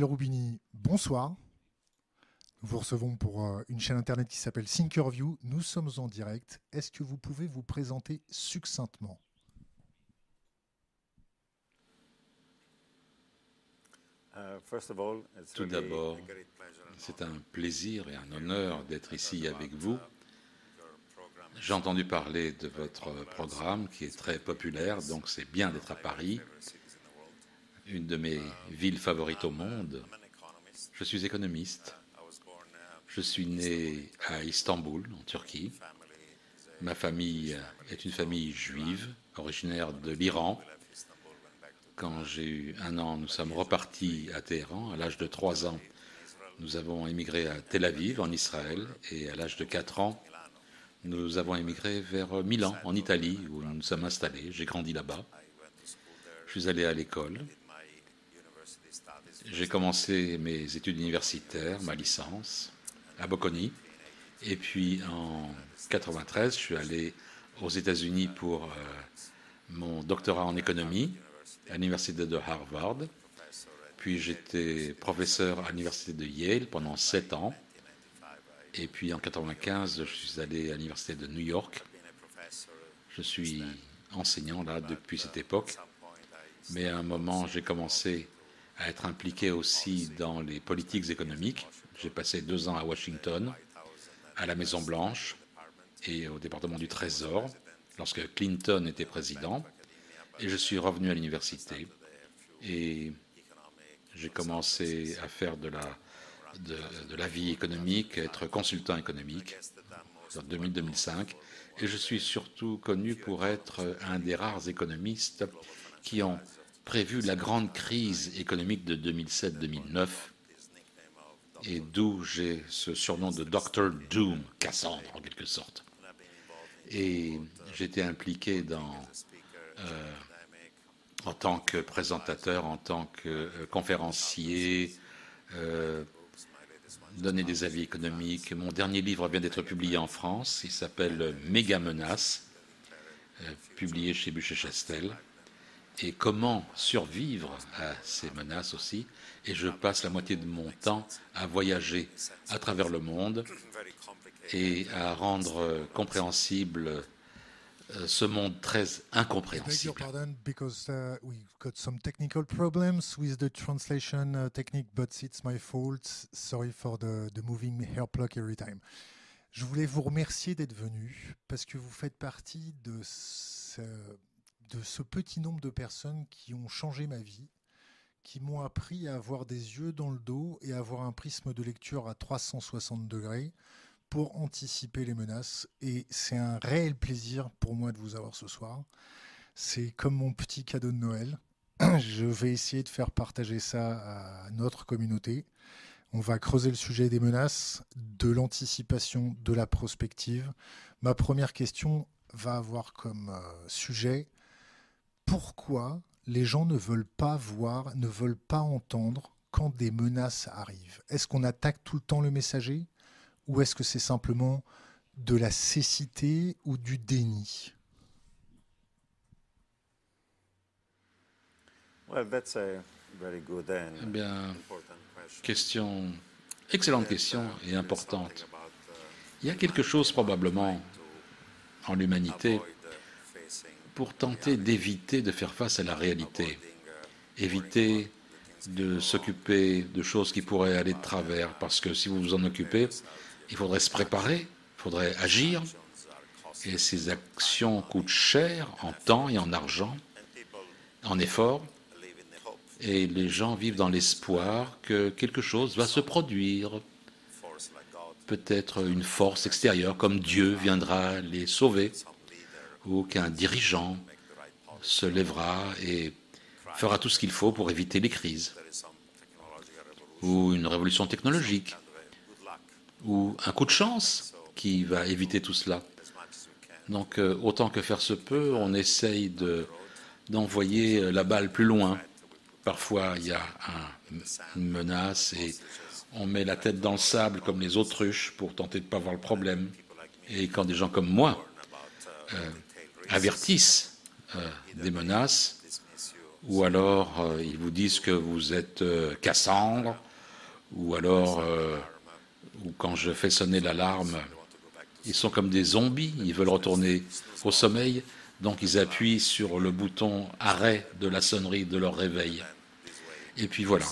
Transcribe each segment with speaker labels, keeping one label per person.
Speaker 1: Noriel Roubini, bonsoir. Nous vous recevons pour euh, une chaîne internet qui s'appelle Thinkerview. Nous sommes en direct. Est-ce que vous pouvez vous présenter succinctement?
Speaker 2: Tout d'abord, c'est un plaisir et un honneur d'être ici avec vous. J'ai entendu parler de votre programme qui est très populaire, donc c'est bien d'être à Paris, une de mes villes favorites au monde. Je suis économiste. Je suis né à Istanbul, en Turquie. Ma famille est une famille juive, originaire de l'Iran. Quand j'ai eu un an, nous sommes repartis à Téhéran. À l'âge de trois ans, nous avons émigré à Tel Aviv, en Israël, et à l'âge de quatre ans, nous avons émigré vers Milan, en Italie, où nous nous sommes installés. J'ai grandi là-bas. Je suis allé à l'école. J'ai commencé mes études universitaires, ma licence, à Bocconi. Et puis en 93, je suis allé aux États-Unis pour euh, mon doctorat en économie à l'université de Harvard. Puis j'étais professeur à l'université de Yale pendant sept ans. Et puis en 95, je suis allé à l'université de New York. Je suis enseignant là depuis cette époque. Mais à un moment, j'ai commencé à être impliqué aussi dans les politiques économiques. J'ai passé deux ans à Washington, à la Maison Blanche et au département du Trésor lorsque Clinton était président. Et je suis revenu à l'université et j'ai commencé à faire de la, de, la vie économique, être consultant économique en 2000-2005. Et je suis surtout connu pour être un des rares économistes qui ont prévu la grande crise économique de 2007-2009 et d'où j'ai ce surnom de Dr Doom, Cassandre en quelque sorte. Et j'étais impliqué euh, en tant que présentateur, en tant que euh, conférencier, euh, donner des avis économiques. Mon dernier livre vient d'être publié en France. Il s'appelle Méga Menace, euh, publié chez Buchet-Chastel. Et comment survivre à ces menaces aussi. Et je passe la moitié de mon temps à voyager à travers le monde et à rendre compréhensible euh, ce monde très incompréhensible.
Speaker 1: pardon because uh, we've got some technical problems with the translation uh, technique, but it's my fault. Sorry for the, the moving hair pluck every time. Je voulais vous remercier d'être venu parce que vous faites partie de ce, de ce petit nombre de personnes qui ont changé ma vie, qui m'ont appris à avoir des yeux dans le dos et à avoir un prisme de lecture à 360 degrés pour anticiper les menaces. Et c'est un réel plaisir pour moi de vous avoir ce soir. C'est comme mon petit cadeau de Noël. Je vais essayer de faire partager ça à notre communauté. On va creuser le sujet des menaces, de l'anticipation, de la prospective. Ma première question va avoir comme euh, sujet pourquoi les gens ne veulent pas voir, ne veulent pas entendre quand des menaces arrivent? Est-ce qu'on attaque tout le temps le messager? Ou est-ce que c'est simplement de la cécité ou du déni?
Speaker 2: Eh bien, question, excellente question et importante. Il y a quelque chose probablement en l'humanité pour tenter d'éviter de faire face à la réalité, éviter de s'occuper de choses qui pourraient aller de travers, parce que si vous vous en occupez, il faudrait se préparer, il faudrait agir, et ces actions coûtent cher en temps et en argent, en effort, et les gens vivent dans l'espoir que quelque chose va se produire, peut-être une force extérieure comme Dieu viendra les sauver, ou qu'un dirigeant se lèvera et fera tout ce qu'il faut pour éviter les crises, ou une révolution technologique ou un coup de chance qui va éviter tout cela. Donc, euh, autant que faire se peut, on essaye d'envoyer la balle plus loin. Parfois, il y a une menace et on met la tête dans le sable comme les autruches pour tenter de ne pas voir le problème. Et quand des gens comme moi euh, avertissent des menaces, ou alors euh, ils vous disent que vous êtes euh, Cassandre, ou alors, euh, ou quand je fais sonner l'alarme, ils sont comme des zombies, ils veulent retourner au sommeil, donc ils appuient sur le bouton arrêt de la sonnerie de leur réveil. Et puis voilà,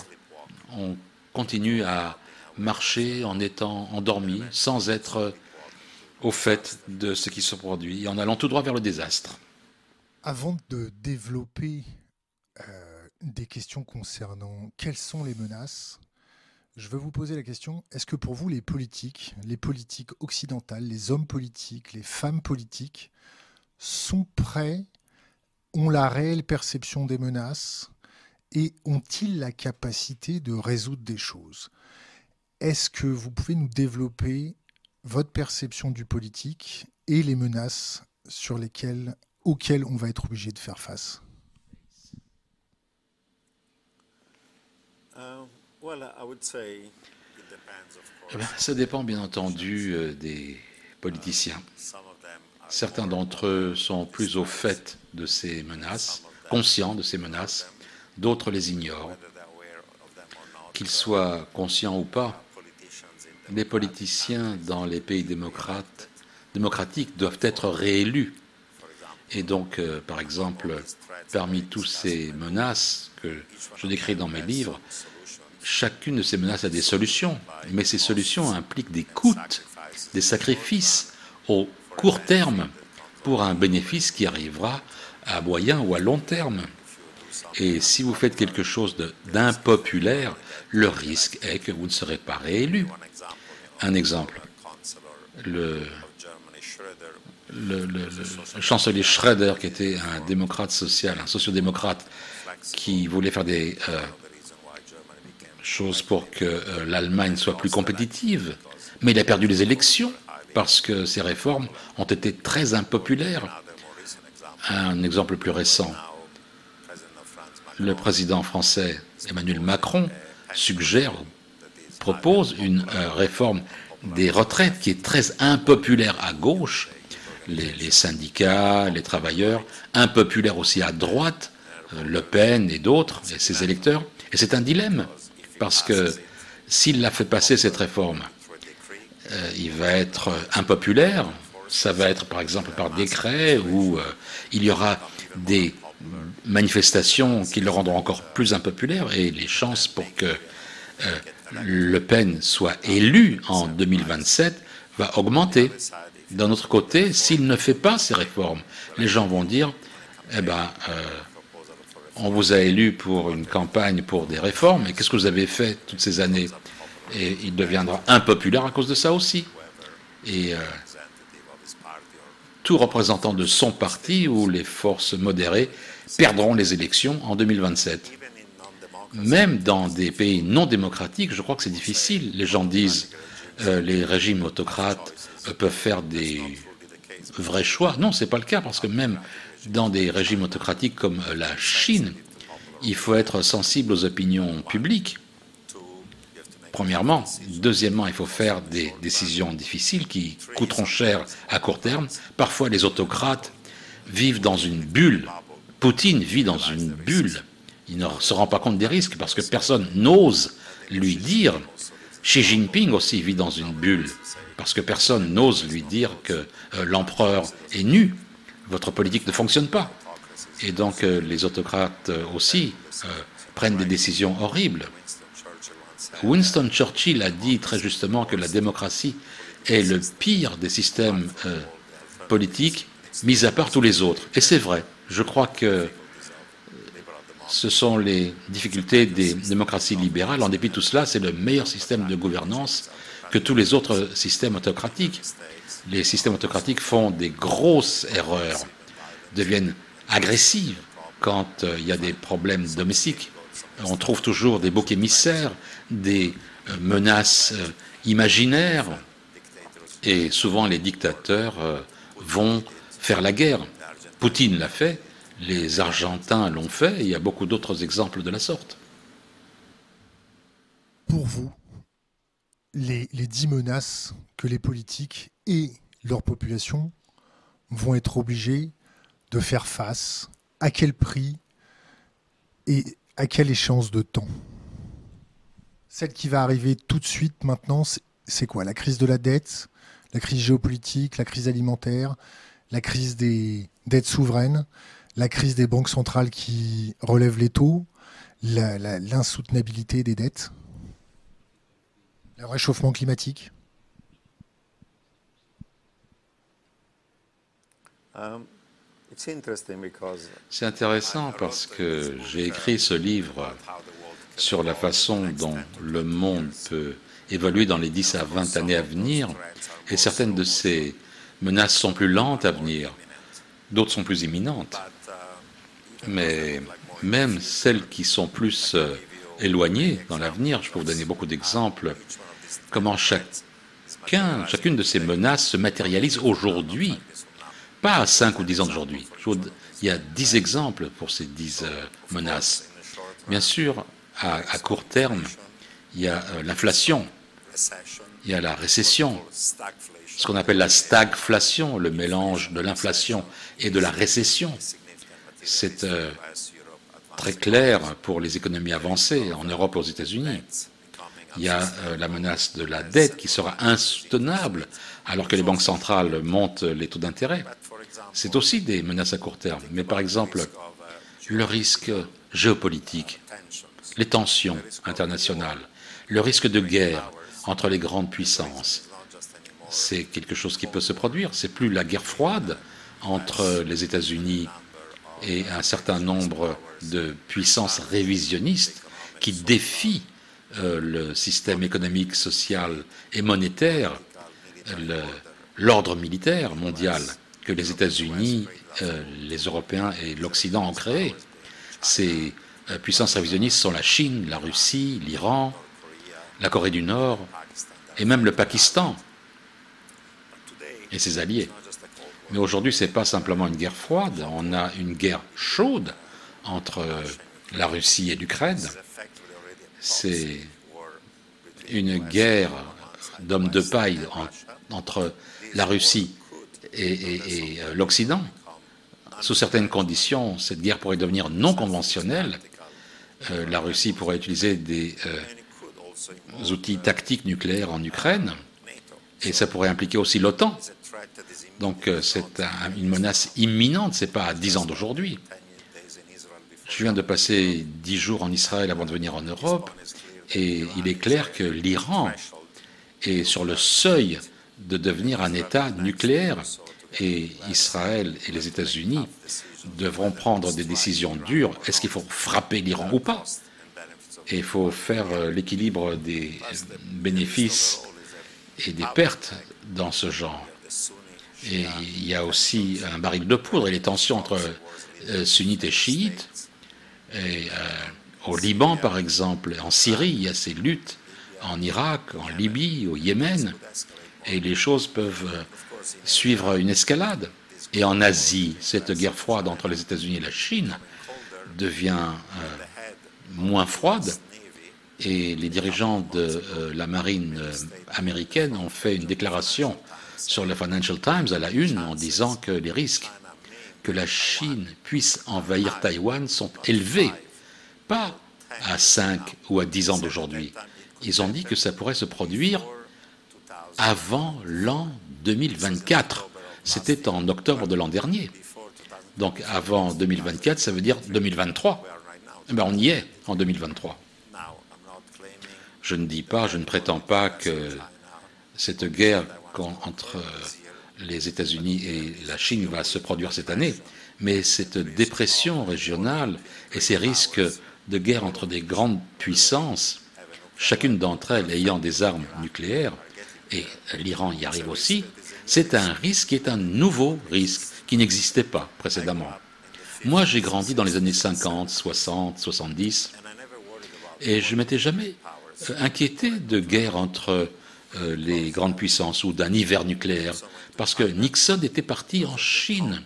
Speaker 2: on continue à marcher en étant endormi, sans être au fait de ce qui se produit, en allant tout droit vers le désastre.
Speaker 1: Avant de développer euh, des questions concernant quelles sont les menaces, je veux vous poser la question, est-ce que pour vous les politiques, les politiques occidentales, les hommes politiques, les femmes politiques sont prêts, ont la réelle perception des menaces et ont-ils la capacité de résoudre des choses? Est-ce que vous pouvez nous développer votre perception du politique et les menaces sur lesquelles, auxquelles on va être obligé de faire face.
Speaker 2: Eh ben, ça dépend bien entendu euh, des politiciens. Certains d'entre eux sont plus au fait de ces menaces, conscients de ces menaces, d'autres les ignorent. Qu'ils soient conscients ou pas, les politiciens dans les pays démocratiques doivent être réélus. Et donc, euh, par exemple, parmi toutes ces menaces que je décris dans mes livres, chacune de ces menaces a des solutions, mais ces solutions impliquent des coûts, des sacrifices au court terme pour un bénéfice qui arrivera à moyen ou à long terme. Et si vous faites quelque chose d'impopulaire, le risque est que vous ne serez pas réélu. Un exemple, le, chancelier Schroeder, qui était un démocrate social, un sociodémocrate, qui voulait faire des euh, choses pour que euh, l'Allemagne soit plus compétitive, mais il a perdu les élections parce que ces réformes ont été très impopulaires. Un exemple plus récent, le président français Emmanuel Macron suggère, propose une euh, réforme des retraites qui est très impopulaire à gauche, les, syndicats, les travailleurs, impopulaire aussi à droite, euh, Le Pen et d'autres, et ses électeurs. Et c'est un dilemme, parce que s'il a fait passer cette réforme, euh, il va être impopulaire. Ça va être par exemple par décret euh, il y aura des manifestations qui le rendront encore plus impopulaire et les chances pour que Le Pen soit élu en 2027 va augmenter. D'un autre côté, s'il ne fait pas ces réformes, les gens vont dire, eh ben, on vous a élu pour une campagne pour des réformes, et qu'est-ce que vous avez fait toutes ces années? Et il deviendra impopulaire à cause de ça aussi. Et euh, tout représentant de son parti ou les forces modérées perdront les élections en 2027. Même dans des pays non démocratiques, je crois que c'est difficile. Les gens disent euh, les régimes autocrates euh, peuvent faire des vrais choix. Non, ce n'est pas le cas parce que même dans des régimes autocratiques comme la Chine, il faut être sensible aux opinions publiques Premièrement. Deuxièmement, il faut faire des décisions difficiles qui coûteront cher à court terme. Parfois, les autocrates vivent dans une bulle. Poutine vit dans une bulle. Il ne se rend pas compte des risques parce que personne n'ose lui dire. Xi Jinping aussi vit dans une bulle parce que personne n'ose lui dire que euh, l'empereur est nu. Votre politique ne fonctionne pas. Et donc euh, les autocrates euh, aussi prennent des décisions horribles. Winston Churchill a dit très justement que la démocratie est le pire des systèmes politiques, mis à part tous les autres. Et c'est vrai. Je crois que ce sont les difficultés des démocraties libérales. En dépit de tout cela, c'est le meilleur système de gouvernance que tous les autres systèmes autocratiques. Les systèmes autocratiques font des grosses erreurs, deviennent agressives quand euh, il y a des problèmes domestiques on trouve toujours des boucs émissaires, des euh, menaces euh, imaginaires, et souvent les dictateurs vont faire la guerre. Poutine l'a fait, les Argentins l'ont fait, il y a beaucoup d'autres exemples de la sorte.
Speaker 1: Pour vous, les, les dix menaces que les politiques et leur population vont être obligés de faire face, à quel prix Et à quelle échéance de temps? Celle qui va arriver tout de suite maintenant, c'est quoi? La crise de la dette, la crise géopolitique, la crise alimentaire, la crise des dettes souveraines, la crise des banques centrales qui relèvent les taux, l'insoutenabilité des dettes, le réchauffement climatique
Speaker 2: um, C'est intéressant parce que j'ai écrit ce livre sur la façon dont le monde peut évoluer dans les 10 à 20 années à venir, et certaines de ces menaces sont plus lentes à venir, d'autres sont plus imminentes. Mais même celles qui sont plus euh, éloignées dans l'avenir, je peux vous donner beaucoup d'exemples, comment chacun, chacune de ces menaces se matérialise aujourd'hui, pas à 5 ou 10 ans d'aujourd'hui. Il y a 10 exemples pour ces 10 euh, menaces. Bien sûr, à, court terme, il y a euh, l'inflation, il y a la récession, ce qu'on appelle la stagflation, le mélange de l'inflation et de la récession. C'est euh, très clair pour les économies avancées en Europe et aux États-Unis. Il y a euh, la menace de la dette qui sera insoutenable alors que les banques centrales montent les taux d'intérêt. C'est aussi des menaces à court terme. Mais par exemple, le risque géopolitique, les tensions internationales, le risque de guerre entre les grandes puissances, c'est quelque chose qui peut se produire. C'est plus la guerre froide entre les États-Unis et un certain nombre de puissances révisionnistes qui défient euh, le système économique, social et monétaire, l'ordre militaire mondial que les États-Unis, euh, les Européens et l'Occident ont créé. Ces euh, puissances révisionnistes sont la Chine, la Russie, l'Iran, la Corée du Nord et même le Pakistan et ses alliés. Mais aujourd'hui, ce n'est pas simplement une guerre froide, on a une guerre chaude entre la Russie et l'Ukraine. C'est une guerre d'hommes de paille entre la Russie et, euh, l'Occident. Sous certaines conditions, cette guerre pourrait devenir non conventionnelle. Euh, la Russie pourrait utiliser des euh, outils tactiques nucléaires en Ukraine, et ça pourrait impliquer aussi l'OTAN. Donc euh, c'est une menace imminente, ce n'est pas à 10 ans d'aujourd'hui. Je viens de passer 10 jours en Israël avant de venir en Europe, et il est clair que l'Iran est sur le seuil de devenir un État nucléaire, et Israël et les États-Unis devront prendre des décisions dures. Est-ce qu'il faut frapper l'Iran ou pas? Et il faut faire euh, l'équilibre des bénéfices et des pertes dans ce genre. Et il y a aussi un baril de poudre et les tensions entre euh, sunnites et chiites. Euh, au Liban, par exemple, en Syrie, il y a ces luttes, en Irak, en Libye, au Yémen, et les choses peuvent euh, suivre une escalade. Et en Asie, cette guerre froide entre les États-Unis et la Chine devient moins froide et les dirigeants de la marine américaine ont fait une déclaration sur le Financial Times à la une en disant que les risques que la Chine puisse envahir Taïwan sont élevés, pas à 5 ou à 10 ans d'aujourd'hui. Ils ont dit que ça pourrait se produire avant l'an 2024. C'était en octobre de l'an dernier. Donc avant 2024, ça veut dire 2023. Eh ben, on y est en 2023. Je ne dis pas, je ne prétends pas que cette guerre entre euh, les États-Unis et la Chine va se produire cette année, mais cette dépression régionale et ces risques de guerre entre des grandes puissances, chacune d'entre elles ayant des armes nucléaires, et l'Iran y arrive aussi, c'est un risque qui est un nouveau risque qui n'existait pas précédemment. Moi, j'ai grandi dans les années 50, 60, 70, et je m'étais jamais euh, inquiété de guerre entre euh, les grandes puissances ou d'un hiver nucléaire, parce que Nixon était parti en Chine.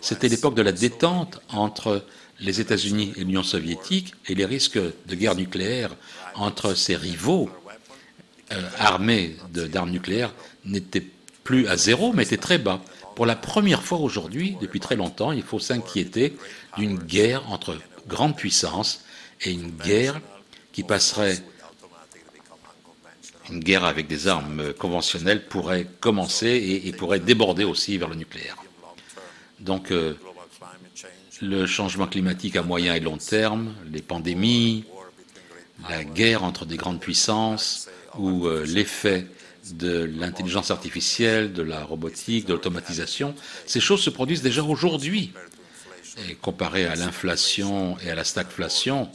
Speaker 2: C'était l'époque de la détente entre les États-Unis et l'Union soviétique et les risques de guerre nucléaire entre ses rivaux euh, armés d'armes nucléaires n'étaient plus à zéro, mais étaient très bas. Pour la première fois aujourd'hui, depuis très longtemps, il faut s'inquiéter d'une guerre entre grandes puissances et une guerre qui passerait, une guerre avec des armes conventionnelles pourrait commencer et, pourrait déborder aussi vers le nucléaire. Donc, euh, le changement climatique à moyen et long terme, les pandémies, la guerre entre des grandes puissances ou euh, l'effet de l'intelligence artificielle, de la robotique, de l'automatisation, ces choses se produisent déjà aujourd'hui. Et comparé à l'inflation et à la stagflation,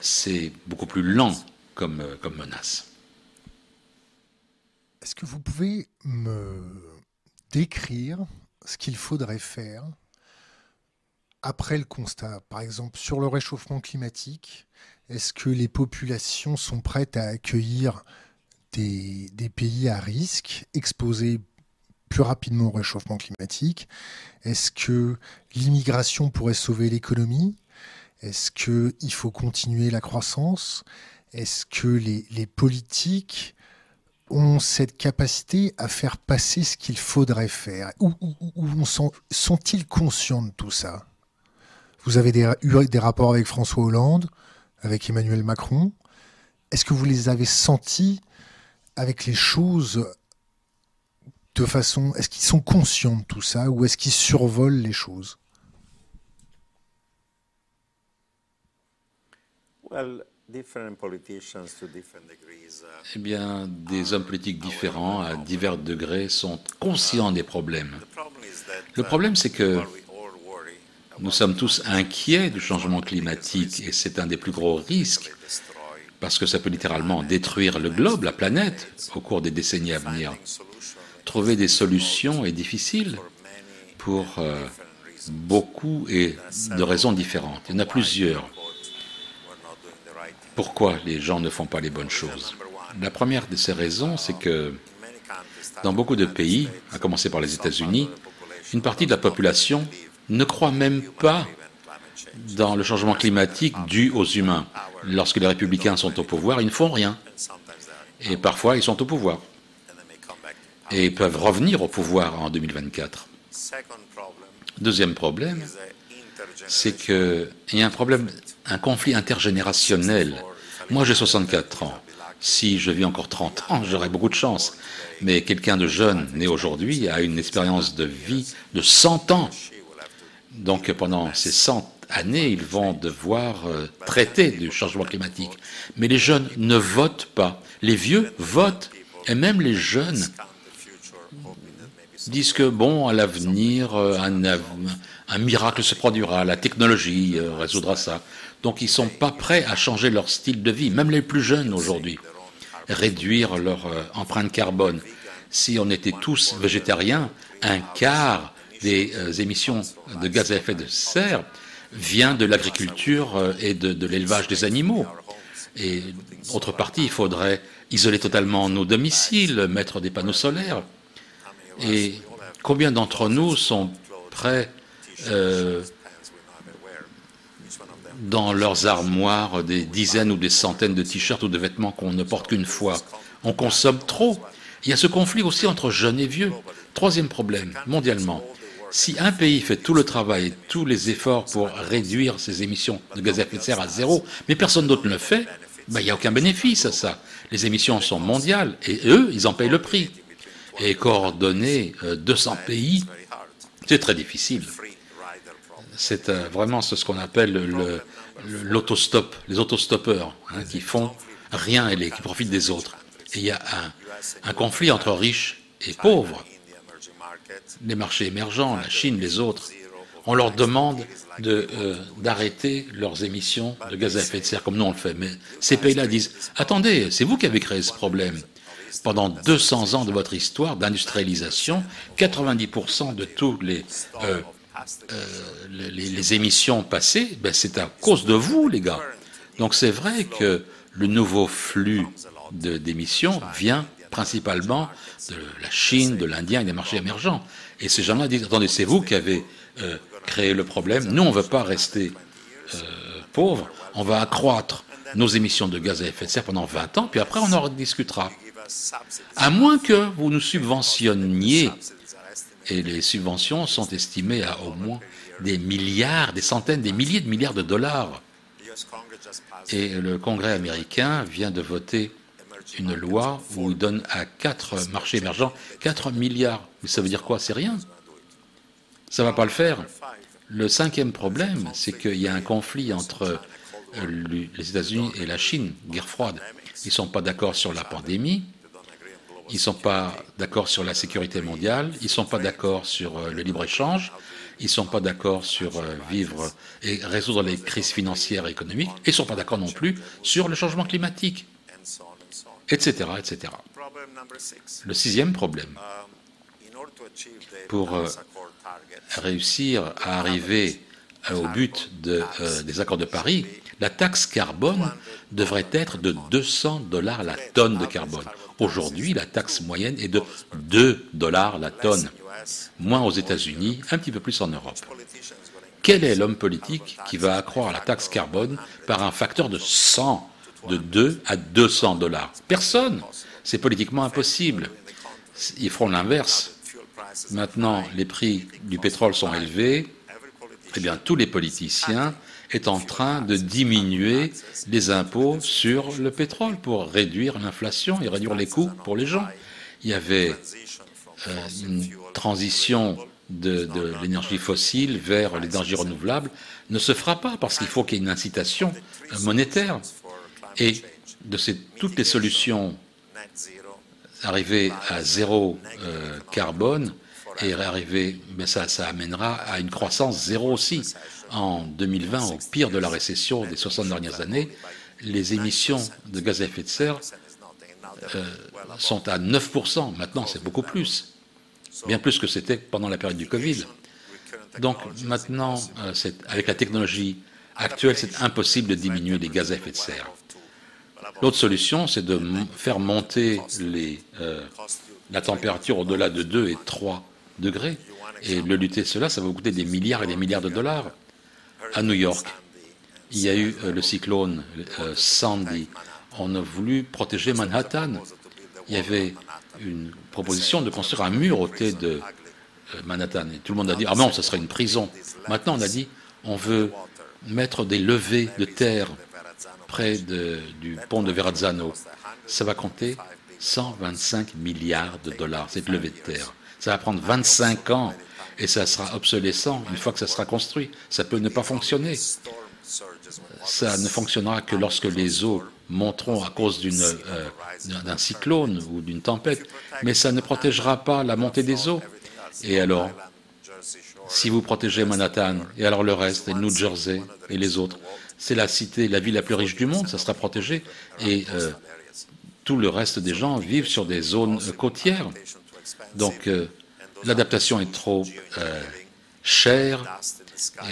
Speaker 2: c'est beaucoup plus lent comme, euh, comme menace.
Speaker 1: Est-ce que vous pouvez me décrire ce qu'il faudrait faire après le constat? Par exemple, sur le réchauffement climatique, est-ce que les populations sont prêtes à accueillir des, pays à risque, exposés plus rapidement au réchauffement climatique? Est-ce que l'immigration pourrait sauver l'économie? Est-ce qu'il faut continuer la croissance? Est-ce que les, politiques ont cette capacité à faire passer ce qu'il faudrait faire. Ou, sont-ils conscients de tout ça? Vous avez eu des rapports avec François Hollande, avec Emmanuel Macron. Est-ce que vous les avez sentis avec les choses de façon... Est-ce qu'ils sont conscients de tout ça ou est-ce qu'ils survolent les choses?
Speaker 2: Eh bien, des hommes politiques différents, à divers degrés, sont conscients des problèmes. Le problème, c'est que nous sommes tous inquiets du changement climatique et c'est un des plus gros risques parce que ça peut littéralement détruire le globe, la planète, au cours des décennies à venir. Trouver des solutions est difficile pour euh, beaucoup et de raisons différentes. Il y en a plusieurs. Pourquoi les gens ne font pas les bonnes choses La première de ces raisons, c'est que dans beaucoup de pays, à commencer par les États-Unis, une partie de la population ne croit même pas dans le changement climatique dû aux humains. Lorsque les républicains sont au pouvoir, ils ne font rien. Et parfois, ils sont au pouvoir. Et ils peuvent revenir au pouvoir en 2024. Deuxième problème, c'est qu'il y a un problème, un conflit intergénérationnel. Moi, j'ai 64 ans. Si je vis encore 30 ans, j'aurai beaucoup de chance. Mais quelqu'un de jeune, né aujourd'hui, a une expérience de vie de 100 ans. Donc pendant ces 100 années, ils vont devoir euh, traiter du changement climatique. Mais les jeunes ne votent pas. Les vieux votent. Et même les jeunes disent que, bon, à l'avenir, euh, un, miracle se produira, la technologie euh, résoudra ça. Donc ils ne sont pas prêts à changer leur style de vie, même les plus jeunes aujourd'hui. Réduire leur empreinte carbone. Si on était tous végétariens, un quart des émissions de gaz à effet de serre vient de l'agriculture euh, et de, l'élevage des animaux. Et autre partie, il faudrait isoler totalement nos domiciles, mettre des panneaux solaires. Et combien d'entre nous sont prêts euh, dans leurs armoires des dizaines ou des centaines de t-shirts ou de vêtements qu'on ne porte qu'une fois On consomme trop. Il y a ce conflit aussi entre jeunes et vieux. Troisième problème, mondialement, si un pays fait tout le travail, tous les efforts pour réduire ses émissions de gaz à effet de serre à zéro, mais personne d'autre ne le fait, ben, il n'y a aucun bénéfice à ça. Les émissions sont mondiales et eux, ils en payent le prix. Et coordonner 200 euh, pays, c'est très difficile. C'est euh, vraiment ce qu'on appelle l'autostop, les autostoppeurs, hein, qui font rien et qui profitent des autres. Et il y a un conflit entre riches et pauvres les marchés émergents, la Chine, les autres, on leur demande euh, d'arrêter leurs émissions de gaz à effet de serre, comme nous on le fait. Mais ces pays-là disent Attendez, c'est vous qui avez créé ce problème. Pendant 200 ans de votre histoire d'industrialisation, 90% de toutes les, euh, euh, les, émissions passées, ben, c'est à cause de vous, les gars. Donc c'est vrai que le nouveau flux d'émissions vient principalement de la Chine, de l'Indien et des marchés émergents. Et ces gens-là disent, attendez, c'est vous qui avez euh, créé le problème, nous, on ne veut pas rester euh, pauvres, on va accroître nos émissions de gaz à effet de serre pendant 20 ans, puis après on en discutera. À moins que vous nous subventionniez, et les subventions sont estimées à au moins des milliards, des centaines, des milliers de milliards de dollars Et le Congrès américain vient de voter une loi où il donne à quatre marchés émergents 4 milliards. Mais ça veut dire quoi? C'est rien. Ça ne va pas le faire. Le cinquième problème, c'est qu'il y a un conflit entre les États-Unis et la Chine, guerre froide. Ils ne sont pas d'accord sur la pandémie, ils ne sont pas d'accord sur la sécurité mondiale, ils ne sont pas d'accord sur euh, le libre-échange, ils ne sont pas d'accord sur euh, vivre et résoudre les crises financières et économiques, et ils ne sont pas d'accord non plus sur le changement climatique, etc. etc. Le sixième problème, pour euh, réussir à arriver au but des accords de Paris, la taxe carbone devrait être de 200 dollars la tonne de carbone. Aujourd'hui, la taxe moyenne est de 2 dollars la tonne, moins aux États-Unis, un petit peu plus en Europe. Quel est l'homme politique qui va accroître la taxe carbone par un facteur de 100, de 2 à 200 dollars? Personne. C'est politiquement impossible. Ils feront l'inverse. Maintenant, les prix du pétrole sont élevés. Eh bien, tous les politiciens est en train de diminuer les impôts sur le pétrole pour réduire l'inflation et réduire les coûts pour les gens. Il y avait euh, une transition de, l'énergie fossile vers l'énergie renouvelable ne se fera pas parce qu'il faut qu'il y ait une incitation monétaire. Et de toutes les solutions arriver à zéro euh, carbone et arriver, mais ça, ça amènera à une croissance zéro aussi en 2020, au pire de la récession des 60 dernières années, les émissions de gaz à effet de serre euh, sont à 9%. Maintenant, c'est beaucoup plus, bien plus que c'était pendant la période du Covid. Donc maintenant, euh, avec la technologie actuelle, c'est impossible de diminuer les gaz à effet de serre. L'autre solution, c'est de faire monter euh, la température au-delà de 2 et 3 degrés. Et le lutter cela, ça va vous coûter des milliards et des milliards de dollars à New York. Il y a eu euh, le cyclone euh, Sandy. On a voulu protéger Manhattan. Il y avait une proposition de construire un mur au thé de euh, Manhattan. Tout le monde a dit Ah non, ce serait une prison. Maintenant, on a dit On veut mettre des levées de terre près du pont de Verrazzano. Ça va compter 125 milliards de dollars, cette levée de terre. Ça va prendre 25 ans et ça sera obsolescent une fois que ça sera construit. Ça peut ne pas fonctionner. Ça ne fonctionnera que lorsque les eaux monteront à cause euh, d'un cyclone ou d'une tempête, mais ça ne protégera pas la montée des eaux. Et alors, si vous protégez Manhattan, et alors le reste, et New Jersey et les autres, c'est la cité, la ville la plus riche du monde, ça sera protégé, et euh, tout le reste des gens vivent sur des zones côtières. Donc, euh, l'adaptation est trop euh, chère.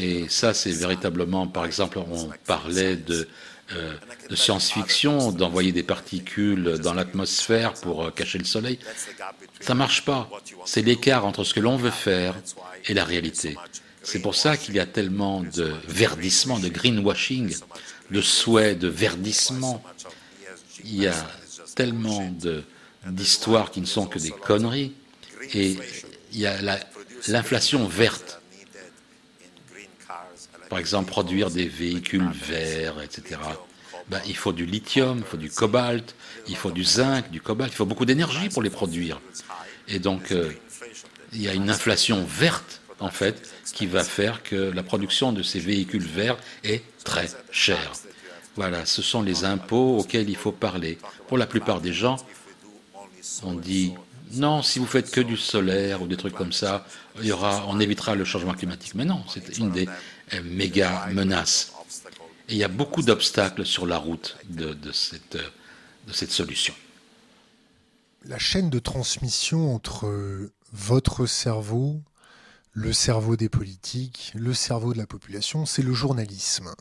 Speaker 2: Et ça, c'est véritablement, par exemple, on parlait de, euh, science-fiction, d'envoyer des particules dans l'atmosphère pour euh, cacher le soleil. Ça ne marche pas. C'est l'écart entre ce que l'on veut faire et la réalité. C'est pour ça qu'il y a tellement de verdissement, de greenwashing, de souhaits de verdissement. Il y a tellement d'histoires qui ne sont que des conneries. Et il y a l'inflation verte. Par exemple, produire des véhicules verts, etc. Ben, il faut du lithium, il faut du cobalt, il faut du zinc, du cobalt, il faut beaucoup d'énergie pour les produire. Et donc, euh, il y a une inflation verte, en fait, qui va faire que la production de ces véhicules verts est très chère. Voilà, ce sont les impôts auxquels il faut parler. Pour la plupart des gens, on dit non, si vous faites que du solaire ou des trucs comme ça, on évitera le changement climatique. Mais non, c'est une des euh, méga menaces. Et il y a beaucoup d'obstacles sur la route de, de cette solution.
Speaker 1: La chaîne de transmission entre votre cerveau, le cerveau des politiques, le cerveau de la population, c'est le journalisme.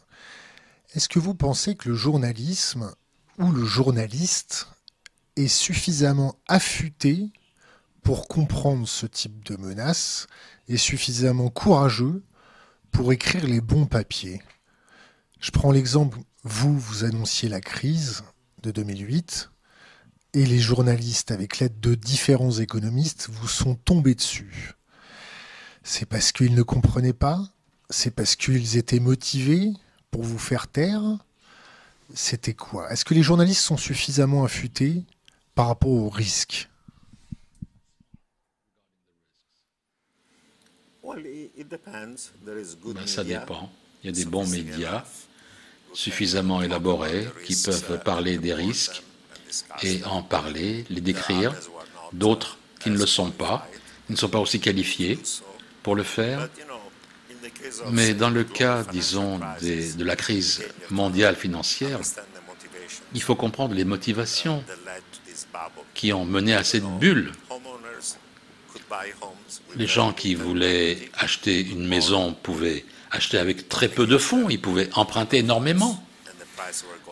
Speaker 1: Est-ce que vous pensez que le journalisme ou le journaliste est suffisamment affûté pour comprendre ce type de menace et suffisamment courageux pour écrire les bons papiers. Je prends l'exemple, vous, vous annonciez la crise de 2008 et les journalistes, avec l'aide de différents économistes, vous sont tombés dessus. C'est parce qu'ils ne comprenaient pas, c'est parce qu'ils étaient motivés pour vous faire taire, c'était quoi? Est-ce que les journalistes sont suffisamment affûtés par rapport aux risques
Speaker 2: ben, Ça dépend. Il y a des bons médias suffisamment élaborés qui peuvent parler des risques et en parler, les décrire. D'autres qui ne le sont pas, qui ne sont pas aussi qualifiés pour le faire. Mais dans le cas, disons, de la crise mondiale financière, il faut comprendre les motivations qui ont mené à cette bulle. Les gens qui voulaient acheter une maison pouvaient acheter avec très peu de fonds, ils pouvaient emprunter énormément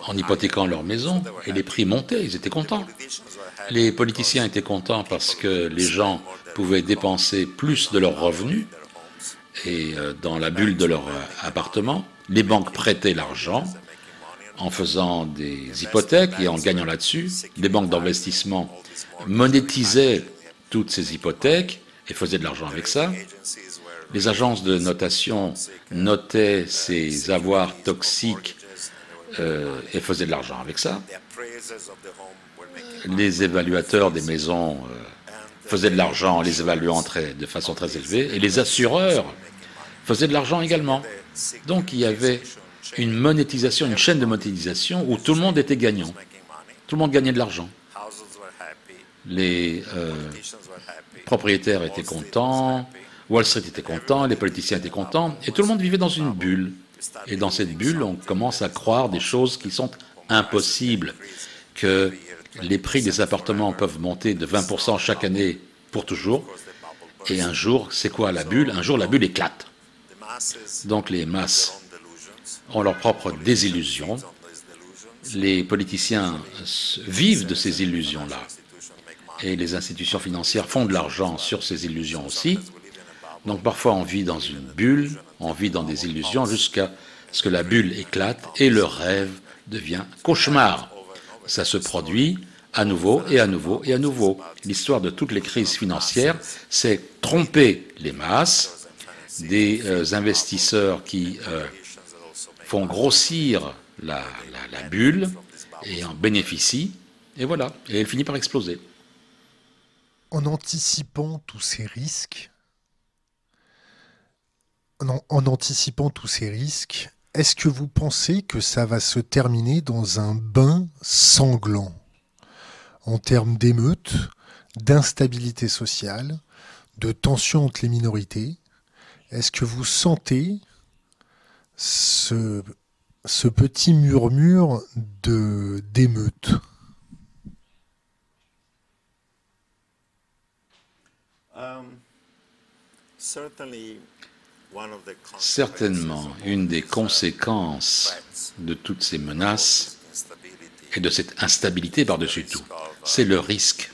Speaker 2: en hypothéquant leur maison. Et les prix montaient, ils étaient contents. Les politiciens étaient contents parce que les gens pouvaient dépenser plus de leurs revenus. Et euh, dans la bulle de leur euh, appartement, les banques prêtaient l'argent en faisant des hypothèques et en gagnant là-dessus. Les banques d'investissement monétisaient toutes ces hypothèques et faisaient de l'argent avec ça. Les agences de notation notaient ces avoirs toxiques euh, et faisaient de l'argent avec ça. Les évaluateurs des maisons faisaient de l'argent en les évaluant de façon très élevée, et les assureurs faisaient de l'argent également. Donc il y avait une monétisation, une chaîne de monétisation où tout le monde était gagnant. Tout le monde gagnait de l'argent. Les euh, propriétaires étaient contents, Wall Street était content, les politiciens étaient contents, et tout le monde vivait dans une bulle. Et dans cette bulle, on commence à croire des choses qui sont impossibles, que les prix des appartements peuvent monter de 20% chaque année pour toujours. Et un jour, c'est quoi la bulle? Un jour, la bulle éclate. Donc les masses ont leur propre désillusion. Les politiciens vivent de ces illusions-là. Et les institutions financières font de l'argent sur ces illusions aussi. Donc parfois on vit dans une bulle, on vit dans des illusions jusqu'à ce que la bulle éclate et le rêve devient cauchemar ça se produit à nouveau et à nouveau et à nouveau. L'histoire de toutes les crises financières, c'est tromper les masses, des euh, investisseurs qui euh, font grossir la, bulle et en bénéficient, et voilà, et elle finit par exploser.
Speaker 1: En anticipant tous ces risques, en anticipant tous ces risques, est-ce que vous pensez que ça va se terminer dans un bain sanglant en termes d'émeutes, d'instabilité sociale, de tensions entre les minorités? Est-ce que vous sentez ce, ce petit murmure de d'émeutes um,
Speaker 2: Certainement, une des conséquences de toutes ces menaces et de cette instabilité par-dessus tout, c'est le risque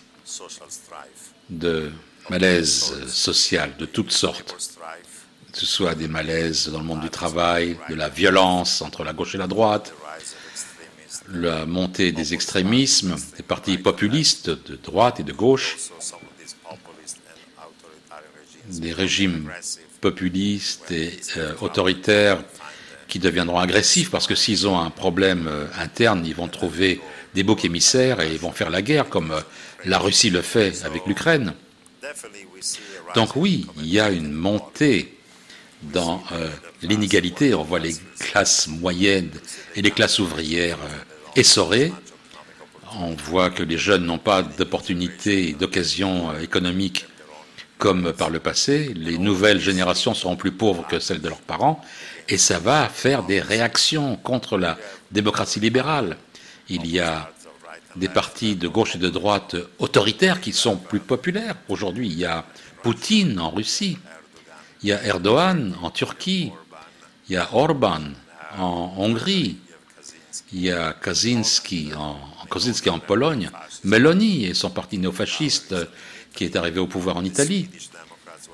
Speaker 2: de malaise social de toutes sortes, que ce soit des malaises dans le monde du travail, de la violence entre la gauche et la droite, la montée des extrémismes, des partis populistes de droite et de gauche, des régimes populistes et euh, autoritaires qui deviendront agressifs parce que s'ils ont un problème euh, interne, ils vont trouver des boucs émissaires et ils vont faire la guerre comme euh, la Russie le fait avec l'Ukraine. Donc oui, il y a une montée dans l'inégalité. On voit les classes moyennes et les classes ouvrières essorées. On voit que les jeunes n'ont pas d'opportunités d'occasions économiques comme par le passé, les nouvelles générations seront plus pauvres que celles de leurs parents, et ça va faire des réactions contre la démocratie libérale. Il y a des partis de gauche et de droite autoritaires qui sont plus populaires. Aujourd'hui, il y a Poutine en Russie, il y a Erdogan en Turquie, il y a Orban en Hongrie, il y a Kaczynski en, Kaczynski en Pologne, Meloni et son parti néofasciste qui est arrivé au pouvoir en Italie.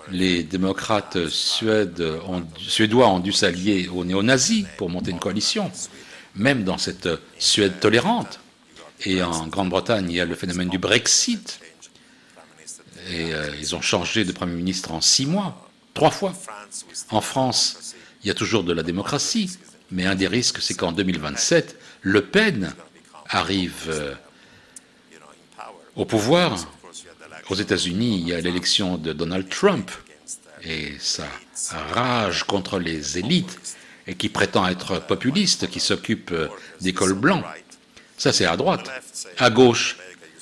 Speaker 2: Les démocrates suédois ont dû s'allier aux néo-nazis pour monter une coalition, même dans cette Suède tolérante. Et en Grande-Bretagne, il y a le phénomène du Brexit. Et euh, ils ont changé de Premier ministre en six mois, trois fois. En France, il y a toujours de la démocratie. Mais un des risques, c'est qu'en 2027, Le Pen arrive euh, au pouvoir. Aux États-Unis, il y a l'élection de Donald Trump et sa rage contre les élites et qui prétend être populiste, qui s'occupe euh, des cols blancs. Ça, c'est à droite. À gauche,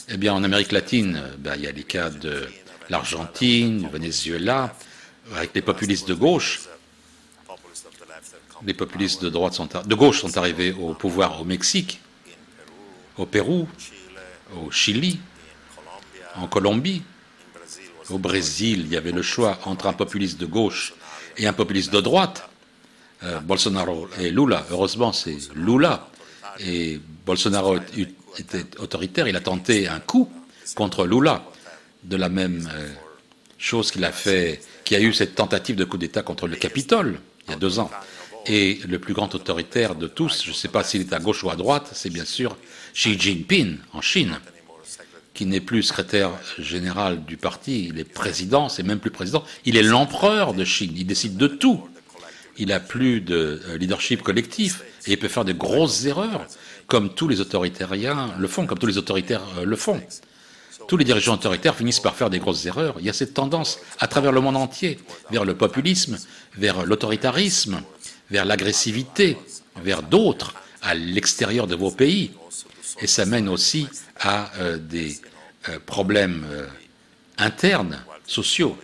Speaker 2: eh bien, en Amérique latine, ben, il y a les cas de l'Argentine, du Venezuela, avec les populistes de gauche. Les populistes de, droite sont, de gauche sont arrivés au pouvoir au Mexique, au Pérou, au Chili, en Colombie, au Brésil. Il y avait le choix entre un populiste de gauche et un populiste de droite. Euh, Bolsonaro et Lula. Heureusement, c'est Lula. Et Bolsonaro était autoritaire. Il a tenté un coup contre Lula, de la même euh, chose qu'il a fait, qui a eu cette tentative de coup d'État contre le Capitole il y a deux ans. Et le plus grand autoritaire de tous, je ne sais pas s'il est à gauche ou à droite, c'est bien sûr Xi Jinping en Chine, qui n'est plus secrétaire général du parti, il est président, c'est même plus président, il est l'empereur de Chine, il décide de tout. Il n'a plus de euh, leadership collectif et il peut faire de grosses erreurs, comme tous les autoritariens le font, comme tous les autoritaires euh, le font. Tous les dirigeants autoritaires finissent par faire des grosses erreurs. Il y a cette tendance à travers le monde entier vers le populisme, vers l'autoritarisme, vers l'agressivité, vers d'autres, à l'extérieur de vos pays. Et ça mène aussi à euh, des euh, problèmes euh, internes, sociaux,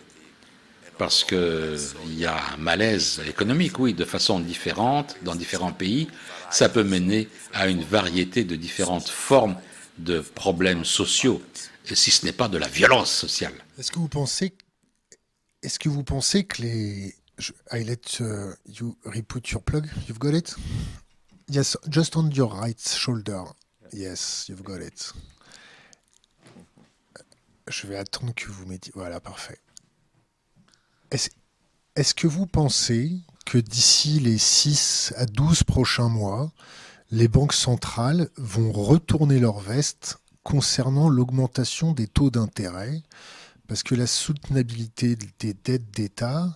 Speaker 2: parce qu'il y a un malaise économique, oui, de façon différente dans différents pays. Ça peut mener à une variété de différentes formes de problèmes sociaux, si ce n'est pas de la violence sociale.
Speaker 1: Est-ce que vous pensez, est-ce que vous pensez que les, I let uh, you reput your plug? You've got it? Yes, just on your right shoulder. Yes, you've got it. Je vais attendre que vous mettiez. Voilà, parfait. Est-ce que vous pensez que d'ici les 6 à 12 prochains mois, les banques centrales vont retourner leur veste concernant l'augmentation des taux d'intérêt Parce que la soutenabilité des dettes d'État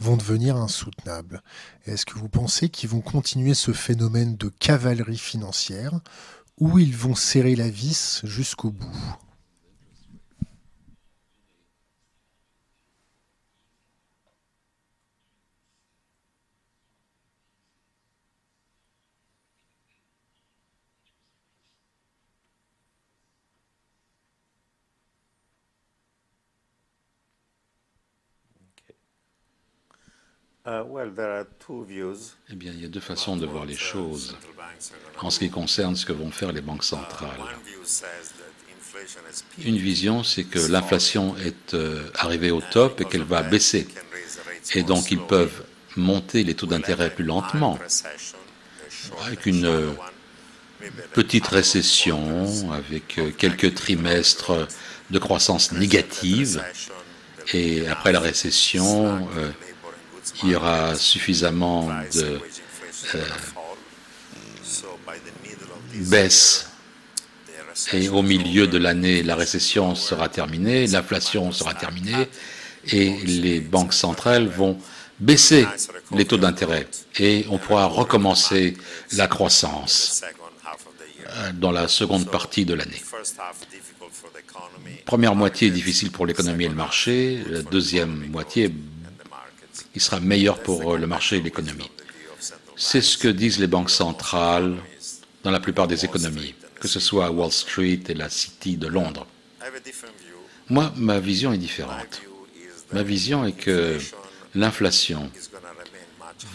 Speaker 1: vont devenir insoutenables. Est-ce que vous pensez qu'ils vont continuer ce phénomène de cavalerie financière ou ils vont serrer la vis jusqu'au bout?
Speaker 2: Eh bien, il y a deux façons de voir les choses en ce qui concerne ce que vont faire les banques centrales. Une vision, c'est que l'inflation est euh, arrivée au top et qu'elle va baisser. Et donc, ils peuvent monter les taux d'intérêt plus lentement, avec une euh, petite récession, avec euh, quelques trimestres de croissance négative. Et après la récession, il y aura suffisamment de euh, baisse et au milieu de l'année, la récession sera terminée, l'inflation sera terminée et les banques centrales vont baisser les taux d'intérêt et on pourra recommencer la croissance euh, dans la seconde partie de l'année. Première moitié difficile pour l'économie et le marché, la deuxième moitié sera meilleur pour euh, le marché et l'économie. C'est ce que disent les banques centrales dans la plupart des économies, que ce soit Wall Street et la City de Londres. Moi, ma vision est différente. Ma vision est que l'inflation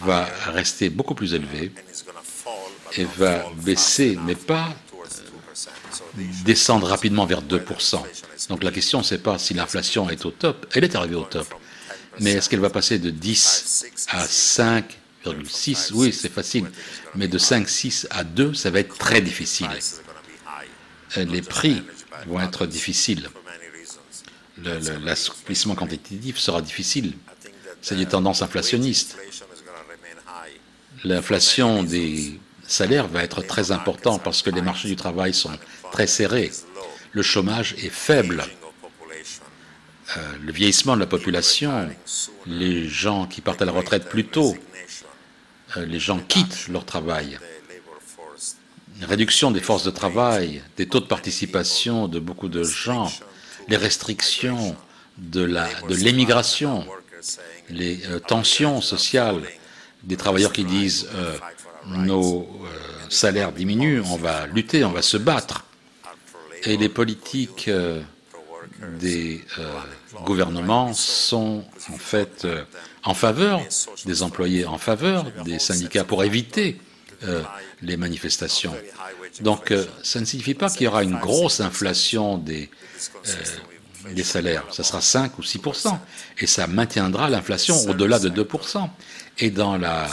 Speaker 2: va rester beaucoup plus élevée et va baisser, mais pas euh, descendre rapidement vers 2%. Donc la question, c'est pas si l'inflation est au top, elle est arrivée au top. Mais est-ce qu'elle va passer de 10 à 5,6 Oui, c'est facile. Mais de 5, 6 à 2, ça va être très difficile. Euh, les prix vont être difficiles. L'assouplissement quantitatif sera difficile. C'est des tendances inflationnistes. L'inflation des salaires va être très importante parce que les marchés du travail sont très serrés. Le chômage est faible. Euh, le vieillissement de la population, les gens qui partent à la retraite plus tôt, euh, les gens quittent leur travail. réduction des forces de travail, des taux de participation de beaucoup de gens, les restrictions de l'émigration, les euh, tensions sociales, des travailleurs qui disent nos salaires diminuent, on va lutter, on va se battre. Et les politiques des gouvernements sont en fait euh, en faveur des employés, en faveur des syndicats pour éviter euh, les manifestations. Donc euh, ça ne signifie pas qu'il y aura une grosse inflation des, salaires. Ça sera 5 ou 6 et ça maintiendra l'inflation au-delà de 2 Et dans, la,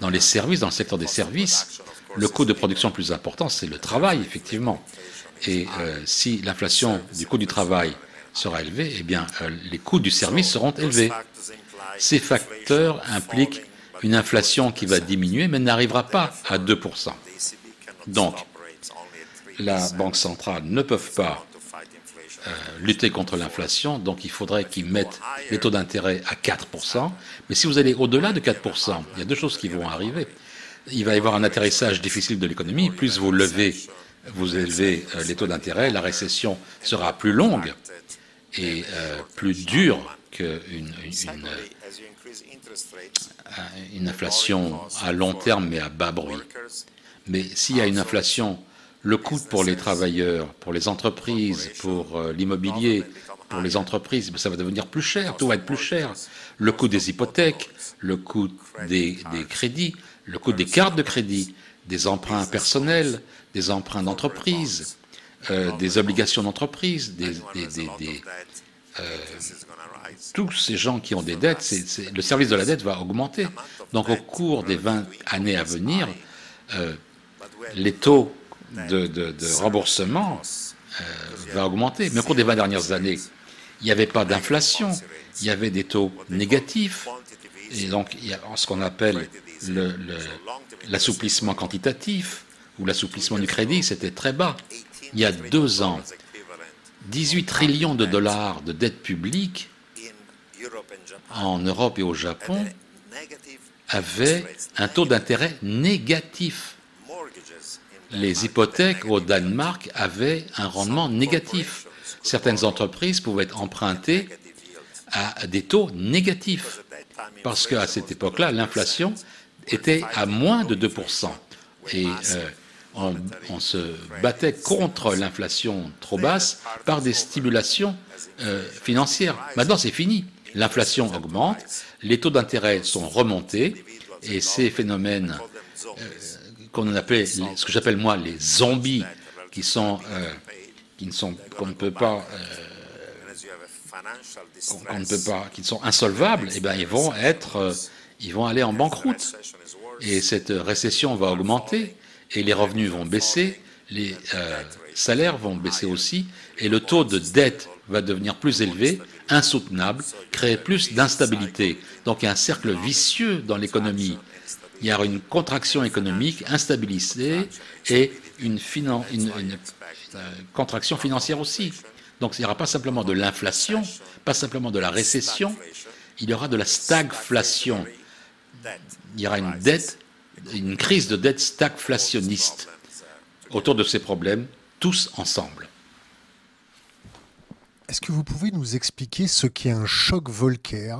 Speaker 2: dans les services, dans le secteur des services, le coût de production le plus important, c'est le travail, effectivement. Et si l'inflation du coût du travail sera élevé, eh bien, euh, les coûts du service seront élevés. Ces facteurs impliquent une inflation qui va diminuer, mais n'arrivera pas à 2%. Donc, la Banque centrale ne peut pas euh, lutter contre l'inflation, donc il faudrait qu'ils mettent les taux d'intérêt à 4%. Mais si vous allez au-delà de 4%, il y a deux choses qui vont arriver. Il va y avoir un atterrissage difficile de l'économie. Plus vous levez, vous élevez euh, les taux d'intérêt, la récession sera plus longue et euh, plus dur qu'une une, euh, une, inflation à long terme mais à bas bruit. Mais s'il y a une inflation, le coût pour les travailleurs, pour les entreprises, pour euh, l'immobilier, pour les entreprises, ben, ça va devenir plus cher, tout va être plus cher. Le coût des hypothèques, le coût des, des crédits, le coût des cartes de crédit, des emprunts personnels, des emprunts d'entreprise, euh, des obligations d'entreprise, des, euh, tous ces gens qui ont des dettes, le service de la dette va augmenter. Donc au cours des 20 années à venir, euh, les taux de, remboursement vont augmenter. Mais au cours des 20 dernières années, il n'y avait pas d'inflation, il y avait des taux négatifs. Et donc, ce qu'on appelle l'assouplissement quantitatif ou l'assouplissement du crédit, c'était très bas il y a deux ans, 18 trillions de dollars de dettes publiques en Europe et au Japon avaient un taux d'intérêt négatif. Les hypothèques au Danemark avaient un rendement négatif. Certaines entreprises pouvaient emprunter à des taux négatifs parce qu'à cette époque-là, l'inflation était à moins de 2%. Et euh, on, se battait contre l'inflation trop basse par des stimulations euh, financières. Maintenant, c'est fini. L'inflation augmente, les taux d'intérêt sont remontés, et ces phénomènes euh, qu'on appelle, ce que j'appelle moi les zombies, qui sont, euh, ne sont, pas, qu'on sont insolvables, eh bien, ils vont aller en banqueroute, et cette récession va augmenter et les revenus vont baisser, les euh, salaires vont baisser aussi, et le taux de dette va devenir plus élevé, insoutenable, créer plus d'instabilité. Donc il y a un cercle vicieux dans l'économie. Il y aura une contraction économique, instabilité et une, euh, contraction financière aussi. Donc il n'y aura pas simplement de l'inflation, pas simplement de la récession, il y aura de la stagflation. Il y aura une dette une crise de dette stagflationniste autour de ces problèmes, tous ensemble.
Speaker 1: Est-ce que vous pouvez nous expliquer ce qu'est un choc Volcker,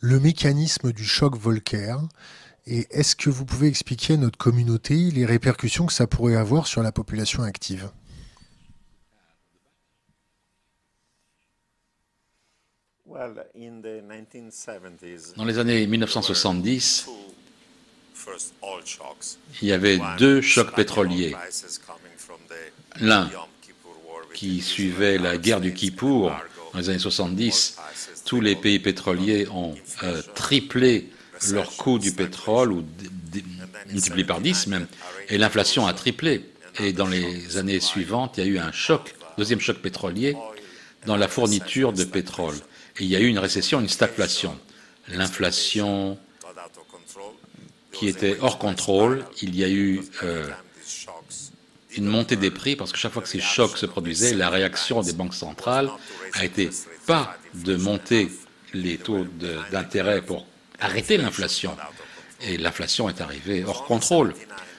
Speaker 1: le mécanisme du choc Volcker, et est-ce que vous pouvez expliquer à notre communauté les répercussions que ça pourrait avoir sur la population active?
Speaker 2: Dans les années 1970, il y avait deux chocs pétroliers. L'un qui suivait la guerre du Kippour dans les années 70. Tous les pays pétroliers ont euh, triplé leur coût du pétrole, ou multiplié par 10 même, et l'inflation a triplé. Et dans les années suivantes, il y a eu un choc, deuxième choc pétrolier, dans la fourniture de pétrole. Et il y a eu une récession, une stagflation. L'inflation qui était hors contrôle. Il y a eu euh, une montée des prix parce que chaque fois que ces chocs se produisaient, la réaction des banques centrales a été pas de monter les taux d'intérêt pour arrêter l'inflation et l'inflation est arrivée hors contrôle.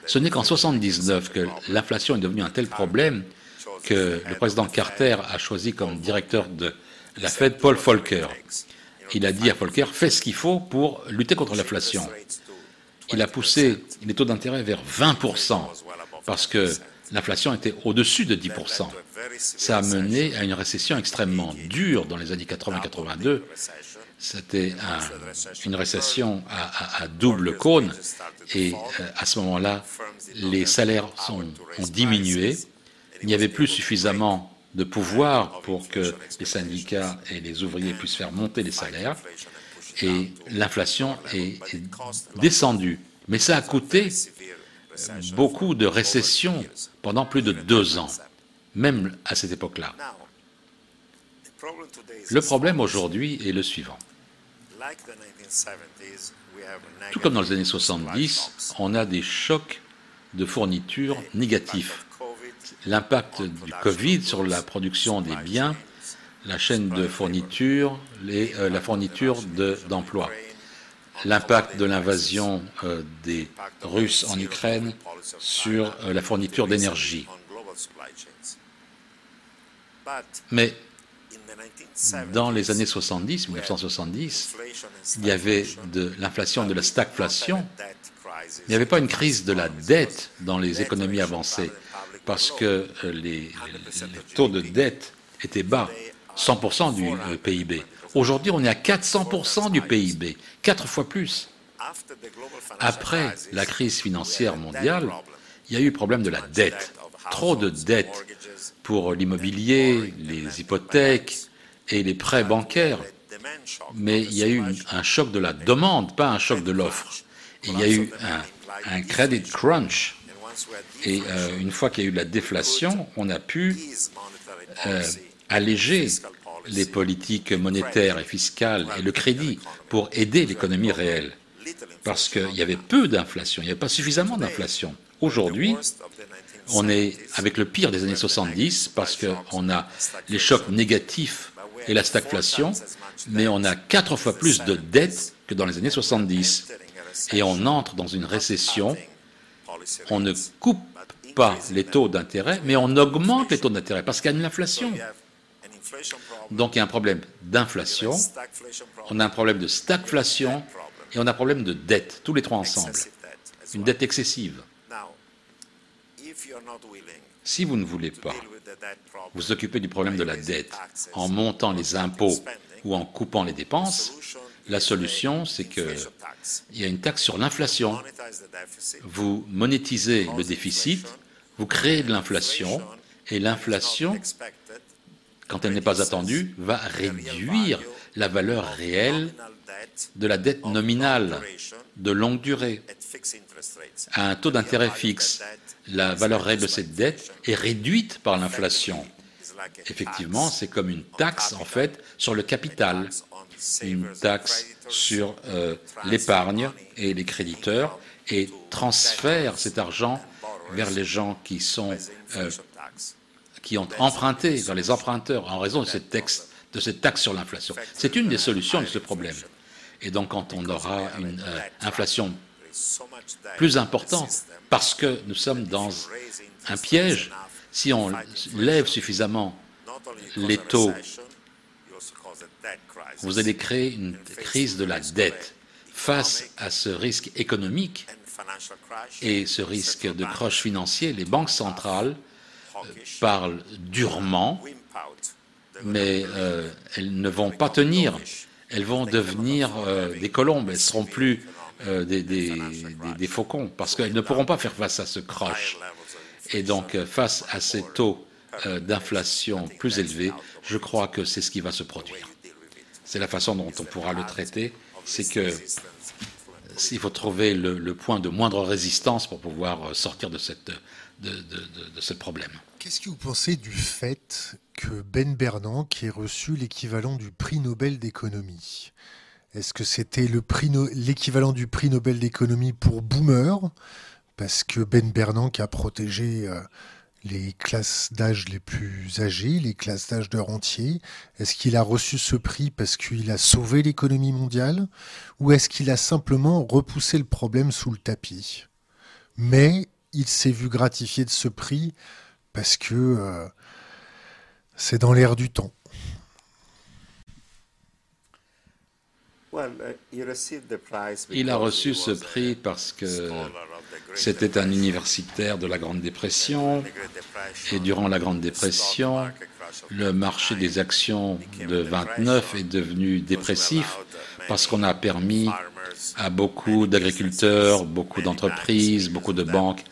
Speaker 2: Ce n'est qu'en 1979 que l'inflation est devenue un tel problème que le président Carter a choisi comme directeur de la Fed Paul Volcker. Il a dit à Volcker, fais ce qu'il faut pour lutter contre l'inflation. Il a poussé les taux d'intérêt vers 20% parce que l'inflation était au-dessus de 10%. Ça a mené à une récession extrêmement dure dans les années 80-82. C'était une récession à, double cône et euh, à ce moment-là, les salaires ont diminué. Il n'y avait plus suffisamment de pouvoir pour que les syndicats et les ouvriers puissent faire monter les salaires et l'inflation est, descendue. Mais ça a coûté beaucoup de récessions pendant plus de deux ans, même à cette époque-là. Le problème aujourd'hui est le suivant. Tout comme dans les années 70, on a des chocs de fourniture négatifs. L'impact du Covid sur la production des biens, la chaîne de fourniture, euh, la fourniture d'emplois. L'impact de l'invasion euh, des Russes en Ukraine sur euh, la fourniture d'énergie. Mais dans les années 70, 1970, il y avait de l'inflation, de la stagflation. Il n'y avait pas une crise de la dette dans les économies avancées parce que les, taux de dette étaient bas, 100% du PIB. Aujourd'hui, on est à 400% du PIB, quatre fois plus. Après la crise financière mondiale, il y a eu le problème de la dette. Trop de dettes pour l'immobilier, les hypothèques, et les prêts bancaires. Mais il y a eu un choc de la demande, pas un choc de l'offre. Il y a eu un, credit crunch. Et euh, une fois qu'il y a eu la déflation, on a pu euh, alléger les politiques monétaires et fiscales et le crédit pour aider l'économie réelle. Parce qu'il y avait peu d'inflation, il n'y avait pas suffisamment d'inflation. Aujourd'hui, on est avec le pire des années 70 parce qu'on a les chocs négatifs et la stagflation, mais on a quatre fois plus de dettes que dans les années 70. Et on entre dans une récession. On ne coupe pas les taux d'intérêt, mais on augmente les taux d'intérêt parce qu'il y a une inflation. Donc il y a un problème d'inflation, on a un problème de stagflation et on a un problème de dette, tous les trois ensemble. Une dette excessive. Si vous ne voulez pas vous occuper du problème de la dette en montant les impôts ou en coupant les dépenses, la solution, c'est qu'il y a une taxe sur l'inflation. Vous monétisez le déficit, vous créez de l'inflation, et l'inflation, quand elle n'est pas attendue, va réduire la valeur réelle de la dette nominale de longue durée à un taux d'intérêt fixe la valeur réelle de cette dette est réduite par l'inflation. Effectivement, c'est comme une taxe, en fait, sur le capital, une taxe sur euh, l'épargne et les créditeurs, et transfère cet argent vers les gens qui, sont, euh, qui ont emprunté, vers les emprunteurs, en raison de cette, taxe, de cette taxe sur l'inflation. C'est une des solutions de ce problème. Et donc, quand on aura une euh, inflation plus importante, parce que nous sommes dans un piège. Si on lève suffisamment les taux, vous allez créer une crise de la dette. Face à ce risque économique et ce risque de croche financier, les banques centrales parlent durement, mais euh, elles ne vont pas tenir. Elles vont devenir euh, des colombes. Elles seront plus euh, des, faucons, parce qu'elles ne pourront pas faire face à ce crash. Et donc, face à ces taux d'inflation plus élevés, je crois que c'est ce qui va se produire. C'est la façon dont on pourra le traiter, c'est que s'il faut trouver le, point de moindre résistance pour pouvoir sortir de ce problème.
Speaker 1: Qu'est-ce que vous pensez du fait que Ben Bernanke ait reçu l'équivalent du prix Nobel d'économie est-ce que c'était l'équivalent du prix Nobel d'économie pour Boomer Parce que Ben Bernanke a protégé euh, les classes d'âge les plus âgées, les classes d'âge de rentier Est-ce qu'il a reçu ce prix parce qu'il a sauvé l'économie mondiale ou est-ce qu'il a simplement repoussé le problème sous le tapis? Mais il s'est vu gratifié de ce prix parce que euh, c'est dans l'air du temps.
Speaker 2: Il a reçu ce prix parce que c'était un universitaire de la Grande Dépression et durant la Grande Dépression, le marché des actions de 29 est devenu dépressif parce qu'on a permis à beaucoup d'agriculteurs, beaucoup d'entreprises, beaucoup de banques,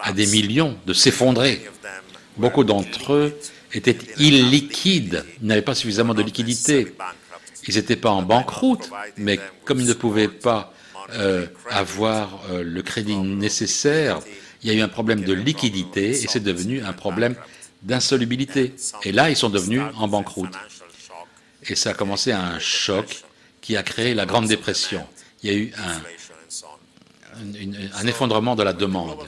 Speaker 2: à des millions de s'effondrer. Beaucoup d'entre eux étaient illiquides, n'avaient pas suffisamment de liquidités. Ils n'étaient pas en banqueroute, mais comme ils ne pouvaient pas euh, avoir euh, le crédit nécessaire, il y a eu un problème de liquidité et c'est devenu un problème d'insolubilité. Et là, ils sont devenus en banqueroute. Et ça a commencé à un choc qui a créé la Grande Dépression. Il y a eu un, un effondrement de la demande.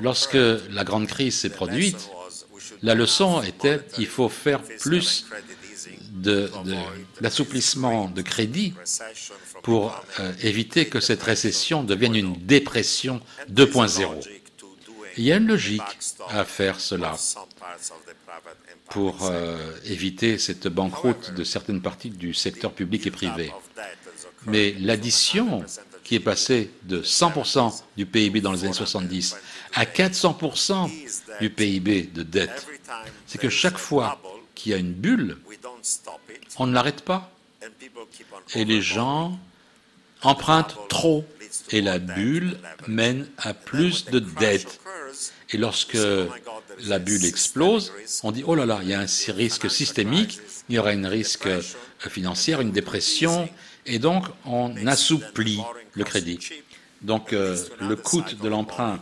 Speaker 2: Lorsque la grande crise s'est produite, la leçon était qu'il faut faire plus d'assouplissement de, crédit pour euh, éviter que cette récession devienne une dépression 2.0. Il y a une logique à faire cela pour euh, éviter cette banqueroute de certaines parties du secteur public et privé. Mais l'addition qui est passée de 100% du PIB dans les années 70 à 400% du PIB de dette, c'est que chaque fois qu'il y a une bulle, on ne l'arrête pas. Et les gens empruntent trop. Et la bulle mène à plus de dettes. Et lorsque la bulle explose, on dit, oh là là, il y a un risque systémique, il y aura un risque financier, une dépression, et donc on assouplit le crédit. Donc euh, le coût de l'emprunt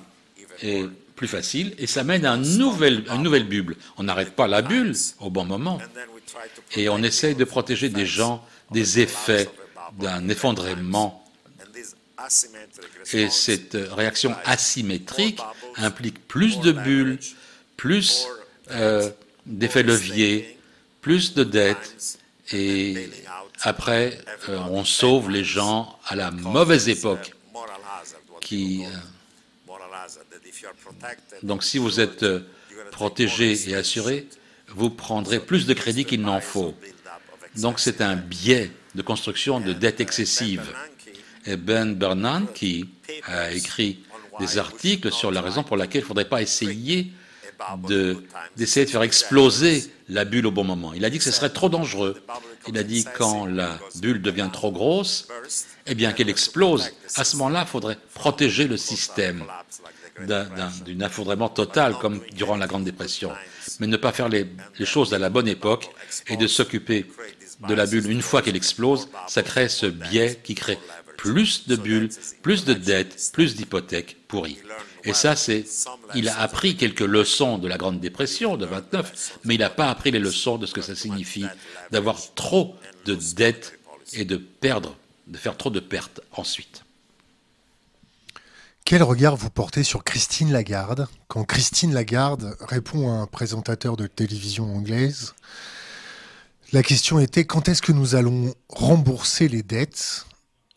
Speaker 2: est plus facile et ça mène à une nouvelle, une nouvelle bulle. On n'arrête pas la bulle au bon moment et on essaye de protéger des gens des effets d'un effondrement. Et cette réaction asymétrique implique plus de bulles, plus euh, d'effets leviers, plus de dettes, et après, euh, on sauve les gens à la mauvaise époque. Qui, euh, donc si vous êtes protégé et assuré, vous prendrez plus de crédit qu'il n'en faut. Donc c'est un biais de construction de dette excessive. Et Ben Bernanke a écrit des articles sur la raison pour laquelle il ne faudrait pas essayer d'essayer de, faire exploser la bulle au bon moment. Il a dit que ce serait trop dangereux. Il a dit quand la bulle devient trop grosse, eh bien qu'elle explose. À ce moment-là, il faudrait protéger le système d'un effondrement total comme durant la Grande Dépression mais ne pas faire les, choses à la bonne époque et de s'occuper de la bulle une fois qu'elle explose, ça crée ce biais qui crée plus de bulles, plus de dettes, plus d'hypothèques pourries. Et ça, c'est, il a appris quelques leçons de la Grande Dépression de 29, mais il n'a pas appris les leçons de ce que ça signifie d'avoir trop de dettes et de perdre, de faire trop de pertes ensuite.
Speaker 1: Quel regard vous portez sur Christine Lagarde quand Christine Lagarde répond à un présentateur de télévision anglaise? La question était quand est-ce que nous allons rembourser les dettes?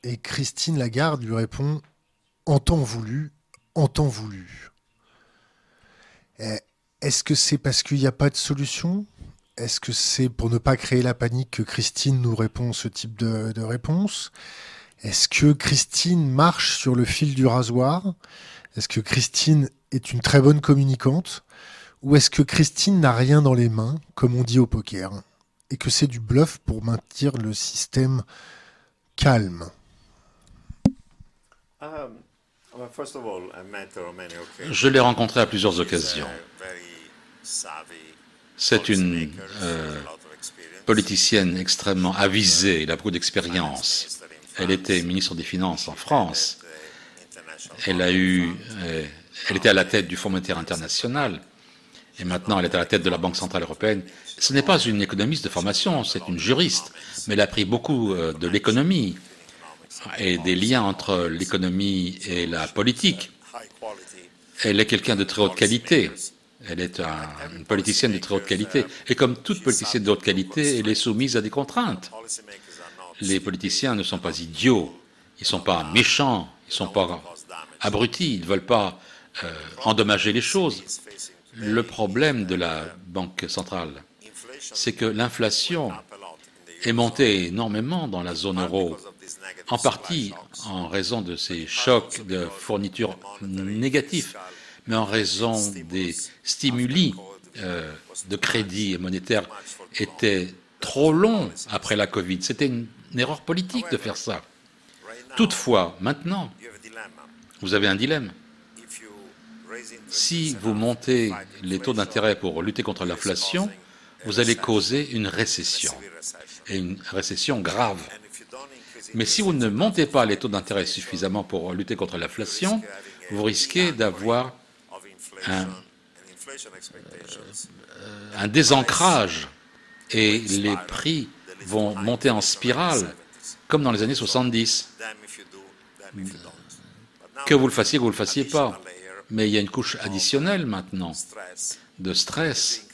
Speaker 1: Et Christine Lagarde lui répond en temps voulu, en temps voulu. Eh, est-ce que c'est parce qu'il n'y a pas de solution? Est-ce que c'est pour ne pas créer la panique que Christine nous répond ce type de, de réponse? Est-ce que Christine marche sur le fil du rasoir? Est-ce que Christine est une très bonne communicante? Ou est-ce que Christine n'a rien dans les mains, comme on dit au poker, et que c'est du bluff pour maintenir le système calme?
Speaker 2: Je l'ai rencontrée à plusieurs occasions. C'est une euh, politicienne extrêmement avisée, elle a beaucoup d'expérience. Elle était ministre des Finances en France. Elle a eu, euh, elle était à la tête du Fonds monétaire international. Et maintenant, elle est à la tête de la Banque centrale européenne. Ce n'est pas une économiste de formation, c'est une juriste. Mais elle a pris beaucoup euh, de l'économie et des liens entre l'économie et la politique. Elle est quelqu'un de très haute qualité. Elle est une politicienne de très haute qualité. Et comme toute politicienne de haute qualité, elle est soumise à des contraintes. Les politiciens ne sont pas idiots, ils ne sont pas méchants, ils ne sont pas abrutis, ils ne veulent pas euh, endommager les choses. Le problème de la Banque centrale, c'est que l'inflation est montée énormément dans la zone euro, en partie en raison de ces chocs de fournitures négatifs, mais en raison des stimuli euh, de crédit monétaire étaient trop longs après la Covid. C'était une, une erreur politique de faire ça. Toutefois, maintenant, vous avez un dilemme. Si vous montez les taux d'intérêt pour lutter contre l'inflation, vous allez causer une récession, et une récession grave. Mais si vous ne montez pas les taux d'intérêt suffisamment pour lutter contre l'inflation, vous risquez d'avoir un, un, désancrage et les prix vont monter en spirale, comme dans les années 70. Que vous le fassiez, que vous ne le fassiez pas. Mais il y a une couche additionnelle maintenant de stress.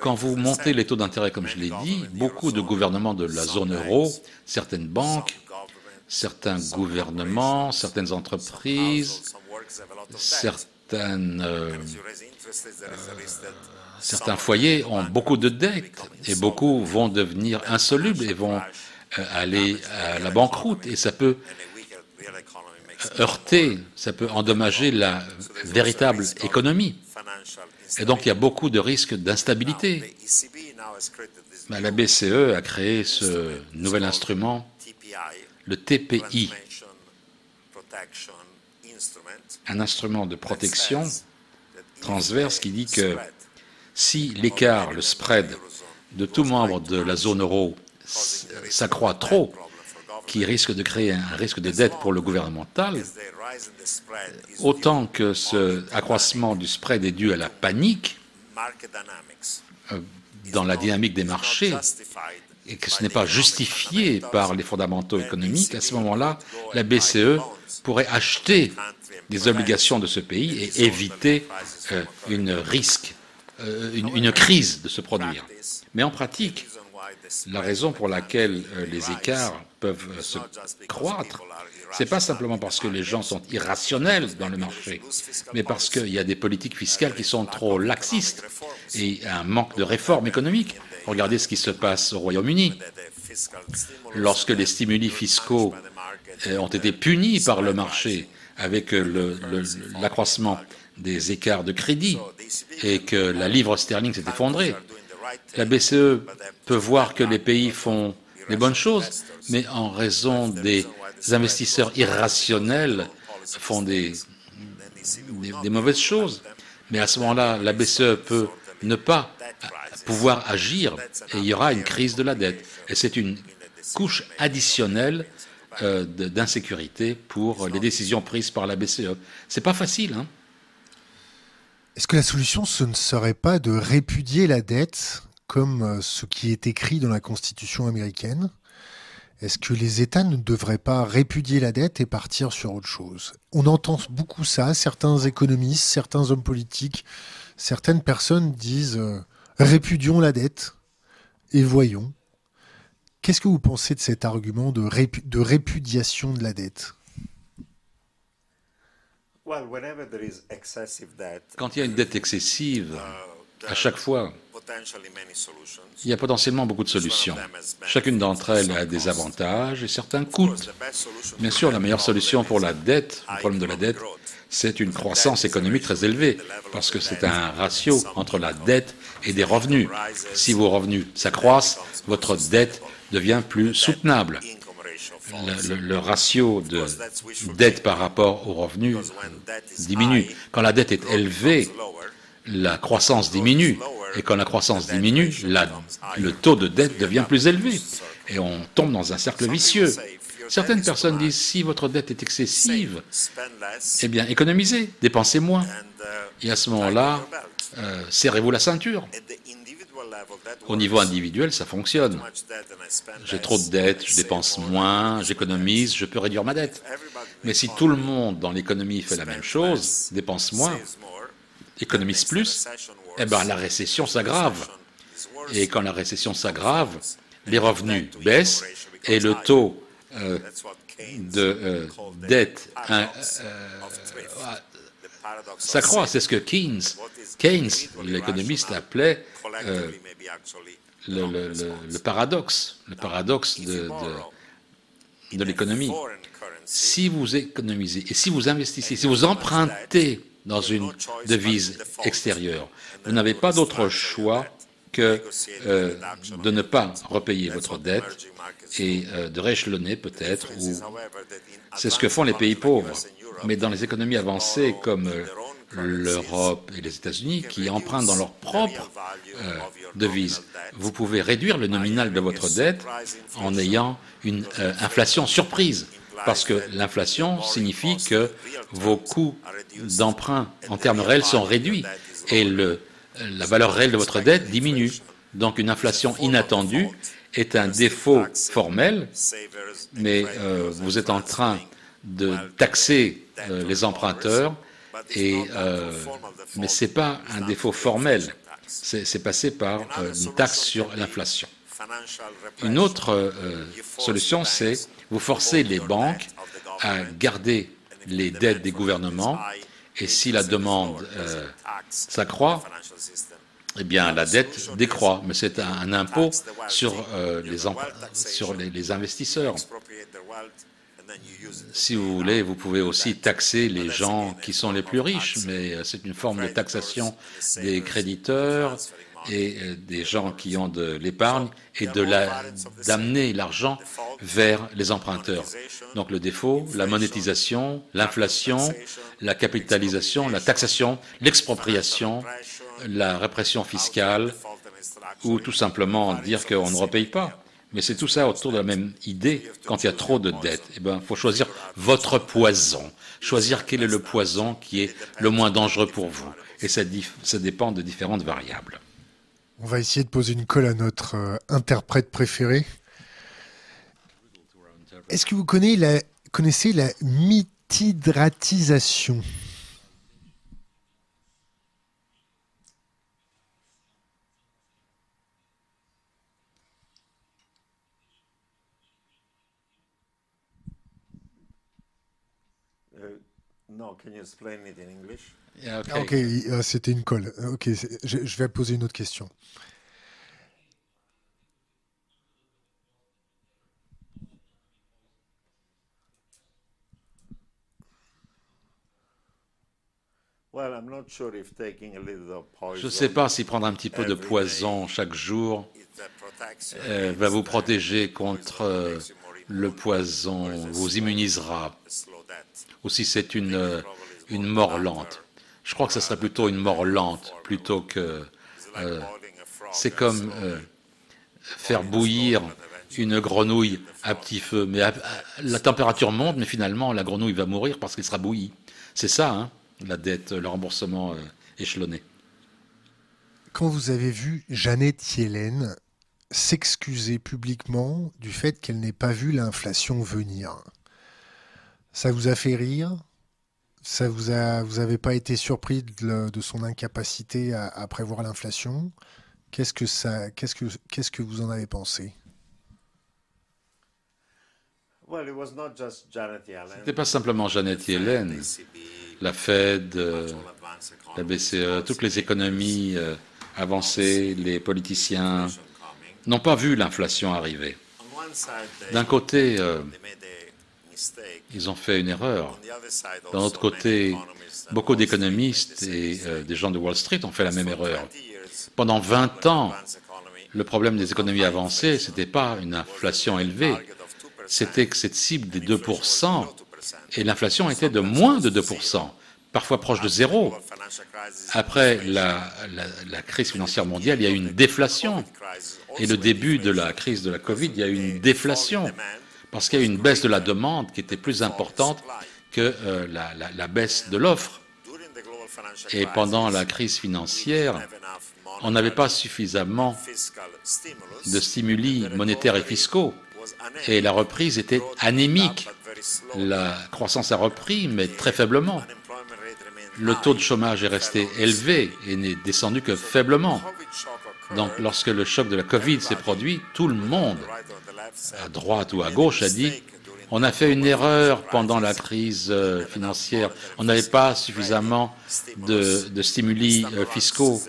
Speaker 2: Quand vous montez les taux d'intérêt, comme je l'ai dit, beaucoup de gouvernements de la zone euro, certaines banques, certains gouvernements, certaines entreprises, certaines, euh, certains foyers ont beaucoup de dettes et beaucoup vont devenir insolubles et vont euh, aller à la banqueroute. Et ça peut heurter, ça peut endommager la véritable économie. Et donc il y a beaucoup de risques d'instabilité. La BCE a créé ce nouvel instrument, le TPI, un instrument de protection transverse qui dit que si l'écart, le spread de tout membre de la zone euro s'accroît trop, qui risque de créer un risque de dette pour le gouvernemental, autant que ce accroissement du spread est dû à la panique euh, dans la dynamique des marchés et que ce n'est pas justifié par les fondamentaux économiques, à ce moment-là, la BCE pourrait acheter des obligations de ce pays et éviter euh, risque, euh, une, crise de se produire. Mais en pratique, la raison pour laquelle les écarts peuvent euh, se croître, ce n'est pas simplement parce que les gens sont irrationnels dans le marché, mais parce qu'il y a des politiques fiscales qui sont trop laxistes et un manque de réforme économique. Regardez ce qui se passe au Royaume-Uni. Lorsque les stimuli fiscaux euh, ont été punis par le marché avec l'accroissement des écarts de crédit et que la livre sterling s'est effondrée, la BCE peut voir que les pays font les bonnes choses, mais en raison des investisseurs irrationnels font des, mauvaises choses. Mais à ce moment-là, la BCE peut ne pas pouvoir agir et il y aura une crise de la dette. Et c'est une couche additionnelle euh, d'insécurité pour les décisions prises par la BCE. C'est pas facile. Hein
Speaker 1: Est-ce que la solution, ce ne serait pas de répudier la dette comme euh, ce qui est écrit dans la Constitution américaine? Est-ce que les États ne devraient pas répudier la dette et partir sur autre chose? On entend beaucoup ça, certains économistes, certains hommes politiques, certaines personnes disent euh, répudions la dette et voyons. Qu'est-ce que vous pensez de cet argument de, de répudiation de la dette?
Speaker 2: Quand il y a une dette excessive, uh, à chaque fois, il y a potentiellement beaucoup de solutions. Chacune d'entre elles a des avantages et certains coûts. Bien sûr, la meilleure solution pour la dette, le problème de la dette, c'est une croissance économique très élevée, parce que c'est un ratio entre la dette et des revenus. Si vos revenus s'accroissent, votre dette devient plus soutenable. Le, ratio de dette par rapport aux revenus diminue. Quand la dette est élevée, la croissance diminue. Et quand la croissance diminue, le taux de dette devient plus élevé. Et on tombe dans un cercle vicieux. Certaines personnes disent, si votre dette est excessive, eh bien, économisez, dépensez moins. Et à ce moment-là, euh, serrez-vous la ceinture. Au niveau individuel, ça fonctionne. J'ai trop de dettes, je dépense moins, j'économise, je peux réduire ma dette. Mais si tout le monde dans l'économie fait la même chose, dépense moins, économisent plus, eh ben, la récession s'aggrave. Et quand la récession s'aggrave, les revenus baissent et le taux euh, de dette s'accroît. C'est ce que Keynes, Keynes l'économiste, appelait le, paradoxe, le paradoxe de, de l'économie. Si vous économisez et si vous investissez, si vous empruntez dans une devise extérieure, vous n'avez pas d'autre choix que euh, de ne pas repayer votre dette et euh, de réchelonner peut-être, ou c'est ce que font les pays pauvres. Mais dans les économies avancées comme euh, l'Europe et les États-Unis, qui empruntent dans leur propre devise, vous pouvez réduire le nominal de votre dette en ayant une inflation surprise parce que l'inflation signifie que vos coûts d'emprunt en termes réels sont réduits et la valeur réelle de votre dette diminue. Donc une inflation inattendue est un défaut formel, mais euh, vous êtes en train de taxer euh, les emprunteurs, et, euh, mais ce n'est pas un défaut formel, c'est passé par une taxe sur l'inflation. Une autre solution, c'est vous forcez les banques à garder les dettes des gouvernements et si la demande euh, s'accroît, eh bien la dette décroît, mais c'est un, impôt sur, euh, les, sur les, investisseurs. Si vous voulez, vous pouvez aussi taxer les gens qui sont les plus riches, mais euh, c'est une forme de taxation des créditeurs et euh, des gens qui ont de l'épargne et d'amener l'argent vers les emprunteurs. Donc le défaut, la monétisation, l'inflation, la capitalisation, la taxation, l'expropriation, la répression fiscale, ou tout simplement dire qu'on ne repaye pas. Mais c'est tout ça autour de la même idée. Quand il y a trop de dettes, eh ben, faut choisir votre poison, choisir quel est le poison qui est le moins dangereux pour vous. Et ça, dépend de différentes variables.
Speaker 1: On va essayer de poser une colle à notre euh, interprète préféré. Est-ce que vous connaissez la, connaissez
Speaker 3: uh, No, can you explain it in English?
Speaker 1: ok, euh, c'était une colle. Euh, ok, je, vais poser une autre question.
Speaker 2: Je ne sais pas si prendre un petit peu de poison chaque jour euh, va vous protéger contre le poison, vous immunisera, ou si c'est une, une mort lente. Je crois que ce serait plutôt une mort lente, plutôt que... Euh, c'est comme euh, faire bouillir une grenouille à petit feu. Mais la température monte, mais finalement, la grenouille va mourir parce qu'elle sera bouillie. C'est ça, hein, la dette, le remboursement euh, échelonné.
Speaker 1: Quand vous avez vu Jeannette Yellen s'excuser publiquement du fait qu'elle n'ait pas vu l'inflation venir, ça vous a fait rire? Ça vous a, vous avez pas été surpris de, son incapacité à, prévoir l'inflation? Qu'est-ce que ça, qu'est-ce que, qu'est-ce que vous en avez pensé?
Speaker 2: C'était pas simplement Janet Yellen, la Fed, euh, la BCE, toutes les économies euh, avancées, les politiciens n'ont pas vu l'inflation arriver. D'un côté, euh, ils ont fait une erreur. D'un autre côté, beaucoup d'économistes et euh, des gens de Wall Street ont fait la même erreur. Pendant 20 ans, le problème des économies avancées, ce n'était pas une inflation élevée, c'était que cette cible des 2%, et l'inflation était de moins de 2%, parfois proche de zéro. Après la, la, crise financière mondiale, il y a eu une déflation. Et le début de la crise de la Covid, il y a eu une déflation parce qu'il y a eu une baisse de la demande qui était plus importante que euh, la, baisse de l'offre. Et pendant la crise financière, on n'avait pas suffisamment de stimuli monétaires et fiscaux. Et la reprise était anémique. La croissance a repris, mais très faiblement. le taux de chômage est resté élevé et n'est descendu que faiblement. Donc lorsque le choc de la Covid s'est produit, tout le monde, à droite ou à gauche, a dit on a fait une erreur pendant la crise euh, financière, on n'avait pas suffisamment de, stimuli euh, fiscaux.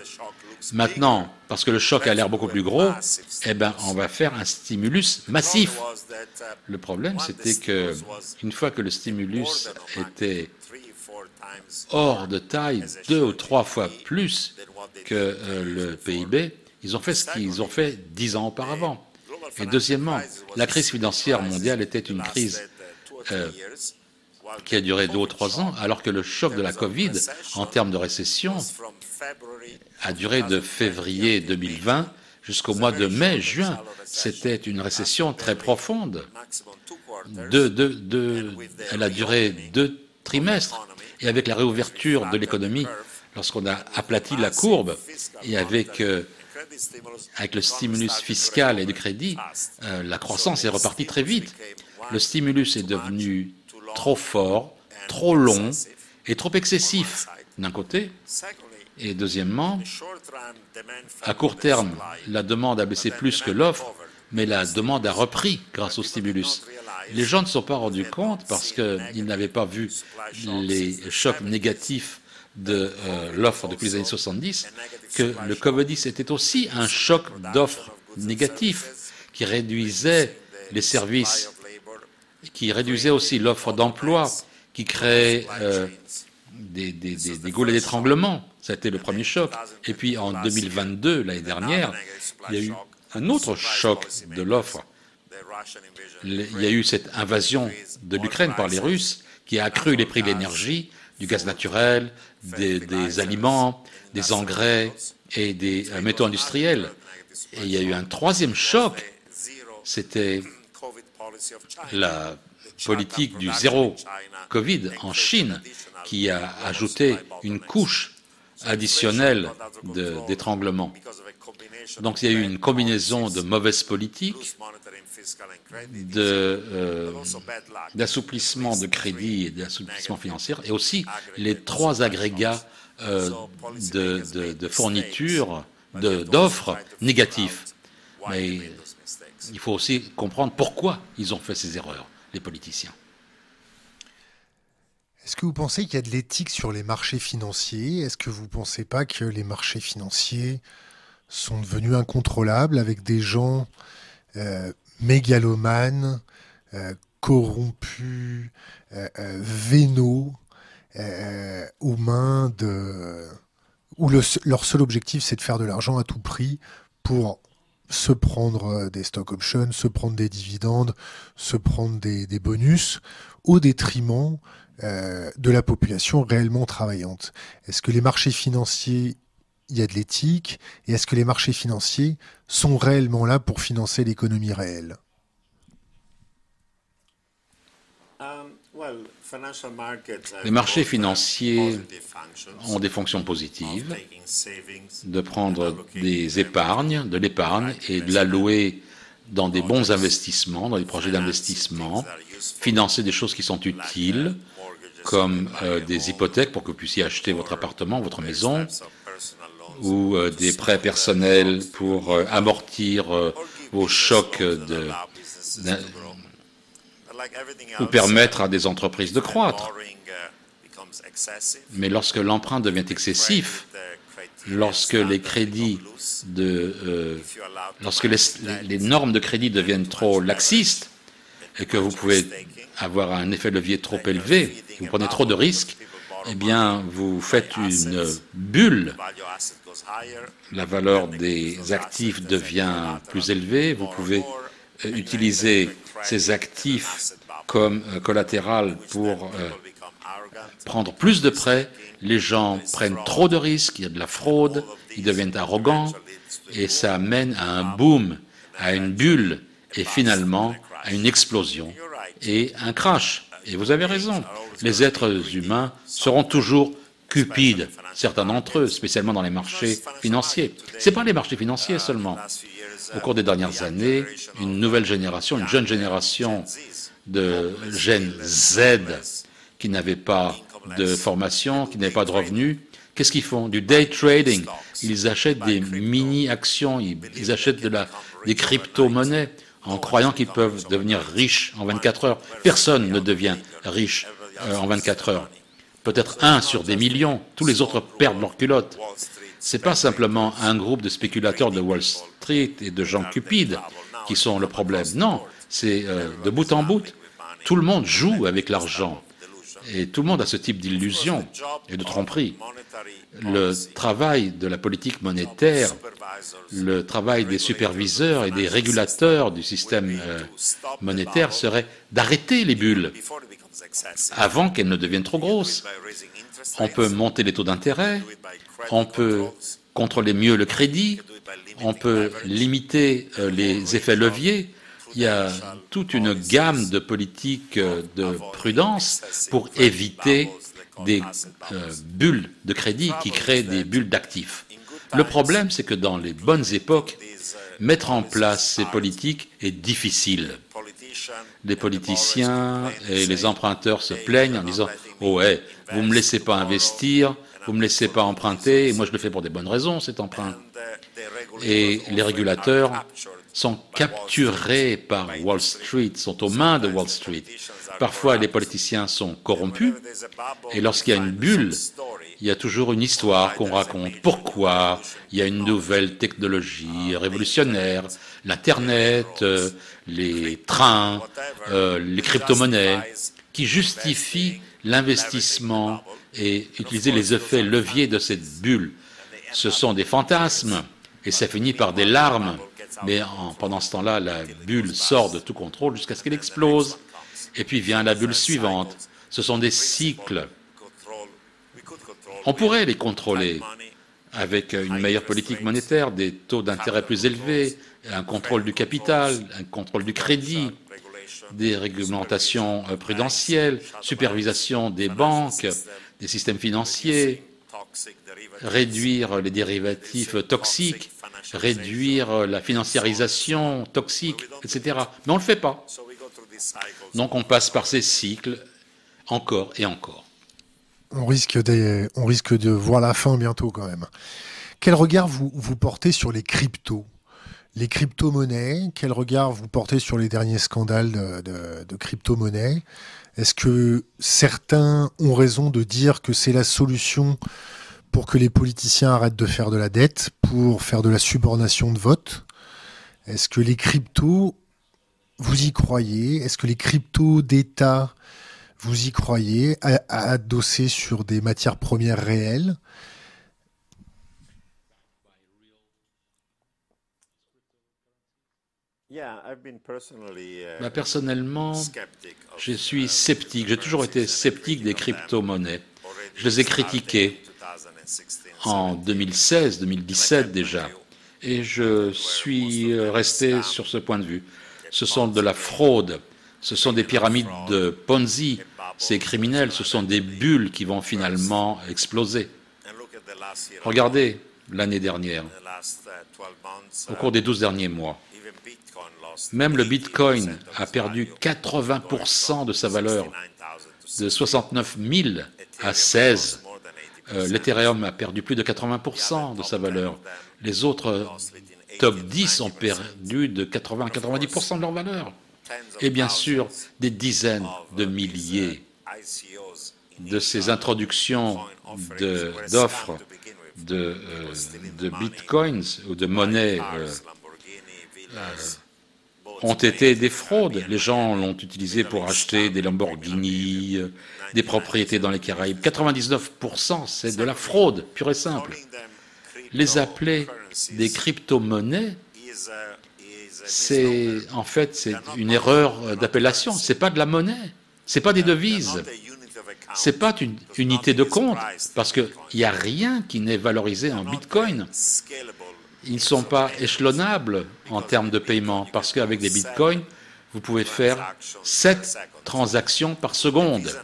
Speaker 2: Maintenant, parce que le choc a l'air beaucoup plus gros, eh ben, on va faire un stimulus massif. Le problème, c'était que une fois que le stimulus était hors de taille, deux ou trois fois plus que euh, le PIB, ils ont fait ce qu'ils ont fait dix ans auparavant. Et deuxièmement, la crise financière mondiale était une crise euh, qui a duré deux ou trois ans, alors que le choc de la Covid, en termes de récession, a duré de février 2020 jusqu'au mois de mai-juin. C'était une récession très profonde. elle a duré deux trimestres. Et avec la réouverture de l'économie, lorsqu'on a aplati la courbe et avec euh, avec le stimulus fiscal et de crédit, euh, la croissance est repartie très vite. Le stimulus est devenu trop fort, trop long et trop excessif d'un côté. Et deuxièmement, à court terme, la demande a baissé plus que l'offre, mais la demande a repris grâce au stimulus. Les gens ne sont pas rendus compte parce qu'ils n'avaient pas vu les chocs négatifs de euh, l'offre depuis les années 70 que le Covid-10 était aussi un choc d'offres négatif qui réduisait les services, qui réduisait aussi l'offre d'emploi, qui créait euh, des, des, des, goulets d'étranglement. Ça a été le premier choc. Et puis en 2022, l'année dernière, il y a eu un autre choc de l'offre. Il y a eu cette invasion de l'Ukraine par les Russes qui a accru les prix de l'énergie, du gaz naturel, des, aliments, des engrais et des euh, métaux industriels. Et il y a eu un troisième choc, c'était la politique du zéro Covid en Chine qui a ajouté une couche additionnelle d'étranglement. Donc il y a eu une combinaison de mauvaises politiques, d'assouplissement de, crédit et d'assouplissement financier, et aussi les trois agrégats euh, de, de, fourniture, d'offres négatifs. Mais il faut aussi comprendre pourquoi ils ont fait ces erreurs, les politiciens.
Speaker 1: Est-ce que vous pensez qu'il y a de l'éthique sur les marchés financiers? Est-ce que vous ne pensez pas que les marchés financiers sont devenus incontrôlables avec des gens euh, mégalomanes, euh, corrompus, euh, euh vénaux, aux mains de... où leur seul objectif c'est de faire de l'argent à tout prix pour se prendre des stock options, se prendre des dividendes, se prendre des, des bonus, au détriment de la population réellement travaillante. Est-ce que les marchés financiers il y a de l'éthique Et est-ce que les marchés financiers sont réellement là pour financer l'économie réelle?
Speaker 2: Um, Les marchés financiers ont des fonctions positives, de prendre des épargnes, de l'épargne et de l'allouer dans des bons investissements, dans des projets d'investissement, financer des choses qui sont utiles, comme euh, des hypothèques pour que vous puissiez acheter votre appartement, votre maison, ou euh, des prêts personnels pour euh, amortir euh, vos chocs de, ou permettre à des entreprises de croître. Mais lorsque l'emprunt devient excessif, lorsque les crédits lorsque les, normes de crédit deviennent trop laxistes et que vous pouvez avoir un effet levier trop élevé, vous prenez trop de risques, eh bien, vous faites une bulle. La valeur des actifs devient plus élevée, vous pouvez euh, utiliser ces actifs comme euh, collatéral pour euh, prendre plus de prêts, les gens prennent trop de risques, il y a de la fraude, ils deviennent arrogants, et ça amène à un boom, à une bulle, et finalement à une explosion et un crash. Et vous avez raison, les êtres humains seront toujours cupides, certains d'entre eux, spécialement dans les marchés financiers. Ce n'est pas les marchés financiers seulement. Au cours des dernières années, une nouvelle génération, une jeune génération de Gen Z qui n'avait pas de formation, qui n'avaient pas de revenus. Qu'est-ce qu'ils font? Du day trading. Ils achètent des mini-actions, ils, achètent de la, des crypto-monnaies en croyant qu'ils peuvent devenir riches en 24 heures. Personne ne devient riche euh, en 24 heures. Peut-être un sur des millions. Tous les autres perdent leur culotte. Ce n'est pas simplement un groupe de spéculateurs de Wall Street et de gens cupides qui sont le problème. Non, c'est euh, de bout en bout. Tout le monde joue avec l'argent. Et tout le monde a ce type d'illusion et de tromperie. Le travail de la politique monétaire, le travail des superviseurs et des régulateurs du système euh, monétaire serait d'arrêter les bulles avant qu'elles ne deviennent trop grosses. On peut monter les taux d'intérêt, on peut contrôler mieux le crédit, on peut limiter euh, les effets leviers. Il y a toute une gamme de politiques euh, de prudence pour éviter des euh, bulles de crédit qui créent des bulles d'actifs. Le problème, c'est que dans les bonnes époques, mettre en place ces politiques est difficile. Les politiciens et les emprunteurs se plaignent en disant Oh ouais, vous ne me laissez pas investir, vous ne me laissez pas emprunter, et moi je le fais pour des bonnes raisons, cet emprunt. Et les régulateurs sont capturés par Wall Street, sont aux mains de Wall Street. Parfois, les politiciens sont corrompus, et lorsqu'il y a une bulle, il y a toujours une histoire qu'on raconte. Pourquoi il y a une nouvelle technologie révolutionnaire, l'Internet, euh, les trains, euh, les crypto-monnaies, qui justifient l'investissement et utiliser les effets leviers de cette bulle. Ce sont des fantasmes et ça finit par des larmes. Mais pendant ce temps-là, la bulle sort de tout contrôle jusqu'à ce qu'elle explose. Et puis vient la bulle suivante. Ce sont des cycles. On pourrait les contrôler avec une meilleure politique monétaire, des taux d'intérêt plus élevés, un contrôle du capital, un contrôle du crédit, des réglementations prudentielles, supervision des banques, des systèmes financiers, réduire les dérivatifs toxiques, réduire la financiarisation toxique, etc. Mais on ne le fait pas. Donc on passe par ces cycles encore et encore.
Speaker 1: On risque, de voir la fin bientôt quand même. Quel regard vous, vous portez sur les cryptos? Les crypto-monnaies, quel regard vous portez sur les derniers scandales de, de crypto-monnaies? Est-ce que certains ont raison de dire que c'est la solution pour que les politiciens arrêtent de faire de la dette, pour faire de la subornation de vote. Est-ce que les cryptos, vous y croyez? Est-ce que les cryptos d'État, vous y croyez, adossés sur des matières premières réelles?
Speaker 2: Bah, personnellement, je suis sceptique. J'ai toujours été sceptique des crypto-monnaies. Je les ai critiquées en 2016, 2017 déjà. Et je suis resté sur ce point de vue. Ce sont de la fraude, ce sont des pyramides de Ponzi, ces criminels, ce sont des bulles qui vont finalement exploser. Regardez l'année dernière, au cours des 12 derniers mois, même le Bitcoin a perdu 80% de sa valeur, de 69 000 à 16 euh, L'Ethereum a perdu plus de 80% de sa valeur. Les autres top 10 ont perdu de 80 à 90% de leur valeur. Et bien sûr, des dizaines de milliers de ces introductions d'offres de, euh, de, bitcoins ou de monnaies euh, ont été des fraudes. Les gens l'ont utilisé pour acheter des Lamborghini, des propriétés dans les Caraïbes. 99%, c'est de la fraude, pure et simple. Les appeler des crypto-monnaies, c'est en fait c'est une erreur d'appellation. C'est pas de la monnaie, c'est pas des devises, c'est pas une unité de compte parce qu'il n'y a rien qui n'est valorisé en Bitcoin. Ils ne sont pas échelonnables en termes de paiement parce qu'avec des Bitcoins, vous pouvez faire 7 transactions par seconde.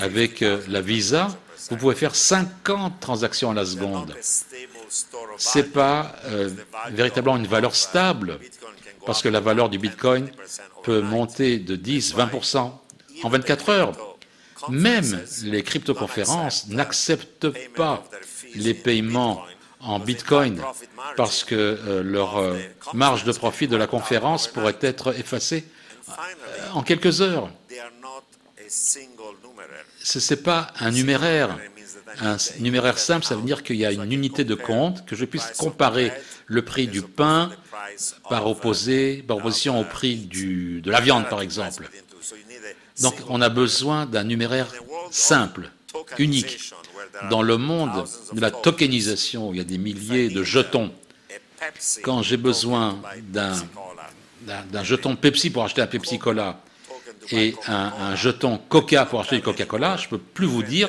Speaker 2: Avec euh, la Visa, vous pouvez faire 50 transactions à la seconde. Ce n'est pas euh, véritablement une valeur stable, parce que la valeur du Bitcoin peut monter de 10-20% en 24 heures. Même les cryptoconférences n'acceptent pas les paiements en Bitcoin parce que euh, leur euh, marge de profit de la conférence pourrait être effacée euh, en quelques heures. Ce n'est pas un numéraire. Un numéraire simple, ça veut dire qu'il y a une unité de compte, que je puisse comparer le prix du pain par, opposition au prix de la viande, par exemple. Donc on a besoin d'un numéraire simple, unique. Dans le monde de la tokenisation, où il y a des milliers de jetons, quand j'ai besoin d'un jeton Pepsi pour acheter un Pepsi Cola et un, jeton Coca pour acheter du Coca-Cola, je ne peux plus vous dire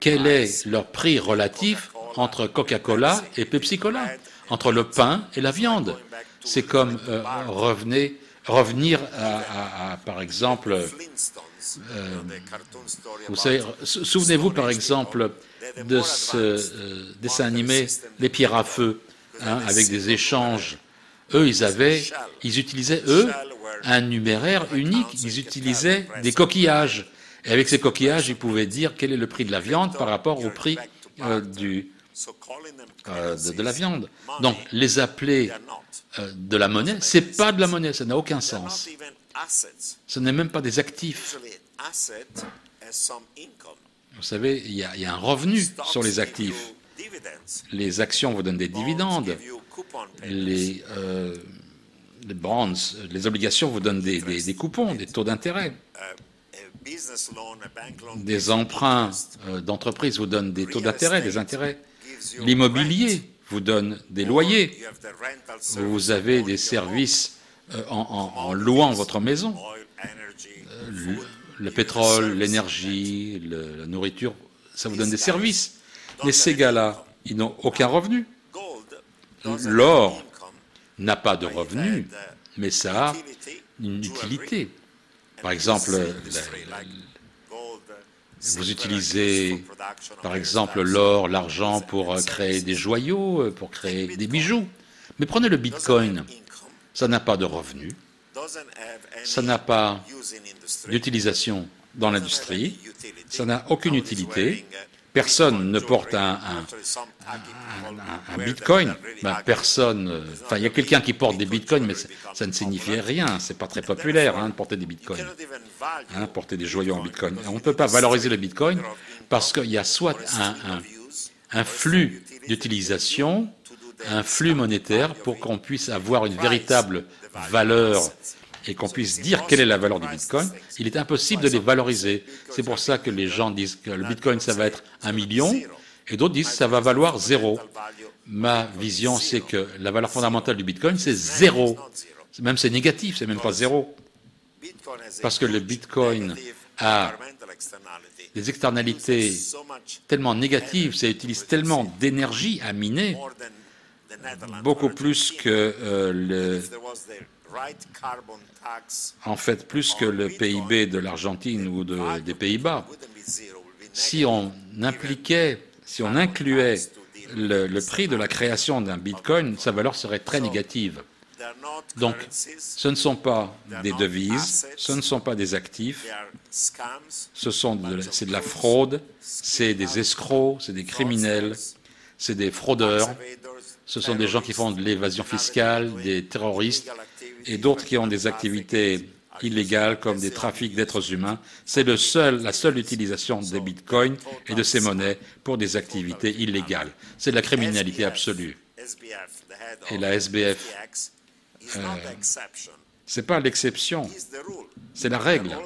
Speaker 2: quel est leur prix relatif entre Coca-Cola et Pepsi Cola, entre le pain et la viande. C'est comme euh, revenir à, par exemple, euh, vous savez, souvenez-vous par exemple de ce euh, dessin animé Les pierres à feu, hein, avec des échanges. Eux, ils avaient, ils utilisaient eux un numéraire unique. Ils utilisaient des coquillages. Et avec ces coquillages, ils pouvaient dire quel est le prix de la viande par rapport au prix du, de, la viande. Donc, les appeler euh, de la monnaie, c'est pas de la monnaie, ça n'a aucun sens. Ce n'est même pas des actifs. Vous savez, il y, a, un revenu sur les actifs. Les actions vous donnent des dividendes. Les, euh, les bonds, les obligations vous donnent des, des coupons, des taux d'intérêt. Des emprunts euh, d'entreprise vous donnent des taux d'intérêt, des intérêts. L'immobilier vous donne des loyers, vous avez des services euh, en, louant votre maison, le, pétrole, l'énergie, la nourriture, ça vous donne des services. Mais ces gars-là, ils n'ont aucun revenu. L'or n'a pas de revenu, mais ça a une utilité. Par exemple, vous utilisez, par exemple, l'or, l'argent pour euh, créer des joyaux, euh, pour créer des bijoux. Mais prenez le Bitcoin. Ça n'a pas de revenus. Ça n'a pas d'utilisation dans l'industrie. Ça n'a aucune utilité personne ne porte un, bitcoin, ben, personne. Enfin, il y a quelqu'un qui porte des bitcoins, mais ça ne signifie rien. C'est pas très populaire hein, de porter des bitcoins, hein, porter des joyaux en bitcoin. On ne peut pas valoriser le bitcoin parce qu'il y a soit un flux d'utilisation, un flux monétaire pour qu'on puisse avoir une véritable valeur et qu'on puisse dire quelle est la valeur du Bitcoin, il est impossible de les valoriser. C'est pour ça que les gens disent que le Bitcoin, ça va être un million, et d'autres disent que ça va valoir zéro. Ma vision, c'est que la valeur fondamentale du Bitcoin, c'est zéro. Même c'est négatif, c'est même pas zéro. Parce que le Bitcoin a des externalités tellement négatives, ça utilise tellement d'énergie à miner, beaucoup plus que euh, le, en fait plus que le PIB de l'Argentine ou des Pays-Bas. Si on impliquait, si on incluait le, prix de la création d'un Bitcoin, sa valeur serait très négative. Donc, ce ne sont pas des devises, ce ne sont pas des actifs, ce sont c'est de la fraude, c'est des escrocs, c'est des criminels, c'est des fraudeurs, ce sont des gens qui font de l'évasion fiscale, des terroristes, et d'autres qui ont des activités illégales comme des trafics d'êtres humains. C'est seul, la seule utilisation des bitcoins et de ces monnaies pour des activités illégales. C'est de la criminalité absolue. Et la SBF, euh, ce n'est pas l'exception, c'est la règle.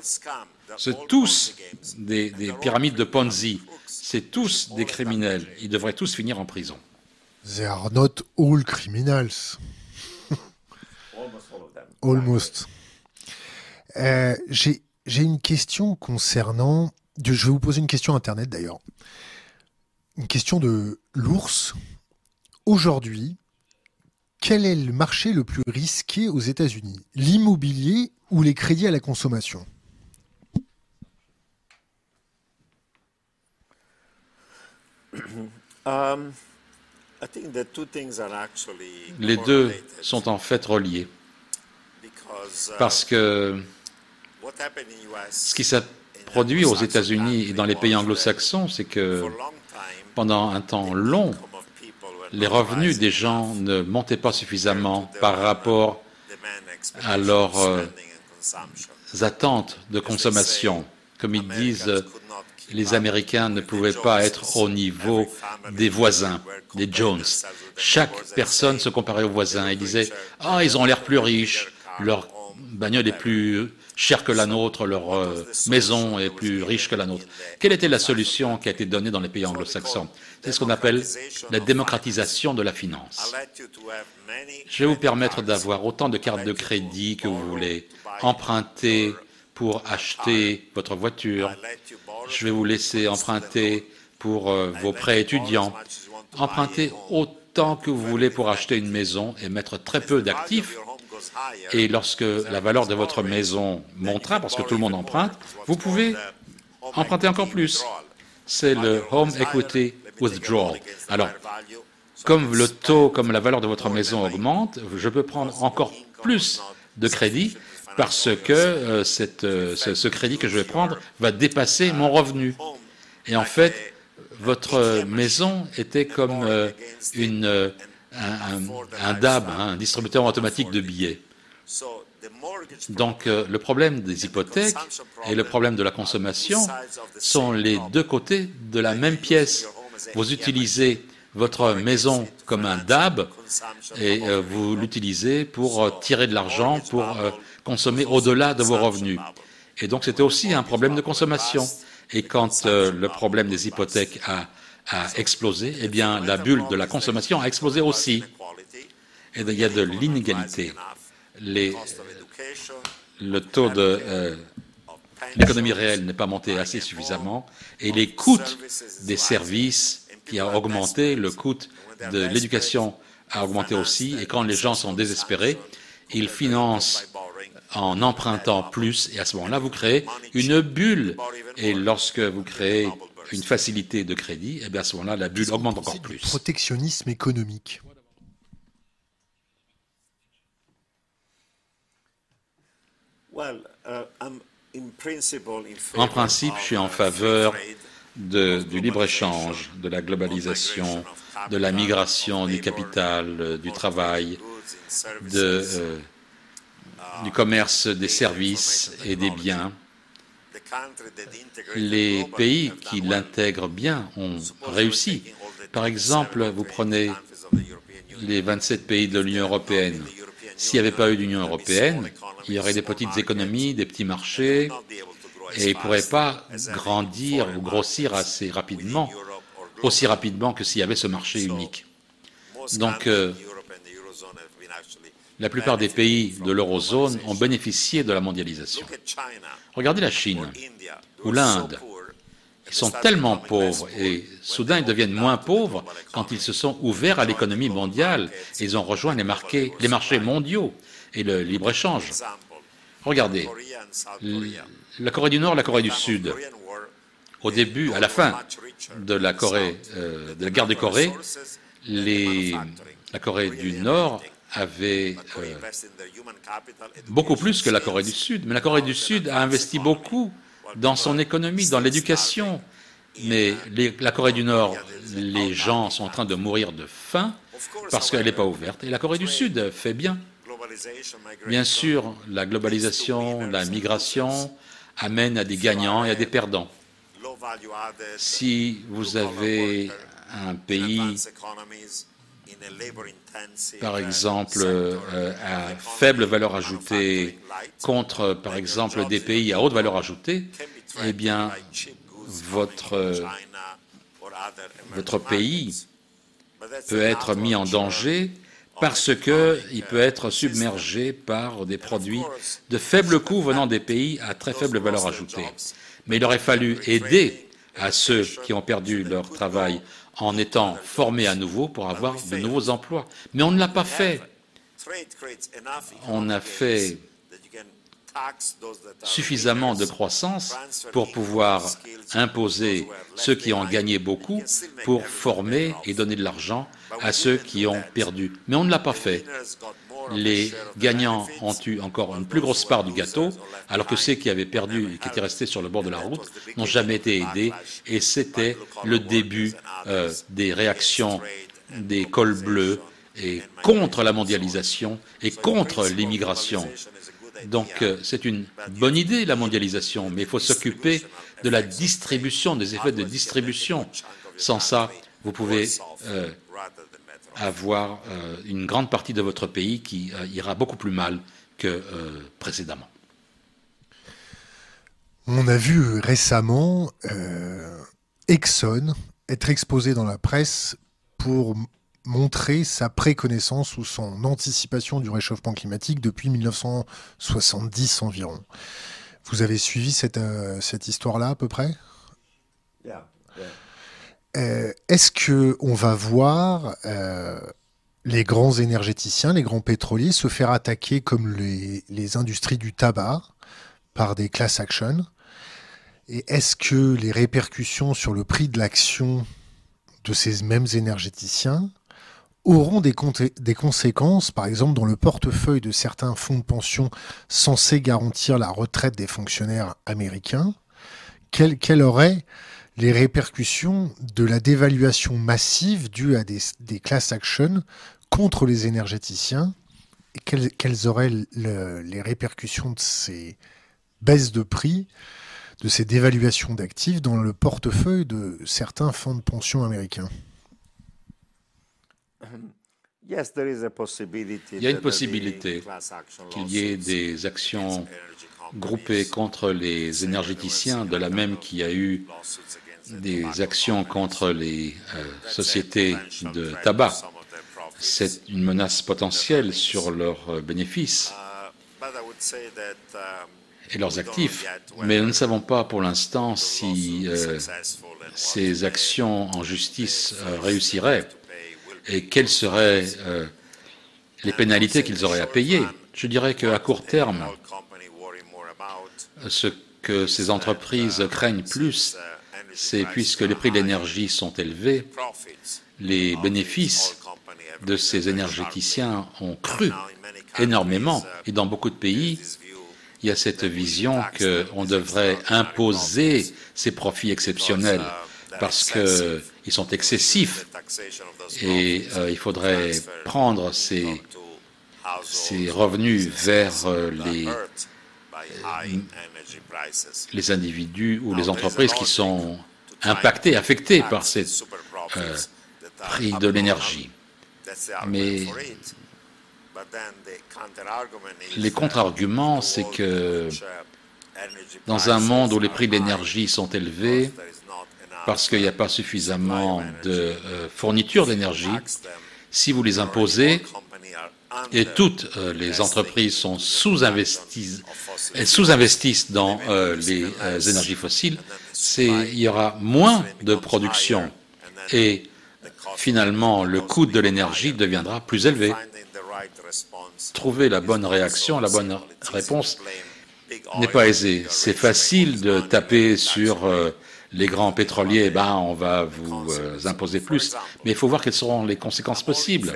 Speaker 2: C'est tous des, des pyramides de Ponzi, c'est tous des criminels. Ils devraient tous finir en prison.
Speaker 1: They are not all criminals. Almost. Euh, j'ai une question concernant. Je vais vous poser une question Internet d'ailleurs. Une question de l'ours. Aujourd'hui, quel est le marché le plus risqué aux États-Unis? L'immobilier ou les crédits à la consommation?
Speaker 2: Um, Les deux sont en fait reliés. Parce que ce qui s'est produit aux États-Unis et dans les pays anglo-saxons, c'est que pendant un temps long, les revenus des gens ne montaient pas suffisamment par rapport à leurs euh, attentes de consommation. Comme ils disent, les Américains ne pouvaient pas être au niveau des voisins, des Jones. Chaque personne se comparait aux voisins et disait Ah, ils ont l'air plus riches, leur bagnole est plus chère que la nôtre, leur euh, maison est plus riche que la nôtre. Quelle était la solution qui a été donnée dans les pays anglo-saxons? C'est ce qu'on appelle la démocratisation de la finance. Je vais vous permettre d'avoir autant de cartes de crédit que vous voulez, emprunter pour acheter votre voiture. Je vais vous laisser emprunter pour euh, vos prêts étudiants. Empruntez autant que vous voulez pour acheter une maison et mettre très peu d'actifs. Et lorsque la valeur de votre maison montera, parce que tout le monde emprunte, vous pouvez emprunter encore plus. C'est le Home Equity Withdrawal. Alors, comme le taux, comme la valeur de votre maison augmente, je peux prendre encore plus de crédit parce que euh, euh, ce, crédit que je vais prendre va dépasser mon revenu. Et en fait, votre maison était comme euh, une, un, DAB, hein, un distributeur automatique de billets. Donc le problème des hypothèques et le problème de la consommation sont les deux côtés de la même pièce. Vous utilisez votre maison comme un DAB et vous l'utilisez pour tirer de l'argent, pour consommer au-delà de vos revenus. Et donc c'était aussi un problème de consommation. Et quand euh, le problème des hypothèques a, explosé, eh bien la bulle de la consommation a explosé aussi. Et il y a de l'inégalité. le taux de euh, l'économie réelle n'est pas monté assez suffisamment et les coûts des services qui a augmenté, le coût de l'éducation a augmenté aussi. Et quand les gens sont désespérés, ils financent en empruntant plus, et à ce moment-là, vous créez une bulle. Et lorsque vous créez une facilité de crédit, et eh bien à ce moment-là, la bulle augmente encore plus.
Speaker 1: Protectionnisme économique.
Speaker 2: En principe, je suis en faveur du libre-échange, de la globalisation, de la migration du capital, du travail, de euh, du commerce des services et des biens. Les pays qui l'intègrent bien ont réussi. Par exemple, vous prenez les 27 pays de l'Union européenne. S'il n'y avait pas eu d'Union européenne, il y aurait des petites économies, des petits marchés, et ils ne pourraient pas grandir ou grossir assez rapidement, aussi rapidement que s'il y avait ce marché unique. Donc, euh, la plupart des pays de l'eurozone ont bénéficié de la mondialisation. Regardez la Chine ou l'Inde. Ils sont tellement pauvres et soudain ils deviennent moins pauvres quand ils se sont ouverts à l'économie mondiale et ils ont rejoint les, marchés mondiaux et le libre-échange. Regardez, la Corée du Nord, la Corée du Sud, au début, à la fin de la, euh, guerre de Corée, la Corée du Nord avait euh, beaucoup plus que la Corée du Sud. Mais la Corée du Sud a investi beaucoup dans son économie, dans l'éducation. Mais la Corée du Nord, les gens sont en train de mourir de faim parce qu'elle n'est pas ouverte. Et la Corée du Sud fait bien. Bien sûr, la globalisation, la migration amène à des gagnants et à des perdants. Si vous avez un pays par exemple, euh, à faible valeur ajoutée contre, par exemple, des pays à haute valeur ajoutée, eh bien, votre, votre pays peut être mis en danger parce qu'il peut être submergé par des produits de faible coût venant des pays à très faible valeur ajoutée. Mais il aurait fallu aider à ceux qui ont perdu leur travail en étant formés à nouveau pour avoir de nouveaux emplois. Mais on ne l'a pas fait. On a fait suffisamment de croissance pour pouvoir imposer ceux qui ont gagné beaucoup pour former et donner de l'argent à ceux qui ont perdu. Mais on ne l'a pas fait. Les gagnants ont eu encore une plus grosse part du gâteau, alors que ceux qui avaient perdu et qui étaient restés sur le bord de la route n'ont jamais été aidés. Et c'était le début euh, des réactions des cols bleus et contre la mondialisation et contre l'immigration. Donc euh, c'est une bonne idée la mondialisation, mais il faut s'occuper de la distribution, des effets de distribution. Sans ça, vous pouvez euh, avoir euh, une grande partie de votre pays qui ira beaucoup plus mal que précédemment.
Speaker 1: On a vu récemment Exxon être exposé dans la presse pour montrer sa préconnaissance ou son anticipation du réchauffement climatique depuis 1970 environ. Vous avez suivi cette, euh, cette histoire-là à peu près? Euh, Est-ce que on va voir euh, les grands énergéticiens, les grands pétroliers se faire attaquer comme les, les industries du tabac par des class actions Et est-ce que les répercussions sur le prix de l'action de ces mêmes énergéticiens auront des, des, conséquences, par exemple dans le portefeuille de certains fonds de pension censés garantir la retraite des fonctionnaires américains, quelles, quelles auraient les répercussions de la dévaluation massive due à des, des class actions contre les énergéticiens et quelles, quelles auraient le, les répercussions de ces baisses de prix, de ces dévaluations d'actifs dans le portefeuille de certains fonds de pension américains?
Speaker 2: Il y a une possibilité qu'il y ait des actions groupées contre les énergéticiens, de la même qu'il y a eu des actions contre les euh, sociétés de tabac. C'est une menace potentielle sur leurs bénéfices et leurs actifs, mais nous ne savons pas pour l'instant si euh, ces actions en justice euh, réussiraient et quelles seraient euh, les pénalités qu'ils auraient à payer. Je dirais qu'à court terme, ce que ces entreprises craignent plus, c'est puisque les prix de l'énergie sont élevés, les bénéfices de ces énergéticiens ont cru énormément. Et dans beaucoup de pays, il y a cette vision qu'on devrait imposer ces profits exceptionnels parce qu'ils sont excessifs et euh, il faudrait prendre ces, revenus vers euh, les, euh, les individus ou les entreprises qui sont impactés, affectés par ces prix de l'énergie. Mais les contre-arguments, c'est que dans un monde où les prix de l'énergie sont élevés, parce qu'il n'y a pas suffisamment de euh, fournitures d'énergie. Si vous les imposez, et toutes euh, les entreprises sont sous-investissent sous -investissent dans euh, les énergies fossiles, il y aura moins de production et finalement le coût de l'énergie deviendra plus élevé. Trouver la bonne réaction, la bonne réponse n'est pas aisé. C'est facile de taper sur les grands pétroliers, eh ben, on va vous euh, imposer plus. Mais il faut voir quelles seront les conséquences possibles.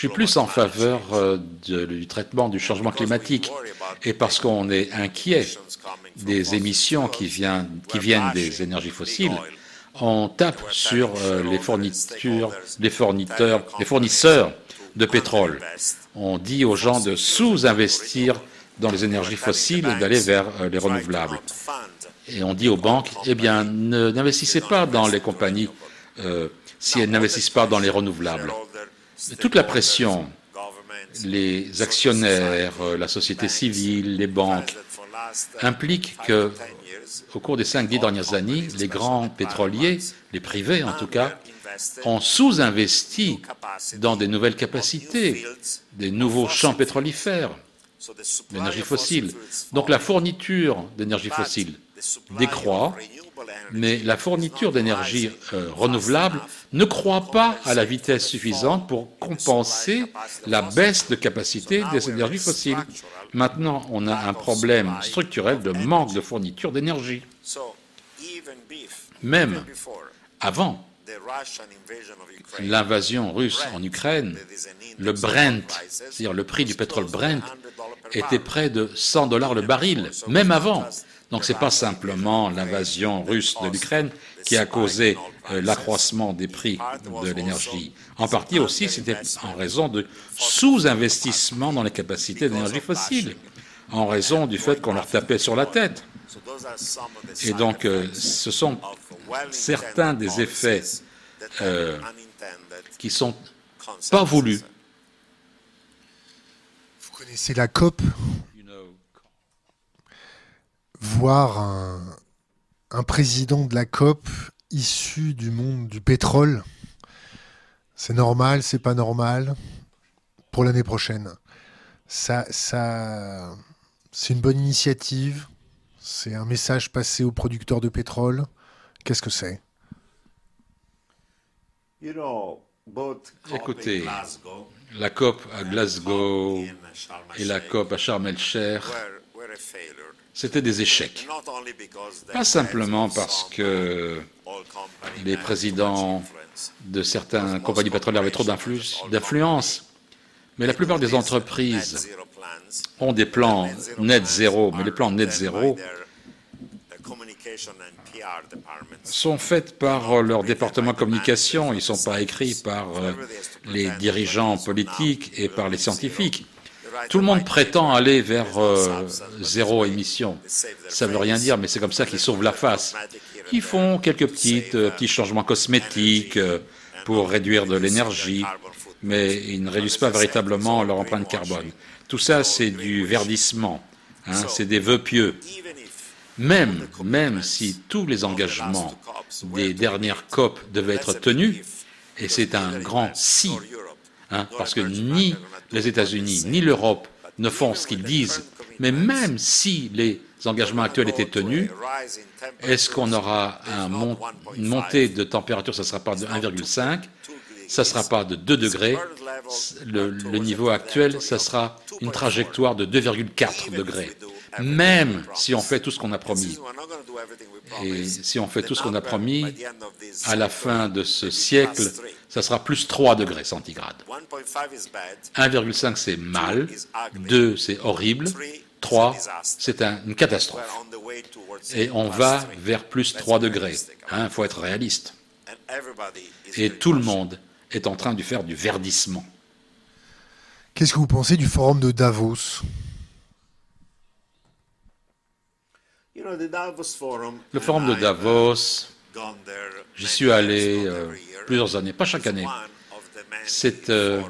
Speaker 2: Je suis plus en faveur euh, du traitement du changement climatique et parce qu'on est inquiet des émissions qui, qui, viennent des énergies fossiles, on tape sur euh, les, fournitures, les, fournisseurs, les fournisseurs de pétrole. On dit aux gens de sous-investir dans les énergies fossiles et d'aller vers les renouvelables. Et on dit aux banques, eh bien, n'investissez pas dans les compagnies euh, si elles n'investissent pas dans les renouvelables. Toute la pression, les actionnaires, euh, la société civile, les banques, impliquent que, au cours des cinq, dix dernières années, les grands pétroliers, les privés en tout cas, ont sous-investi dans des nouvelles capacités, des nouveaux champs pétrolifères, l'énergie fossile. Donc la fourniture d'énergie fossile décroît, Mais la fourniture d'énergie euh, renouvelable ne croît pas à la vitesse suffisante pour compenser la baisse de capacité des énergies fossiles. Maintenant, on a un problème structurel de manque de fourniture d'énergie. Même avant l'invasion russe en Ukraine, le Brent, c'est-à-dire le prix du pétrole Brent, était près de 100 dollars le baril, même avant. Donc ce n'est pas simplement l'invasion russe de l'Ukraine qui a causé euh, l'accroissement des prix de l'énergie. En partie aussi, c'était en raison de sous-investissement dans les capacités d'énergie fossile, en raison du fait qu'on leur tapait sur la tête. Et donc, euh, ce sont certains des effets euh, qui sont pas voulus.
Speaker 1: Vous connaissez la COP? Voir un, président de la COP issu du monde du pétrole, c'est normal, c'est pas normal pour l'année prochaine. Ça, ça, c'est une bonne initiative. C'est un message passé aux producteurs de pétrole. Qu'est-ce que c'est?
Speaker 2: Écoutez, la COP à Glasgow et la COP à Sharm el-Sheikh, c'était des échecs. Pas simplement parce que les présidents de certaines compagnies pétrolières avaient trop d'influence, mais la plupart des entreprises ont des plans net zéro, mais les plans net zéro sont faites par leur département communication, ils ne sont pas écrits par euh, les dirigeants politiques et par les scientifiques. Tout le monde prétend aller vers euh, zéro émission. Ça ne veut rien dire, mais c'est comme ça qu'ils sauvent la face. Ils font quelques petites, euh, petits changements cosmétiques pour réduire de l'énergie, mais ils ne réduisent pas véritablement leur empreinte carbone. Tout ça, c'est du verdissement, hein, c'est des vœux pieux. Même, même si tous les engagements des dernières COP devaient être tenus, et c'est un grand si, hein, parce que ni les États-Unis ni l'Europe ne font ce qu'ils disent, mais même si les engagements actuels étaient tenus, est-ce qu'on aura une montée de température, ça ne sera pas de 1,5, ça ne sera pas de 2 degrés, le, le niveau actuel, ça sera une trajectoire de 2,4 degrés. Même si on fait tout ce qu'on a promis. Et si on fait tout ce qu'on a promis, à la fin de ce siècle, ça sera plus 3 degrés centigrades. 1,5 c'est mal, 2 c'est horrible, 3 c'est une catastrophe. Et on va vers plus 3 degrés. Il hein, faut être réaliste. Et tout le monde est en train de faire du verdissement.
Speaker 1: Qu'est-ce que vous pensez du forum de Davos?
Speaker 2: Le forum de Davos, j'y suis allé euh, plusieurs années, pas chaque année. C'est euh,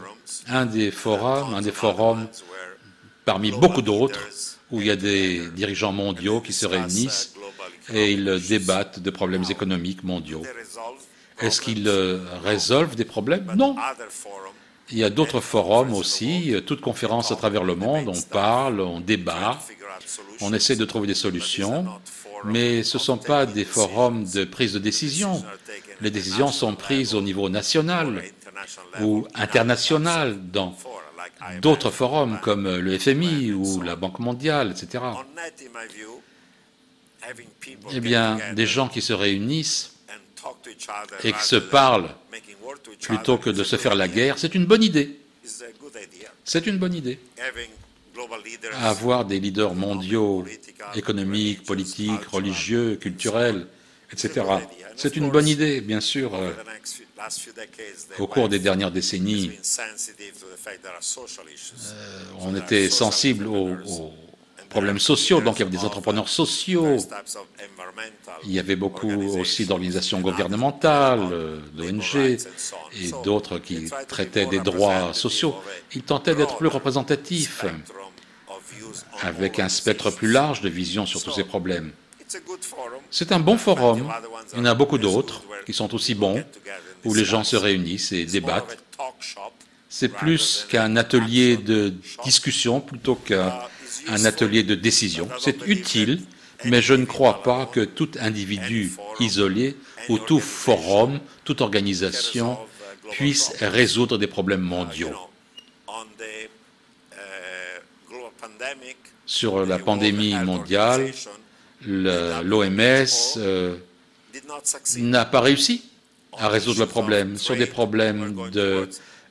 Speaker 2: un des forums, un des forums parmi beaucoup d'autres où il y a des dirigeants mondiaux qui se réunissent et ils débattent de problèmes économiques mondiaux. Est-ce qu'ils euh, résolvent des problèmes? Non. Il y a d'autres forums aussi, toutes conférences à travers le monde, on parle, on débat, on essaie de trouver des solutions, mais ce ne sont pas des forums de prise de décision. Les décisions sont prises au niveau national ou international dans d'autres forums comme le FMI ou la Banque mondiale, etc. Eh bien, des gens qui se réunissent et qui se parlent plutôt que de se faire la guerre, c'est une bonne idée. C'est une bonne idée avoir des leaders mondiaux, économiques, politiques, religieux, culturels, etc. C'est une bonne idée, bien sûr. Euh, au cours des dernières décennies, euh, on était sensible aux, problèmes sociaux, donc il y avait des entrepreneurs sociaux, il y avait beaucoup aussi d'organisations gouvernementales, euh, d'ONG et d'autres qui traitaient des droits sociaux. Ils tentaient d'être plus représentatifs avec un spectre plus large de vision sur tous ces problèmes. C'est un bon forum. Il y en a beaucoup d'autres qui sont aussi bons, où les gens se réunissent et débattent. C'est plus qu'un atelier de discussion plutôt qu'un atelier de décision. C'est utile, Mais je ne crois pas que tout individu isolé ou tout forum, toute organisation puisse résoudre des problèmes mondiaux. Sur la pandémie mondiale, l'OMS euh, n'a pas réussi à résoudre le problème. Sur des problèmes de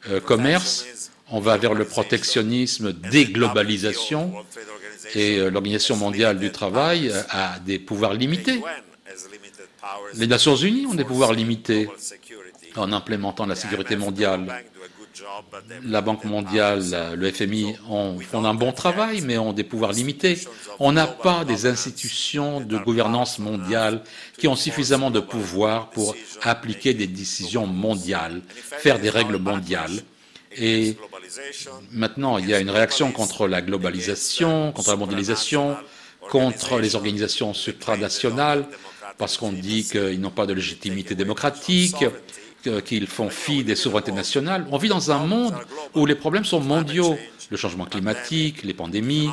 Speaker 2: euh, commerce, on va vers le protectionnisme, déglobalisation, et euh, l'Organisation mondiale du travail a des pouvoirs limités. Les Nations unies ont des pouvoirs limités en implémentant la sécurité mondiale. La Banque mondiale, le FMI font un bon travail, mais ont des pouvoirs limités. On n'a pas des institutions de gouvernance mondiale qui ont suffisamment de pouvoir pour appliquer des décisions mondiales, faire des règles mondiales. Et maintenant, il y a une réaction contre la globalisation, contre la mondialisation, contre les organisations supranationales, parce qu'on dit qu'ils n'ont pas de légitimité démocratique, qu'ils font fi des souverainetés nationales. On vit dans un monde où les problèmes sont mondiaux. Le changement climatique, les pandémies,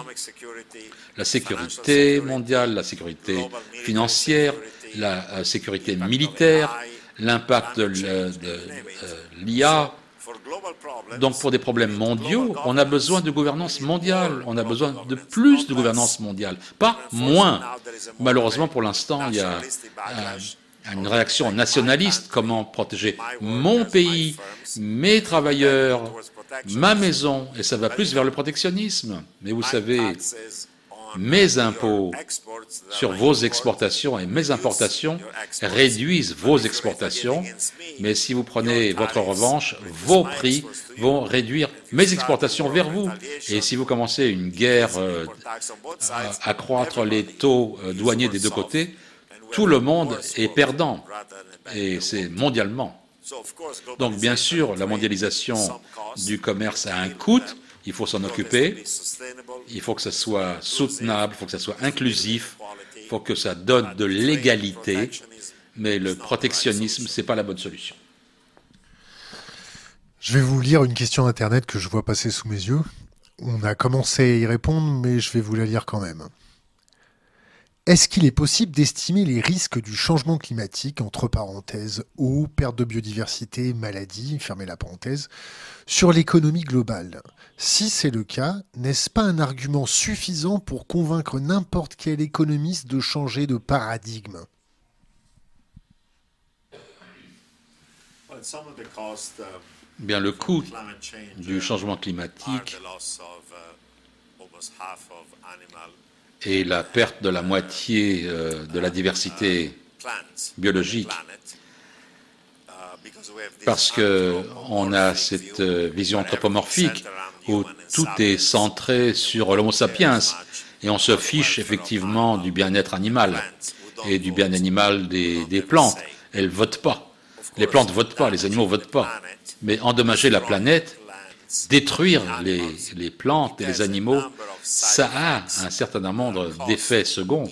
Speaker 2: la sécurité mondiale, la sécurité financière, la euh, sécurité militaire, l'impact de l'IA, donc pour des problèmes mondiaux, on a besoin de gouvernance mondiale, on a besoin de plus de gouvernance mondiale, pas moins. Malheureusement, pour l'instant, il y a une réaction nationaliste, comment protéger mon pays, mes travailleurs, ma maison, et ça va plus vers le protectionnisme. Mais vous savez, mes impôts sur vos exportations et mes importations réduisent vos exportations, mais si vous prenez votre revanche, vos prix vont réduire mes exportations vers vous. Et si vous commencez une guerre euh, à accroître les taux euh, douaniers des deux côtés, tout le monde est perdant, et c'est mondialement. Donc bien sûr, la mondialisation du commerce a un coût, il faut s'en occuper, il faut que ce soit soutenable, il faut que ce soit inclusif, il faut que ça donne de l'égalité, mais le protectionnisme, ce n'est pas la bonne solution.
Speaker 1: Je vais vous lire une question Internet que je vois passer sous mes yeux. On a commencé à y répondre, mais je vais vous la lire quand même. Est-ce qu'il est possible d'estimer les risques du changement climatique, entre parenthèses, eau, perte de biodiversité, maladie, fermez la parenthèse, sur l'économie globale? Si c'est le cas, n'est-ce pas un argument suffisant pour convaincre n'importe quel économiste de changer de paradigme?
Speaker 2: Bien, le coût du changement climatique et la perte de la moitié euh, de la diversité biologique parce qu'on a cette euh, vision anthropomorphique où tout est centré sur l'homo sapiens et on se fiche effectivement du bien-être animal et du bien animal des, des plantes. Elles ne votent pas. Les plantes ne votent pas, les animaux ne votent pas. Mais endommager la planète, détruire les, plantes et les animaux, ça a un certain nombre d'effets seconds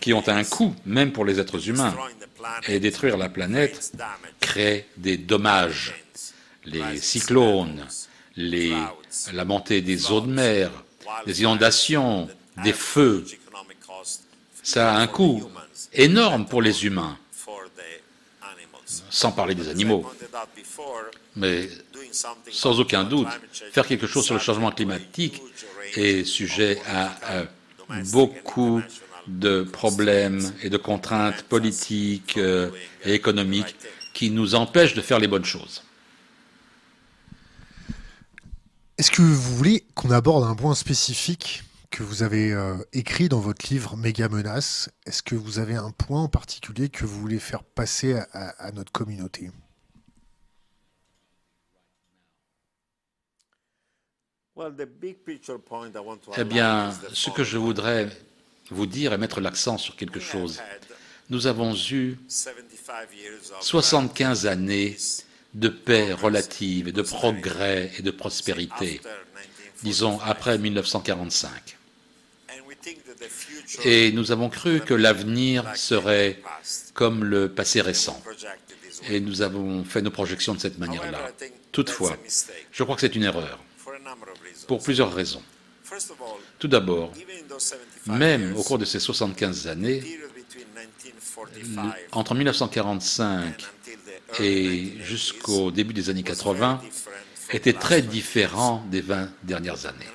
Speaker 2: qui ont un coût, même pour les êtres humains. Et détruire la planète crée des dommages. Les cyclones, la montée des eaux de mer, les inondations, des feux, ça a un coût énorme pour les humains, sans parler des animaux. Sans aucun doute, faire quelque chose sur le changement climatique est sujet à, beaucoup de problèmes et de contraintes politiques euh, et économiques qui nous empêchent de faire les bonnes choses.
Speaker 1: Est-ce que vous voulez qu'on aborde un point spécifique que vous avez euh, écrit dans votre livre Méga Menace? Est-ce que vous avez un point en particulier que vous voulez faire passer à notre communauté?
Speaker 2: Eh bien, ce que je voudrais vous dire et mettre l'accent sur quelque chose. Nous avons eu 75 années de paix relative de progrès et de prospérité, disons après 1945. Et nous avons cru que l'avenir serait comme le passé récent. Et nous avons fait nos projections de cette manière-là. Toutefois, je crois que c'est une erreur pour plusieurs raisons. Tout d'abord, même au cours de ces 75 années, entre 1945 et jusqu'au début des années 80, était très différent des 20 dernières années.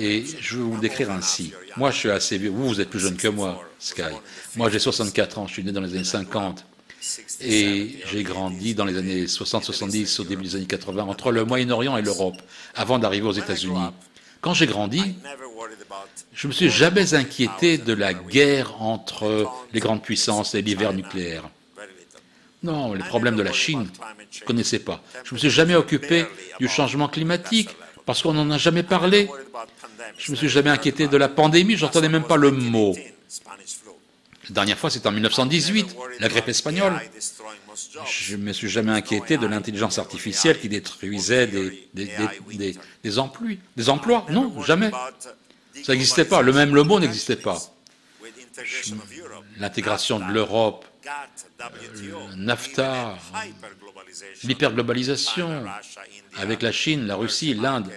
Speaker 2: Et je vais vous le décrire ainsi. Moi, je suis assez vieux. Vous, vous êtes plus jeune que moi, Sky. Moi, j'ai 64 ans. Je suis né dans les années 50. Et j'ai grandi dans les années 60-70, au début des années 80, entre le Moyen-Orient et l'Europe, avant d'arriver aux États-Unis. Quand j'ai grandi, je ne me suis jamais inquiété de la guerre entre les grandes puissances et l'hiver nucléaire. Non, les problèmes de la Chine, je ne connaissais pas. Je ne me suis jamais occupé du changement climatique parce qu'on n'en a jamais parlé. Je ne me suis jamais inquiété de la pandémie, je n'entendais même pas le mot. La dernière fois, c'était en 1918, la grippe espagnole. Je ne me suis jamais inquiété de l'intelligence artificielle qui détruisait des, des, des, emplois. Des emplois? Non, jamais. Ça n'existait pas. Le même le mot n'existait pas. L'intégration de l'Europe, NAFTA, l'hyperglobalisation avec la Chine, la Russie, l'Inde,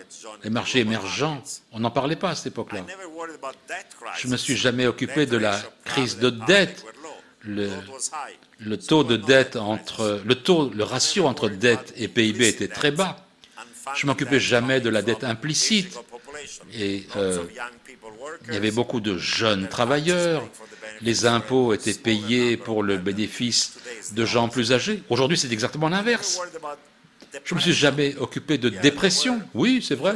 Speaker 2: les marchés émergents, on n'en parlait pas à cette époque-là. Je ne me suis jamais occupé de la crise de dette. Le, le, taux de dette entre le taux, le ratio entre dette et PIB était très bas. Je ne m'occupais jamais de la dette implicite. Et euh, il y avait beaucoup de jeunes travailleurs. Les impôts étaient payés pour le bénéfice de gens plus âgés. Aujourd'hui, c'est exactement l'inverse. Je ne me suis jamais occupé de dépression. Oui, c'est vrai.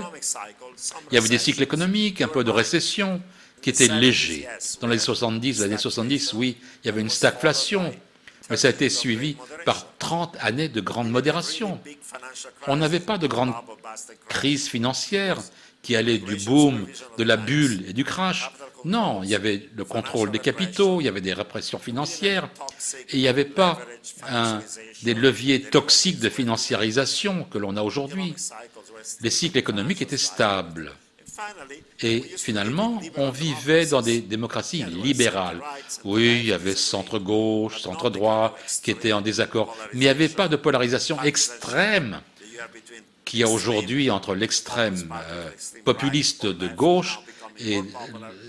Speaker 2: Il y avait des cycles économiques, un peu de récession, qui étaient légers. Dans les 70, les années 70, oui, il y avait une stagflation, mais ça a été suivi par 30 années de grande modération. On n'avait pas de grande crise financière qui allait du boom, de la bulle et du crash. Non, il y avait le contrôle des capitaux, il y avait des répressions financières, et il n'y avait pas des leviers toxiques de financiarisation que l'on a aujourd'hui. Les cycles économiques étaient stables. Et finalement, on vivait dans des démocraties libérales. Oui, il y avait centre-gauche, centre-droit qui étaient en désaccord, mais il n'y avait pas de polarisation extrême qu'il y a aujourd'hui entre l'extrême euh, populiste de gauche et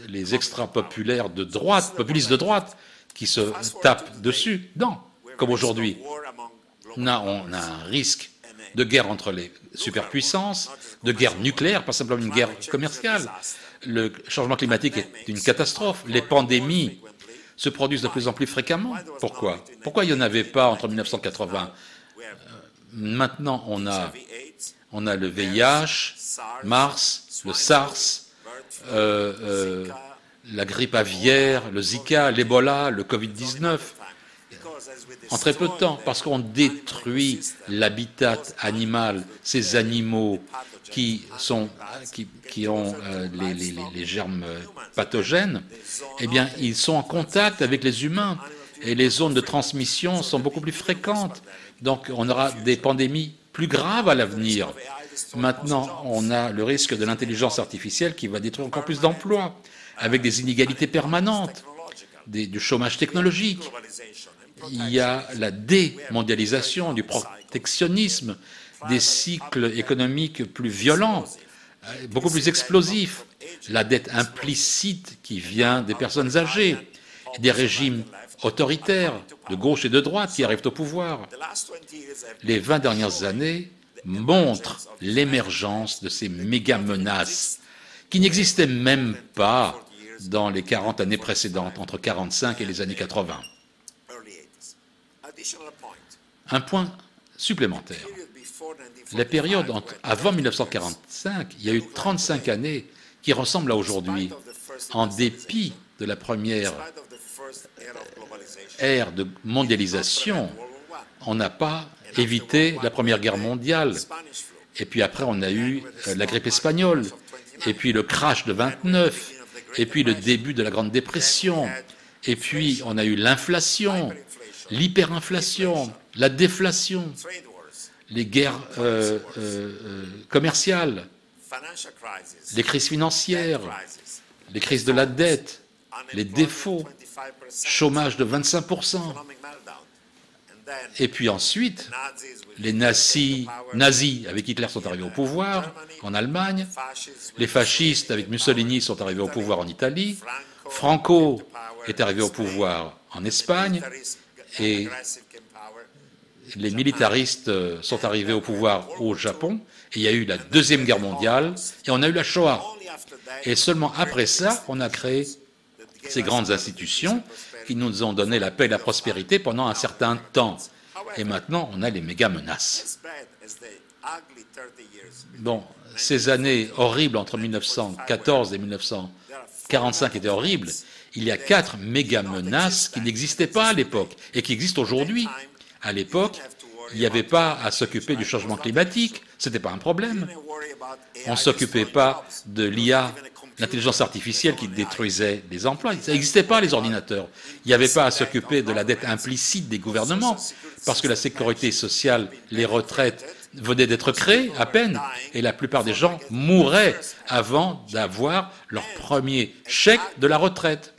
Speaker 2: les extra-populaires de droite, populistes de droite, qui se tapent dessus. Non, comme aujourd'hui. On a, un risque de guerre entre les superpuissances, de guerre nucléaire, pas simplement une guerre commerciale. Le changement climatique est une catastrophe. Les pandémies se produisent de plus en plus fréquemment. Pourquoi? Pourquoi il n'y en avait pas entre 1980 euh, Maintenant, on a, on a le VIH, Mars, le SARS, euh, euh, la grippe aviaire, le Zika, l'Ebola, le Covid-19 en très peu de temps, parce qu'on détruit l'habitat animal, ces animaux qui, ont euh, les, germes pathogènes, eh bien, ils sont en contact avec les humains et les zones de transmission sont beaucoup plus fréquentes. Donc, on aura des pandémies plus graves à l'avenir. Maintenant, on a le risque de l'intelligence artificielle qui va détruire encore plus d'emplois, avec des inégalités permanentes, du chômage technologique. Il y a la démondialisation, du protectionnisme, des cycles économiques plus violents, beaucoup plus explosifs, la dette implicite qui vient des personnes âgées, des régimes autoritaires de gauche et de droite qui arrivent au pouvoir. Les 20 dernières années montre l'émergence de ces méga-menaces qui n'existaient même pas dans les 40 années précédentes, entre 45 et les années 80. Un point supplémentaire. La période avant 1945, il y a eu 35 années qui ressemblent à aujourd'hui, en dépit de la première ère de mondialisation. On n'a pas éviter la Première Guerre mondiale. Et puis après, on a eu euh, la grippe espagnole, et puis le crash de 29, et puis le début de la Grande Dépression, et puis on a eu l'inflation, l'hyperinflation, la déflation, les guerres euh, euh, commerciales, les crises financières, les crises de la dette, les défauts, chômage de 25%, Et puis ensuite, les nazis, nazis avec Hitler sont arrivés au pouvoir en Allemagne, les fascistes avec Mussolini sont arrivés au pouvoir en Italie, Franco est arrivé au pouvoir en Espagne, et les militaristes sont arrivés au pouvoir au Japon, et il y a eu la Deuxième Guerre mondiale, et on a eu la Shoah. Et seulement après ça, on a créé ces grandes institutions qui nous ont donné la paix et la prospérité pendant un certain temps. Et maintenant, on a les méga menaces. Bon, ces années horribles entre 1914 et 1945 étaient horribles. Il y a quatre méga menaces qui n'existaient pas à l'époque et qui existent aujourd'hui. À l'époque, il n'y avait pas à s'occuper du changement climatique, ce n'était pas un problème. On ne s'occupait pas de l'IA, l'intelligence artificielle qui détruisait les emplois. Ça n'existait pas, les ordinateurs. Il n'y avait pas à s'occuper de la dette implicite des gouvernements, parce que la sécurité sociale, les retraites venaient d'être créées à peine, et la plupart des gens mouraient avant d'avoir leur premier chèque de la retraite.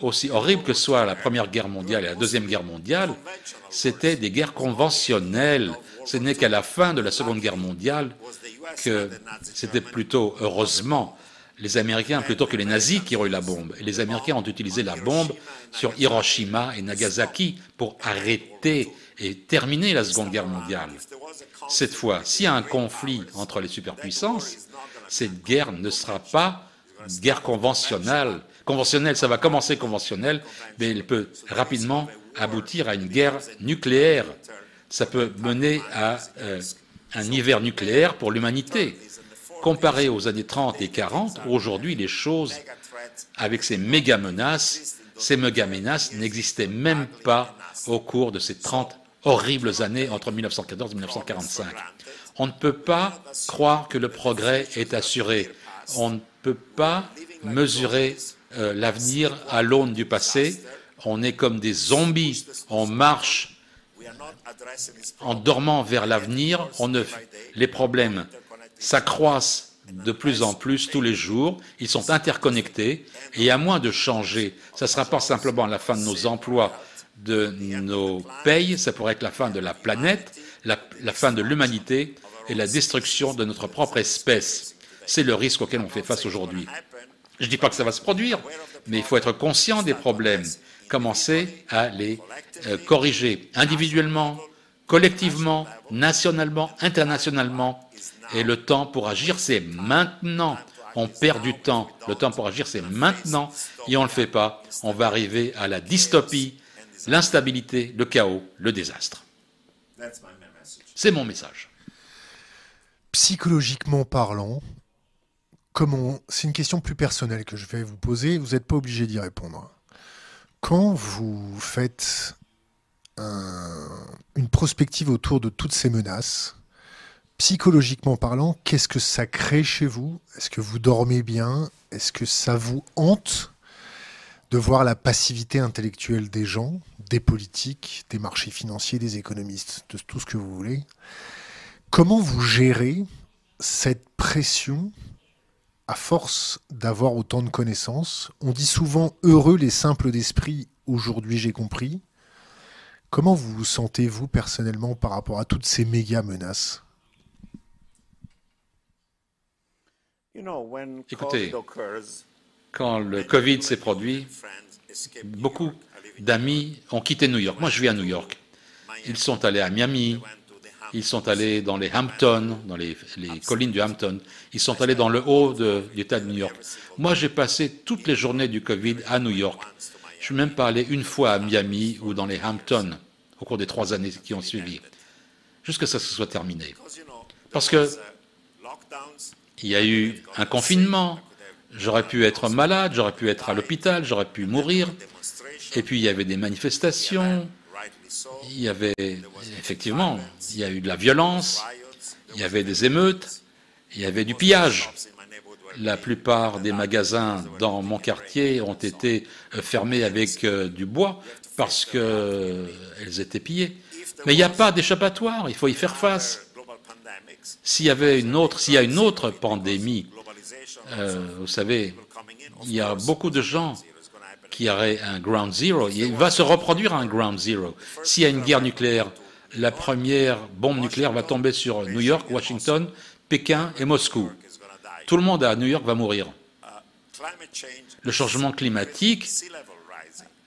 Speaker 2: Aussi horrible que soit la Première Guerre mondiale et la Deuxième Guerre mondiale, c'était des guerres conventionnelles. Ce n'est qu'à la fin de la Seconde Guerre mondiale que c'était plutôt, heureusement, les Américains plutôt que les nazis qui ont eu la bombe. Les Américains ont utilisé la bombe sur Hiroshima et Nagasaki pour arrêter et terminer la Seconde Guerre mondiale. Cette fois, s'il y a un conflit entre les superpuissances, cette guerre ne sera pas guerre conventionnelle. Conventionnelle, ça va commencer conventionnelle, mais elle peut rapidement aboutir à une guerre nucléaire. Ça peut mener à euh, un hiver nucléaire pour l'humanité. Comparé aux années 30 et 40, aujourd'hui, les choses, avec ces méga menaces, ces méga menaces n'existaient même pas au cours de ces 30 horribles années entre 1914 et 1945. On ne peut pas croire que le progrès est assuré. On ne peut pas mesurer euh, l'avenir à l'aune du passé. On est comme des zombies. On marche en dormant vers l'avenir. Les problèmes s'accroissent de plus en plus tous les jours, ils sont interconnectés, et à moins de changer, ça ne sera pas simplement la fin de nos emplois, de nos payes, ça pourrait être la fin de la planète, la, fin de l'humanité et la destruction de notre propre espèce. C'est le risque auquel on fait face aujourd'hui. Je ne dis pas que ça va se produire, mais il faut être conscient des problèmes, commencer à les euh, corriger individuellement, collectivement, nationalement, internationalement. Et le temps pour agir, c'est maintenant. On perd du temps. Le temps pour agir, c'est maintenant. Et on ne le fait pas. On va arriver à la dystopie, l'instabilité, le chaos, le désastre. C'est mon message.
Speaker 1: Psychologiquement parlant, c'est une question plus personnelle que je vais vous poser. Vous n'êtes pas obligé d'y répondre. Quand vous faites une prospective autour de toutes ces menaces, psychologiquement parlant, qu'est-ce que ça crée chez vous? Est-ce que vous dormez bien? Est-ce que ça vous hante de voir la passivité intellectuelle des gens, des politiques, des marchés financiers, des économistes, de tout ce que vous voulez? Comment vous gérez cette pression à force d'avoir autant de connaissances? On dit souvent heureux les simples d'esprit, aujourd'hui j'ai compris. Comment vous vous sentez, vous, personnellement, par rapport à toutes ces méga menaces?
Speaker 2: Écoutez, quand le Covid s'est produit, beaucoup d'amis ont quitté New York. Moi, je vis à New York. Ils sont allés à Miami, ils sont allés dans les Hamptons, dans les, collines du Hampton. Ils sont allés dans le haut de l'État de New York. Moi, j'ai passé toutes les journées du Covid à New York. Je suis même pas allé une fois à Miami ou dans les Hamptons au cours des trois années qui ont suivi, jusqu'à ce que ce soit terminé. Parce que il y a eu un confinement, j'aurais pu être malade, j'aurais pu être à l'hôpital, j'aurais pu mourir, et puis il y avait des manifestations, il y avait effectivement, il y a eu de la violence, il y avait des émeutes, il y avait du pillage. La plupart des magasins dans mon quartier ont été euh, fermés avec euh, du bois parce qu'elles euh, étaient pillées. Mais il n'y a pas d'échappatoire, il faut y faire face. S'il y avait une autre, s'il y a une autre pandémie, vous savez, il y a beaucoup de gens qu'il y aurait un ground zero. Il va se reproduire un ground zero. S'il y a une guerre nucléaire, la première bombe nucléaire va tomber sur New York, Washington, Pékin et Moscou. Tout le monde à New York va mourir. Le changement climatique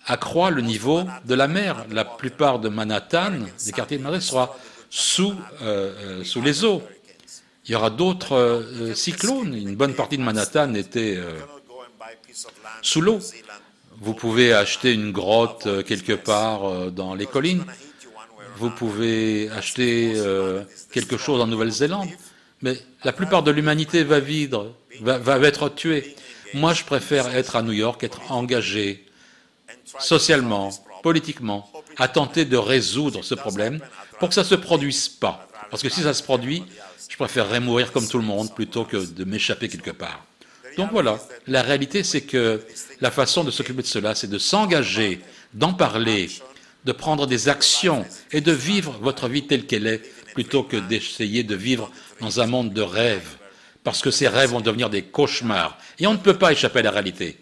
Speaker 2: accroît le niveau de la mer. La plupart de Manhattan, des quartiers de Manhattan, sera sous, euh, euh, sous les eaux. Il y aura d'autres euh, cyclones. Une bonne partie de Manhattan était sous l'eau. Vous pouvez acheter une grotte quelque part dans les collines. Vous pouvez acheter quelque chose en Nouvelle-Zélande. Mais la plupart de l'humanité va, vivre, va être tuée. Moi, je préfère être à New York, être engagé socialement, politiquement, à tenter de résoudre ce problème pour que ça ne se produise pas. Parce que si ça se produit, je préférerais mourir comme tout le monde plutôt que de m'échapper quelque part. Donc voilà, la réalité c'est que la façon de s'occuper de cela, c'est de s'engager, d'en parler, de prendre des actions et de vivre votre vie telle qu'elle est, plutôt que d'essayer de vivre dans un monde de rêves, parce que ces rêves vont devenir des cauchemars. Et on ne peut pas échapper à la réalité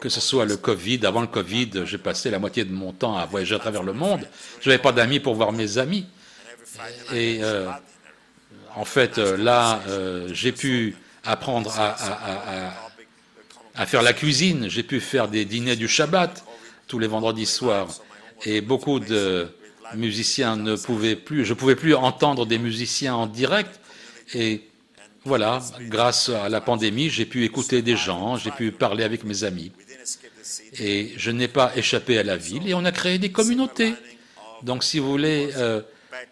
Speaker 2: que ce soit le Covid. Avant le Covid, j'ai passé la moitié de mon temps à voyager à travers le monde. Je n'avais pas d'amis pour voir mes amis. Et euh, en fait, euh, là, euh, j'ai pu apprendre à, faire la cuisine. J'ai pu faire des dîners du Shabbat tous les vendredis soirs. Et beaucoup de musiciens ne pouvaient plus, je ne pouvais plus entendre des musiciens en direct. Et voilà, grâce à la pandémie, j'ai pu écouter des gens, j'ai pu parler avec mes amis. Et je n'ai pas échappé à la ville et on a créé des communautés. Donc si vous voulez, euh,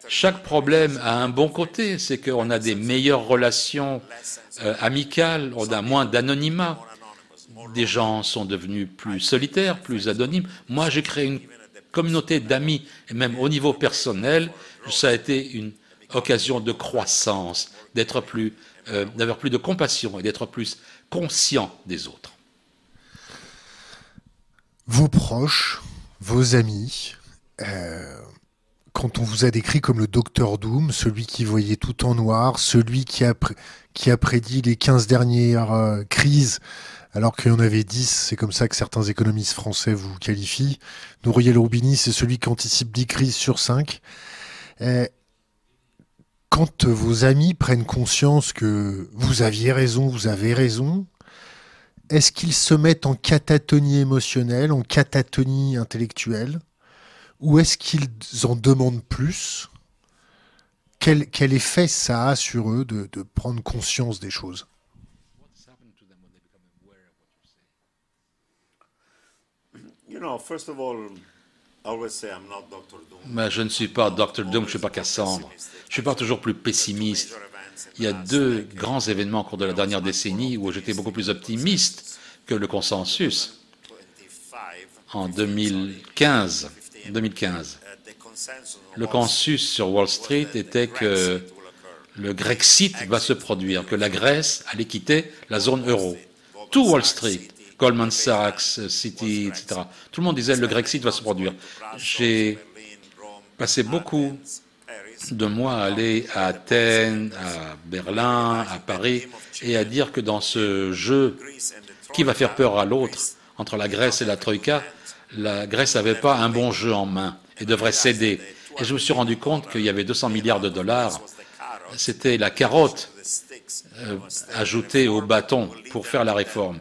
Speaker 2: chaque problème a un bon côté, c'est qu'on a des meilleures relations euh, amicales, on a moins d'anonymat. Des gens sont devenus plus solitaires, plus anonymes. Moi, j'ai créé une communauté d'amis, et même au niveau personnel, ça a été une occasion de croissance, d'être plus, euh, d'avoir plus de compassion et d'être plus conscient des autres
Speaker 1: vos proches, vos amis, euh, quand on vous a décrit comme le docteur Doom, celui qui voyait tout en noir, celui qui a, prédit les 15 dernières euh, crises, alors qu'il y en avait 10, c'est comme ça que certains économistes français vous qualifient. Nouriel Roubini, c'est celui qui anticipe 10 crises sur 5. Euh, quand vos amis prennent conscience que vous aviez raison, vous avez raison, est-ce qu'ils se mettent en catatonie émotionnelle, en catatonie intellectuelle, ou est-ce qu'ils en demandent plus? Quel, effet ça a sur eux de, prendre conscience des choses?
Speaker 2: Je ne suis pas Dr. Doom, je ne suis pas Cassandre. Je ne suis pas toujours plus pessimiste. Il y a deux grands événements au cours de la dernière décennie où j'étais beaucoup plus optimiste que le consensus. En 2015, 2015, le consensus sur Wall Street était que le Grexit va se produire, que la Grèce allait quitter la zone euro. Tout Wall Street, Goldman Sachs, Citi, etc. Tout le monde disait le Grexit va se produire. J'ai passé beaucoup de moi à aller à Athènes, à Berlin, à Paris, et à dire que dans ce jeu qui va faire peur à l'autre, entre la Grèce et la Troïka, la Grèce n'avait pas un bon jeu en main et devrait céder. Et je me suis rendu compte qu'il y avait 200 milliards de dollars. C'était la carotte euh, ajoutée au bâton pour faire la réforme.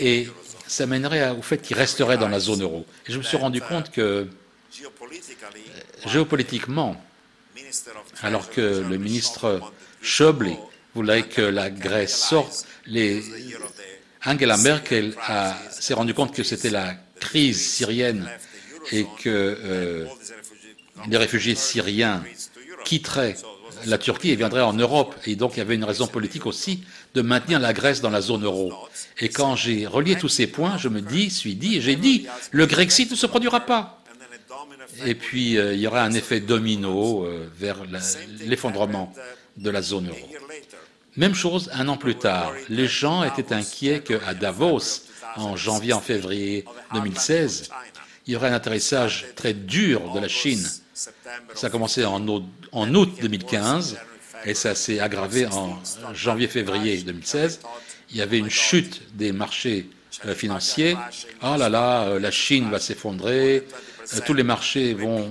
Speaker 2: Et ça mènerait au fait qu'il resterait dans la zone euro. Et je me suis rendu compte que euh, géopolitiquement, alors que le ministre Schäuble voulait que la Grèce sorte, Angela Merkel s'est rendu compte que c'était la crise syrienne et que euh, les réfugiés syriens quitteraient la Turquie et viendraient en Europe. Et donc il y avait une raison politique aussi de maintenir la Grèce dans la zone euro. Et quand j'ai relié tous ces points, je me dis, suis dit, j'ai dit, le Grexit ne se produira pas. Et puis, euh, il y aura un effet domino euh, vers l'effondrement de la zone euro. Même chose un an plus tard. Les gens étaient inquiets qu'à Davos, en janvier, en février 2016, il y aurait un atterrissage très dur de la Chine. Ça a commencé en août, en août 2015 et ça s'est aggravé en janvier-février 2016. Il y avait une chute des marchés euh, financiers. Ah là là, euh, la Chine va s'effondrer, euh, tous les marchés vont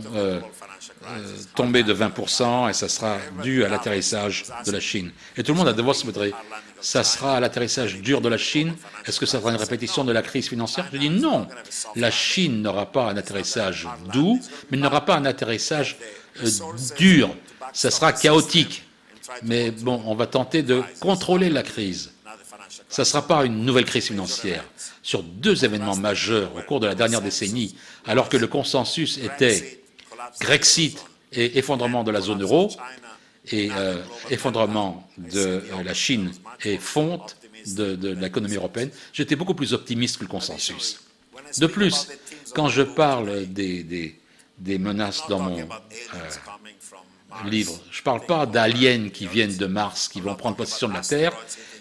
Speaker 2: tomber de 20% et ça sera dû à l'atterrissage de la Chine. Et tout le monde a devoir se montrer, ça sera l'atterrissage dur de la Chine Est-ce que ça sera une répétition de la crise financière? Je dis non. La Chine n'aura pas un atterrissage doux, mais n'aura pas un atterrissage dur. Ça sera chaotique. Mais bon, on va tenter de contrôler la crise. Ça ne sera pas une nouvelle crise financière. Sur deux événements majeurs au cours de la dernière décennie, alors que le consensus était Grexit et effondrement de la zone euro, et euh, effondrement de euh, la Chine et fonte de, l'économie européenne, j'étais beaucoup plus optimiste que le consensus. De plus, quand je parle des, menaces dans mon euh, livre, je ne parle pas d'aliens qui viennent de Mars, qui vont prendre possession de la Terre,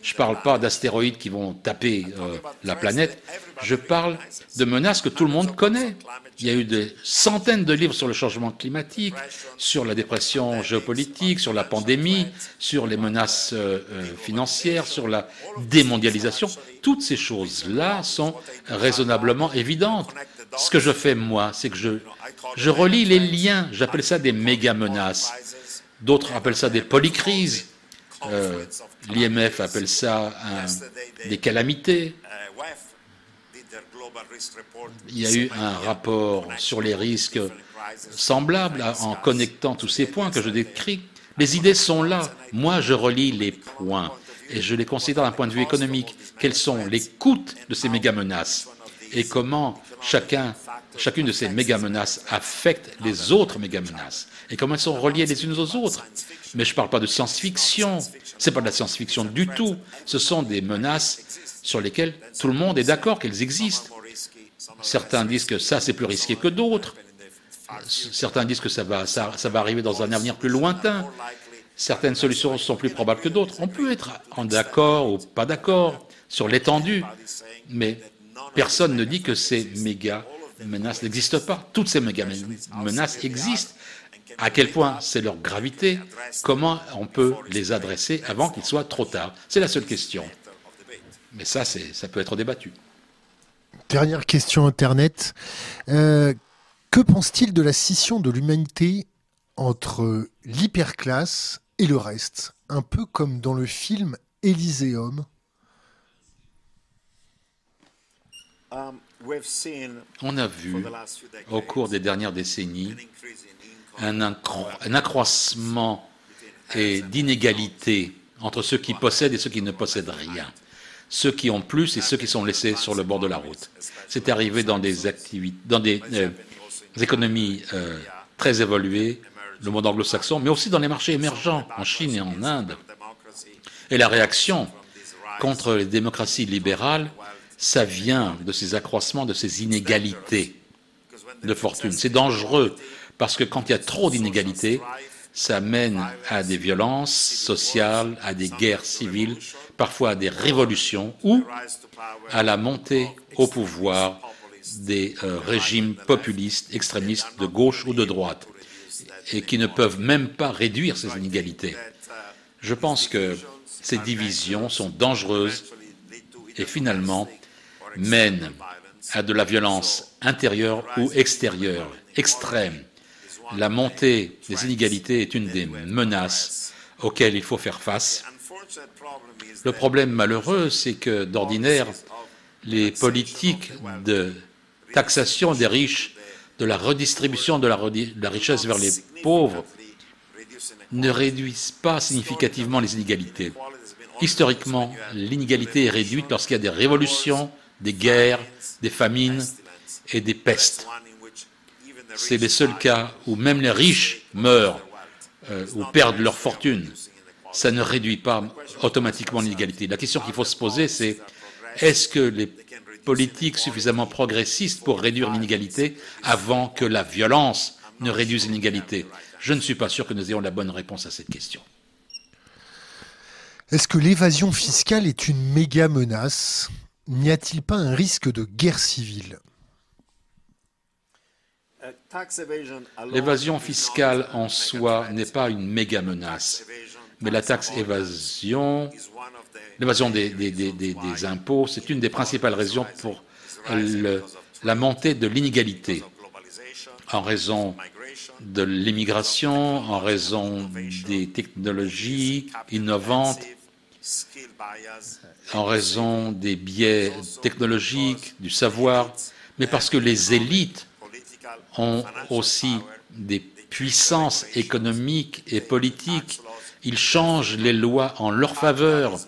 Speaker 2: je ne parle pas d'astéroïdes qui vont taper euh, la planète. Je parle de menaces que tout le monde connaît. Il y a eu des centaines de livres sur le changement climatique, sur la dépression géopolitique, sur la pandémie, sur les menaces euh, euh, financières, sur la démondialisation. Toutes ces choses-là sont raisonnablement évidentes. Ce que je fais, moi, c'est que je, je relis les liens. J'appelle ça des méga-menaces. D'autres appellent ça des polycrises. Euh, L'IMF appelle ça des calamités. Il y a eu un rapport sur les risques semblables en connectant tous ces points que je décris. Les idées sont là. Moi, je relis les points et je les considère d'un point de vue économique. Quels sont les coûts de ces méga-menaces? Et comment chacun, chacune de ces méga-menaces affecte les autres méga-menaces et comment elles sont reliées les unes aux autres. Mais je ne parle pas de science-fiction. Ce n'est pas de la science-fiction du tout. Ce sont des menaces sur lesquelles tout le monde est d'accord qu'elles existent. Certains disent que ça, c'est plus risqué que d'autres. Certains disent que ça va, ça, va arriver dans un avenir plus lointain. Certaines solutions sont plus probables que d'autres. On peut être en d'accord ou pas d'accord sur l'étendue, mais personne ne dit que ces méga menaces n'existent pas. Toutes ces méga menaces existent à quel point c'est leur gravité, comment on peut les adresser avant qu'il soit trop tard? C'est la seule question. Mais ça, ça peut être débattu.
Speaker 1: Dernière question Internet. Euh, que pense-t-il de la scission de l'humanité entre l'hyperclasse et le reste? Un peu comme dans le film Elyséum.
Speaker 2: Um, on a vu au cours des dernières décennies un, accroissement d'inégalité entre ceux qui possèdent et ceux qui ne possèdent rien, ceux qui ont plus et ceux qui sont laissés sur le bord de la route. C'est arrivé dans des, activités, dans des, euh, économies euh, très évoluées, le monde anglo-saxon, mais aussi dans les marchés émergents, en Chine et en Inde. Et la réaction contre les démocraties libérales, ça vient de ces accroissements, de ces inégalités de fortune. C'est dangereux parce que quand il y a trop d'inégalités, ça mène à des violences sociales, à des guerres civiles, parfois à des révolutions ou à la montée au pouvoir des euh, régimes populistes, extrémistes de gauche ou de droite, et qui ne peuvent même pas réduire ces inégalités. Je pense que ces divisions sont dangereuses et finalement mènent à de la violence intérieure ou extérieure, extrême, la montée des inégalités est une des menaces auxquelles il faut faire face. Le problème malheureux, c'est que d'ordinaire, les politiques de taxation des riches, de la redistribution de la, richesse vers les pauvres, ne réduisent pas significativement les inégalités. Historiquement, l'inégalité est réduite lorsqu'il y a des révolutions, des guerres, des famines et des pestes c'est les seuls cas où même les riches meurent euh, ou perdent leur fortune. Ça ne réduit pas automatiquement l'inégalité. La question qu'il faut se poser, c'est est-ce que les politiques suffisamment progressistes pour réduire l'inégalité avant que la violence ne réduise l'inégalité? Je ne suis pas sûr que nous ayons la bonne réponse à cette question.
Speaker 1: Est-ce que l'évasion fiscale est une méga menace? N'y a-t-il pas un risque de guerre civile?
Speaker 2: L'évasion fiscale en soi n'est pas une méga menace. Mais la taxe évasion, l'évasion des, des, des, des, impôts, c'est une des principales raisons pour le, la montée de l'inégalité. en raison de l'immigration, en raison des technologies innovantes, en raison des biais technologiques, du savoir, mais parce que les élites ont aussi des puissances économiques et politiques. Ils changent les lois en leur faveur.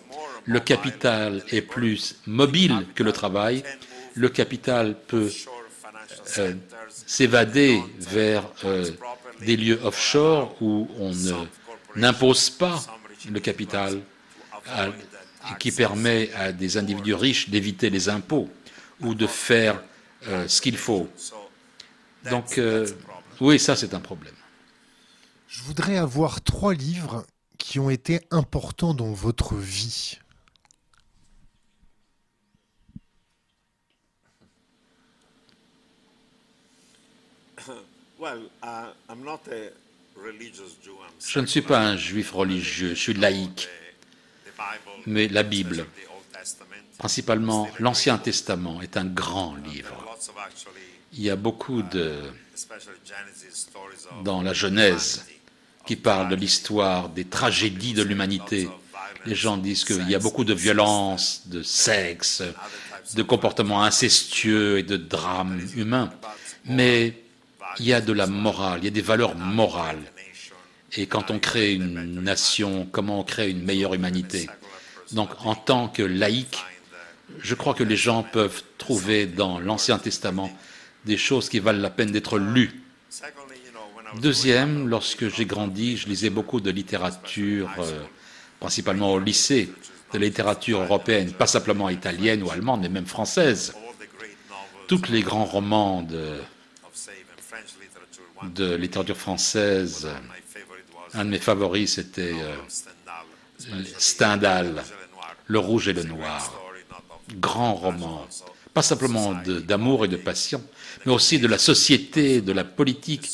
Speaker 2: Le capital est plus mobile que le travail. Le capital peut euh, s'évader vers euh, des lieux offshore où on n'impose pas le capital, qui permet à des individus riches d'éviter les impôts ou de faire euh, ce qu'il faut. Donc, oui, ça c'est un problème.
Speaker 1: Je voudrais avoir trois livres qui ont été importants dans votre vie.
Speaker 2: Je ne suis pas un juif religieux, je suis laïque. Mais la Bible, principalement l'Ancien Testament, est un grand livre. Il y a beaucoup de... dans la Genèse qui parle de l'histoire des tragédies de l'humanité. Les gens disent qu'il y a beaucoup de violence, de sexe, de comportements incestueux et de drames humains. Mais il y a de la morale, il y a des valeurs morales. Et quand on crée une nation, comment on crée une meilleure humanité? Donc en tant que laïc, je crois que les gens peuvent trouver dans l'Ancien Testament des choses qui valent la peine d'être lues. Deuxième, lorsque j'ai grandi, je lisais beaucoup de littérature, euh, principalement au lycée, de la littérature européenne, pas simplement italienne ou allemande, mais même française. Tous les grands romans de littérature française. Un de mes favoris, c'était euh, Stendhal, Le Rouge et le Noir. Grand roman, pas simplement d'amour et de passion, mais aussi de la société, de la politique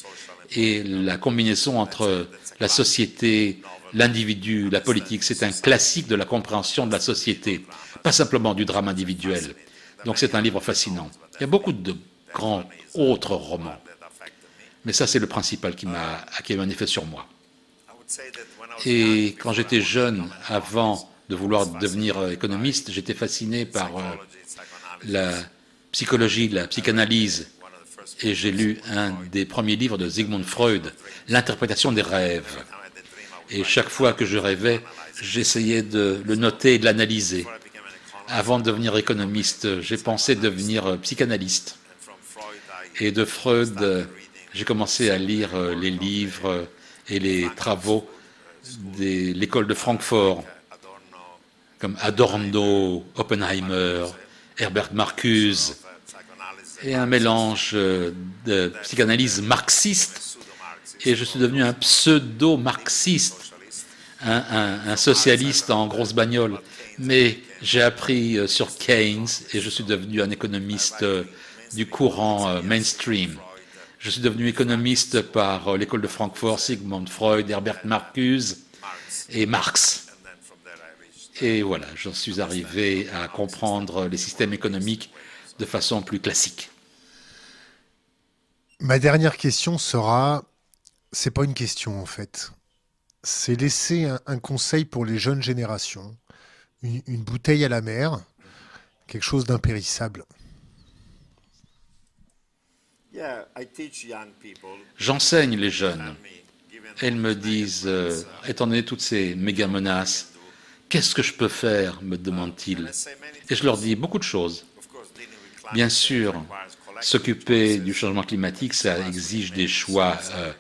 Speaker 2: et la combinaison entre la société, l'individu, la politique. C'est un classique de la compréhension de la société, pas simplement du drame individuel. Donc c'est un livre fascinant. Il y a beaucoup de grands autres romans. Mais ça, c'est le principal qui m'a qui a eu un effet sur moi. Et quand j'étais jeune, avant de vouloir devenir économiste, j'étais fasciné par euh, la psychologie, la psychanalyse. Et j'ai lu un des premiers livres de Sigmund Freud, L'interprétation des rêves. Et chaque fois que je rêvais, j'essayais de le noter et de l'analyser. Avant de devenir économiste, j'ai pensé devenir psychanalyste. Et de Freud, j'ai commencé à lire euh, les livres et les travaux de l'école de Francfort, comme Adorno, Oppenheimer, Herbert Marcuse, et un mélange euh, de psychanalyse marxiste, et je suis devenu un pseudo-marxiste, un, socialiste en grosse bagnole. Mais j'ai appris euh, sur Keynes et je suis devenu un économiste du courant mainstream. Je suis devenu économiste par euh, l'école de Francfort, Sigmund Freud, Herbert Marcuse et Marx. Et voilà, j'en suis arrivé à comprendre les systèmes économiques de façon plus classique.
Speaker 1: Ma dernière question sera, c'est pas une question en fait, c'est laisser un, conseil pour les jeunes générations, une bouteille à la mer, quelque chose d'impérissable.
Speaker 2: J'enseigne les jeunes. Elles me disent, euh, étant donné toutes ces méga menaces, qu'est-ce que je peux faire me demandent-ils. Et je leur dis beaucoup de choses. Bien sûr, s'occuper du changement climatique, ça exige des choix euh,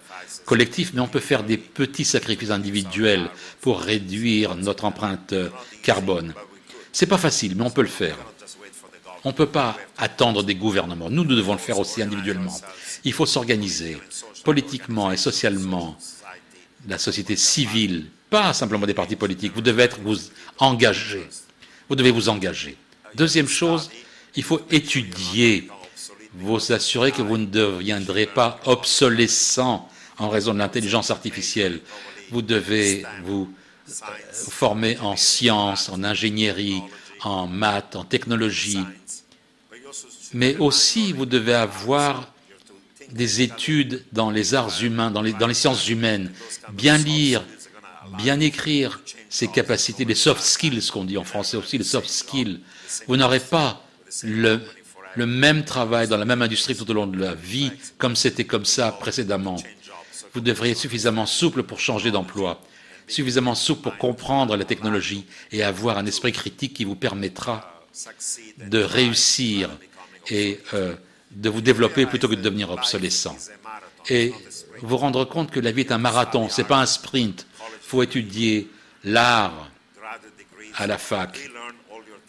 Speaker 2: collectifs, mais on peut faire des petits sacrifices individuels pour réduire notre empreinte carbone. C'est pas facile, mais on peut le faire. On ne peut pas attendre des gouvernements. Nous, nous devons le faire aussi individuellement. Il faut s'organiser politiquement et socialement. La société civile, pas simplement des partis politiques. Vous devez être vous engagé. Vous devez vous engager. Deuxième chose, il faut étudier. Vous assurer que vous ne deviendrez pas obsolescent en raison de l'intelligence artificielle. Vous devez vous formés en sciences, en ingénierie, en maths, en technologie. Mais aussi, vous devez avoir des études dans les arts humains, dans les, dans les sciences humaines, bien lire, bien écrire, ces capacités, les soft skills qu'on dit en français aussi, les soft skills. Vous n'aurez pas le, le même travail dans la même industrie tout au long de la vie, comme c'était comme ça précédemment. Vous devriez être suffisamment souple pour changer d'emploi, suffisamment souple pour comprendre la technologie et avoir un esprit critique qui vous permettra de réussir et euh, de vous développer plutôt que de devenir obsolescent. Et vous rendre compte que la vie est un marathon, ce n'est pas un sprint. Il faut étudier l'art à la fac,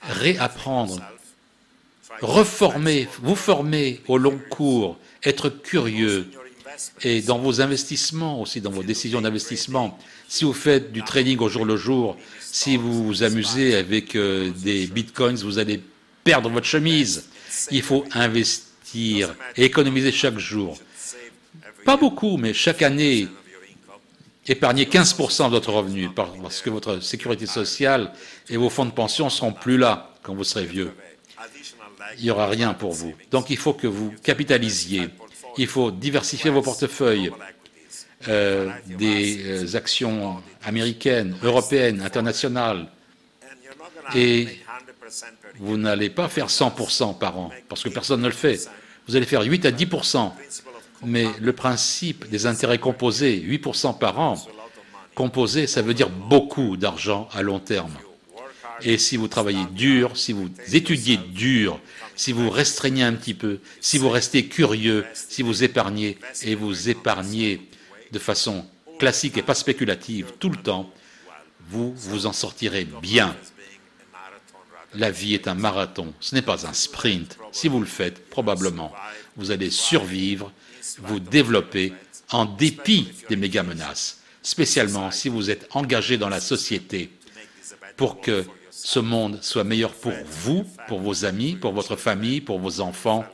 Speaker 2: réapprendre, reformer, vous former au long cours, être curieux, et dans vos investissements aussi, dans vos décisions d'investissement, si vous faites du trading au jour le jour, si vous vous amusez avec euh, des bitcoins, vous allez perdre votre chemise. Il faut investir et économiser chaque jour. Pas beaucoup, mais chaque année, épargnez 15% de votre revenu parce que votre sécurité sociale et vos fonds de pension seront plus là quand vous serez vieux. Il n'y aura rien pour vous. Donc il faut que vous capitalisiez. Il faut diversifier vos portefeuilles. Euh, des euh, actions américaines, européennes, internationales. Et vous n'allez pas faire 100% par an, parce que personne ne le fait. Vous allez faire 8 à 10% mais le principe des intérêts composés, 8% par an, composés, ça veut dire beaucoup d'argent à long terme. Et si vous travaillez dur, si vous étudiez dur, si vous restreignez un petit peu, si vous restez curieux, si vous épargnez, et vous épargnez de façon classique et pas spéculative tout le temps, vous vous en sortirez bien. La vie est un marathon, ce n'est pas un sprint. Si vous le faites, probablement, vous allez survivre vous développer en dépit des méga menaces, spécialement si vous êtes engagé dans la société pour que ce monde soit meilleur pour vous, pour vos amis, pour votre famille, pour vos enfants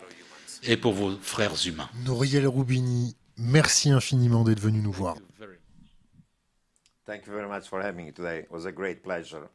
Speaker 2: et pour vos frères humains.
Speaker 1: Nouriel Roubini, merci infiniment d'être venu nous voir.
Speaker 3: Thank you very much for having me today. It was a great pleasure.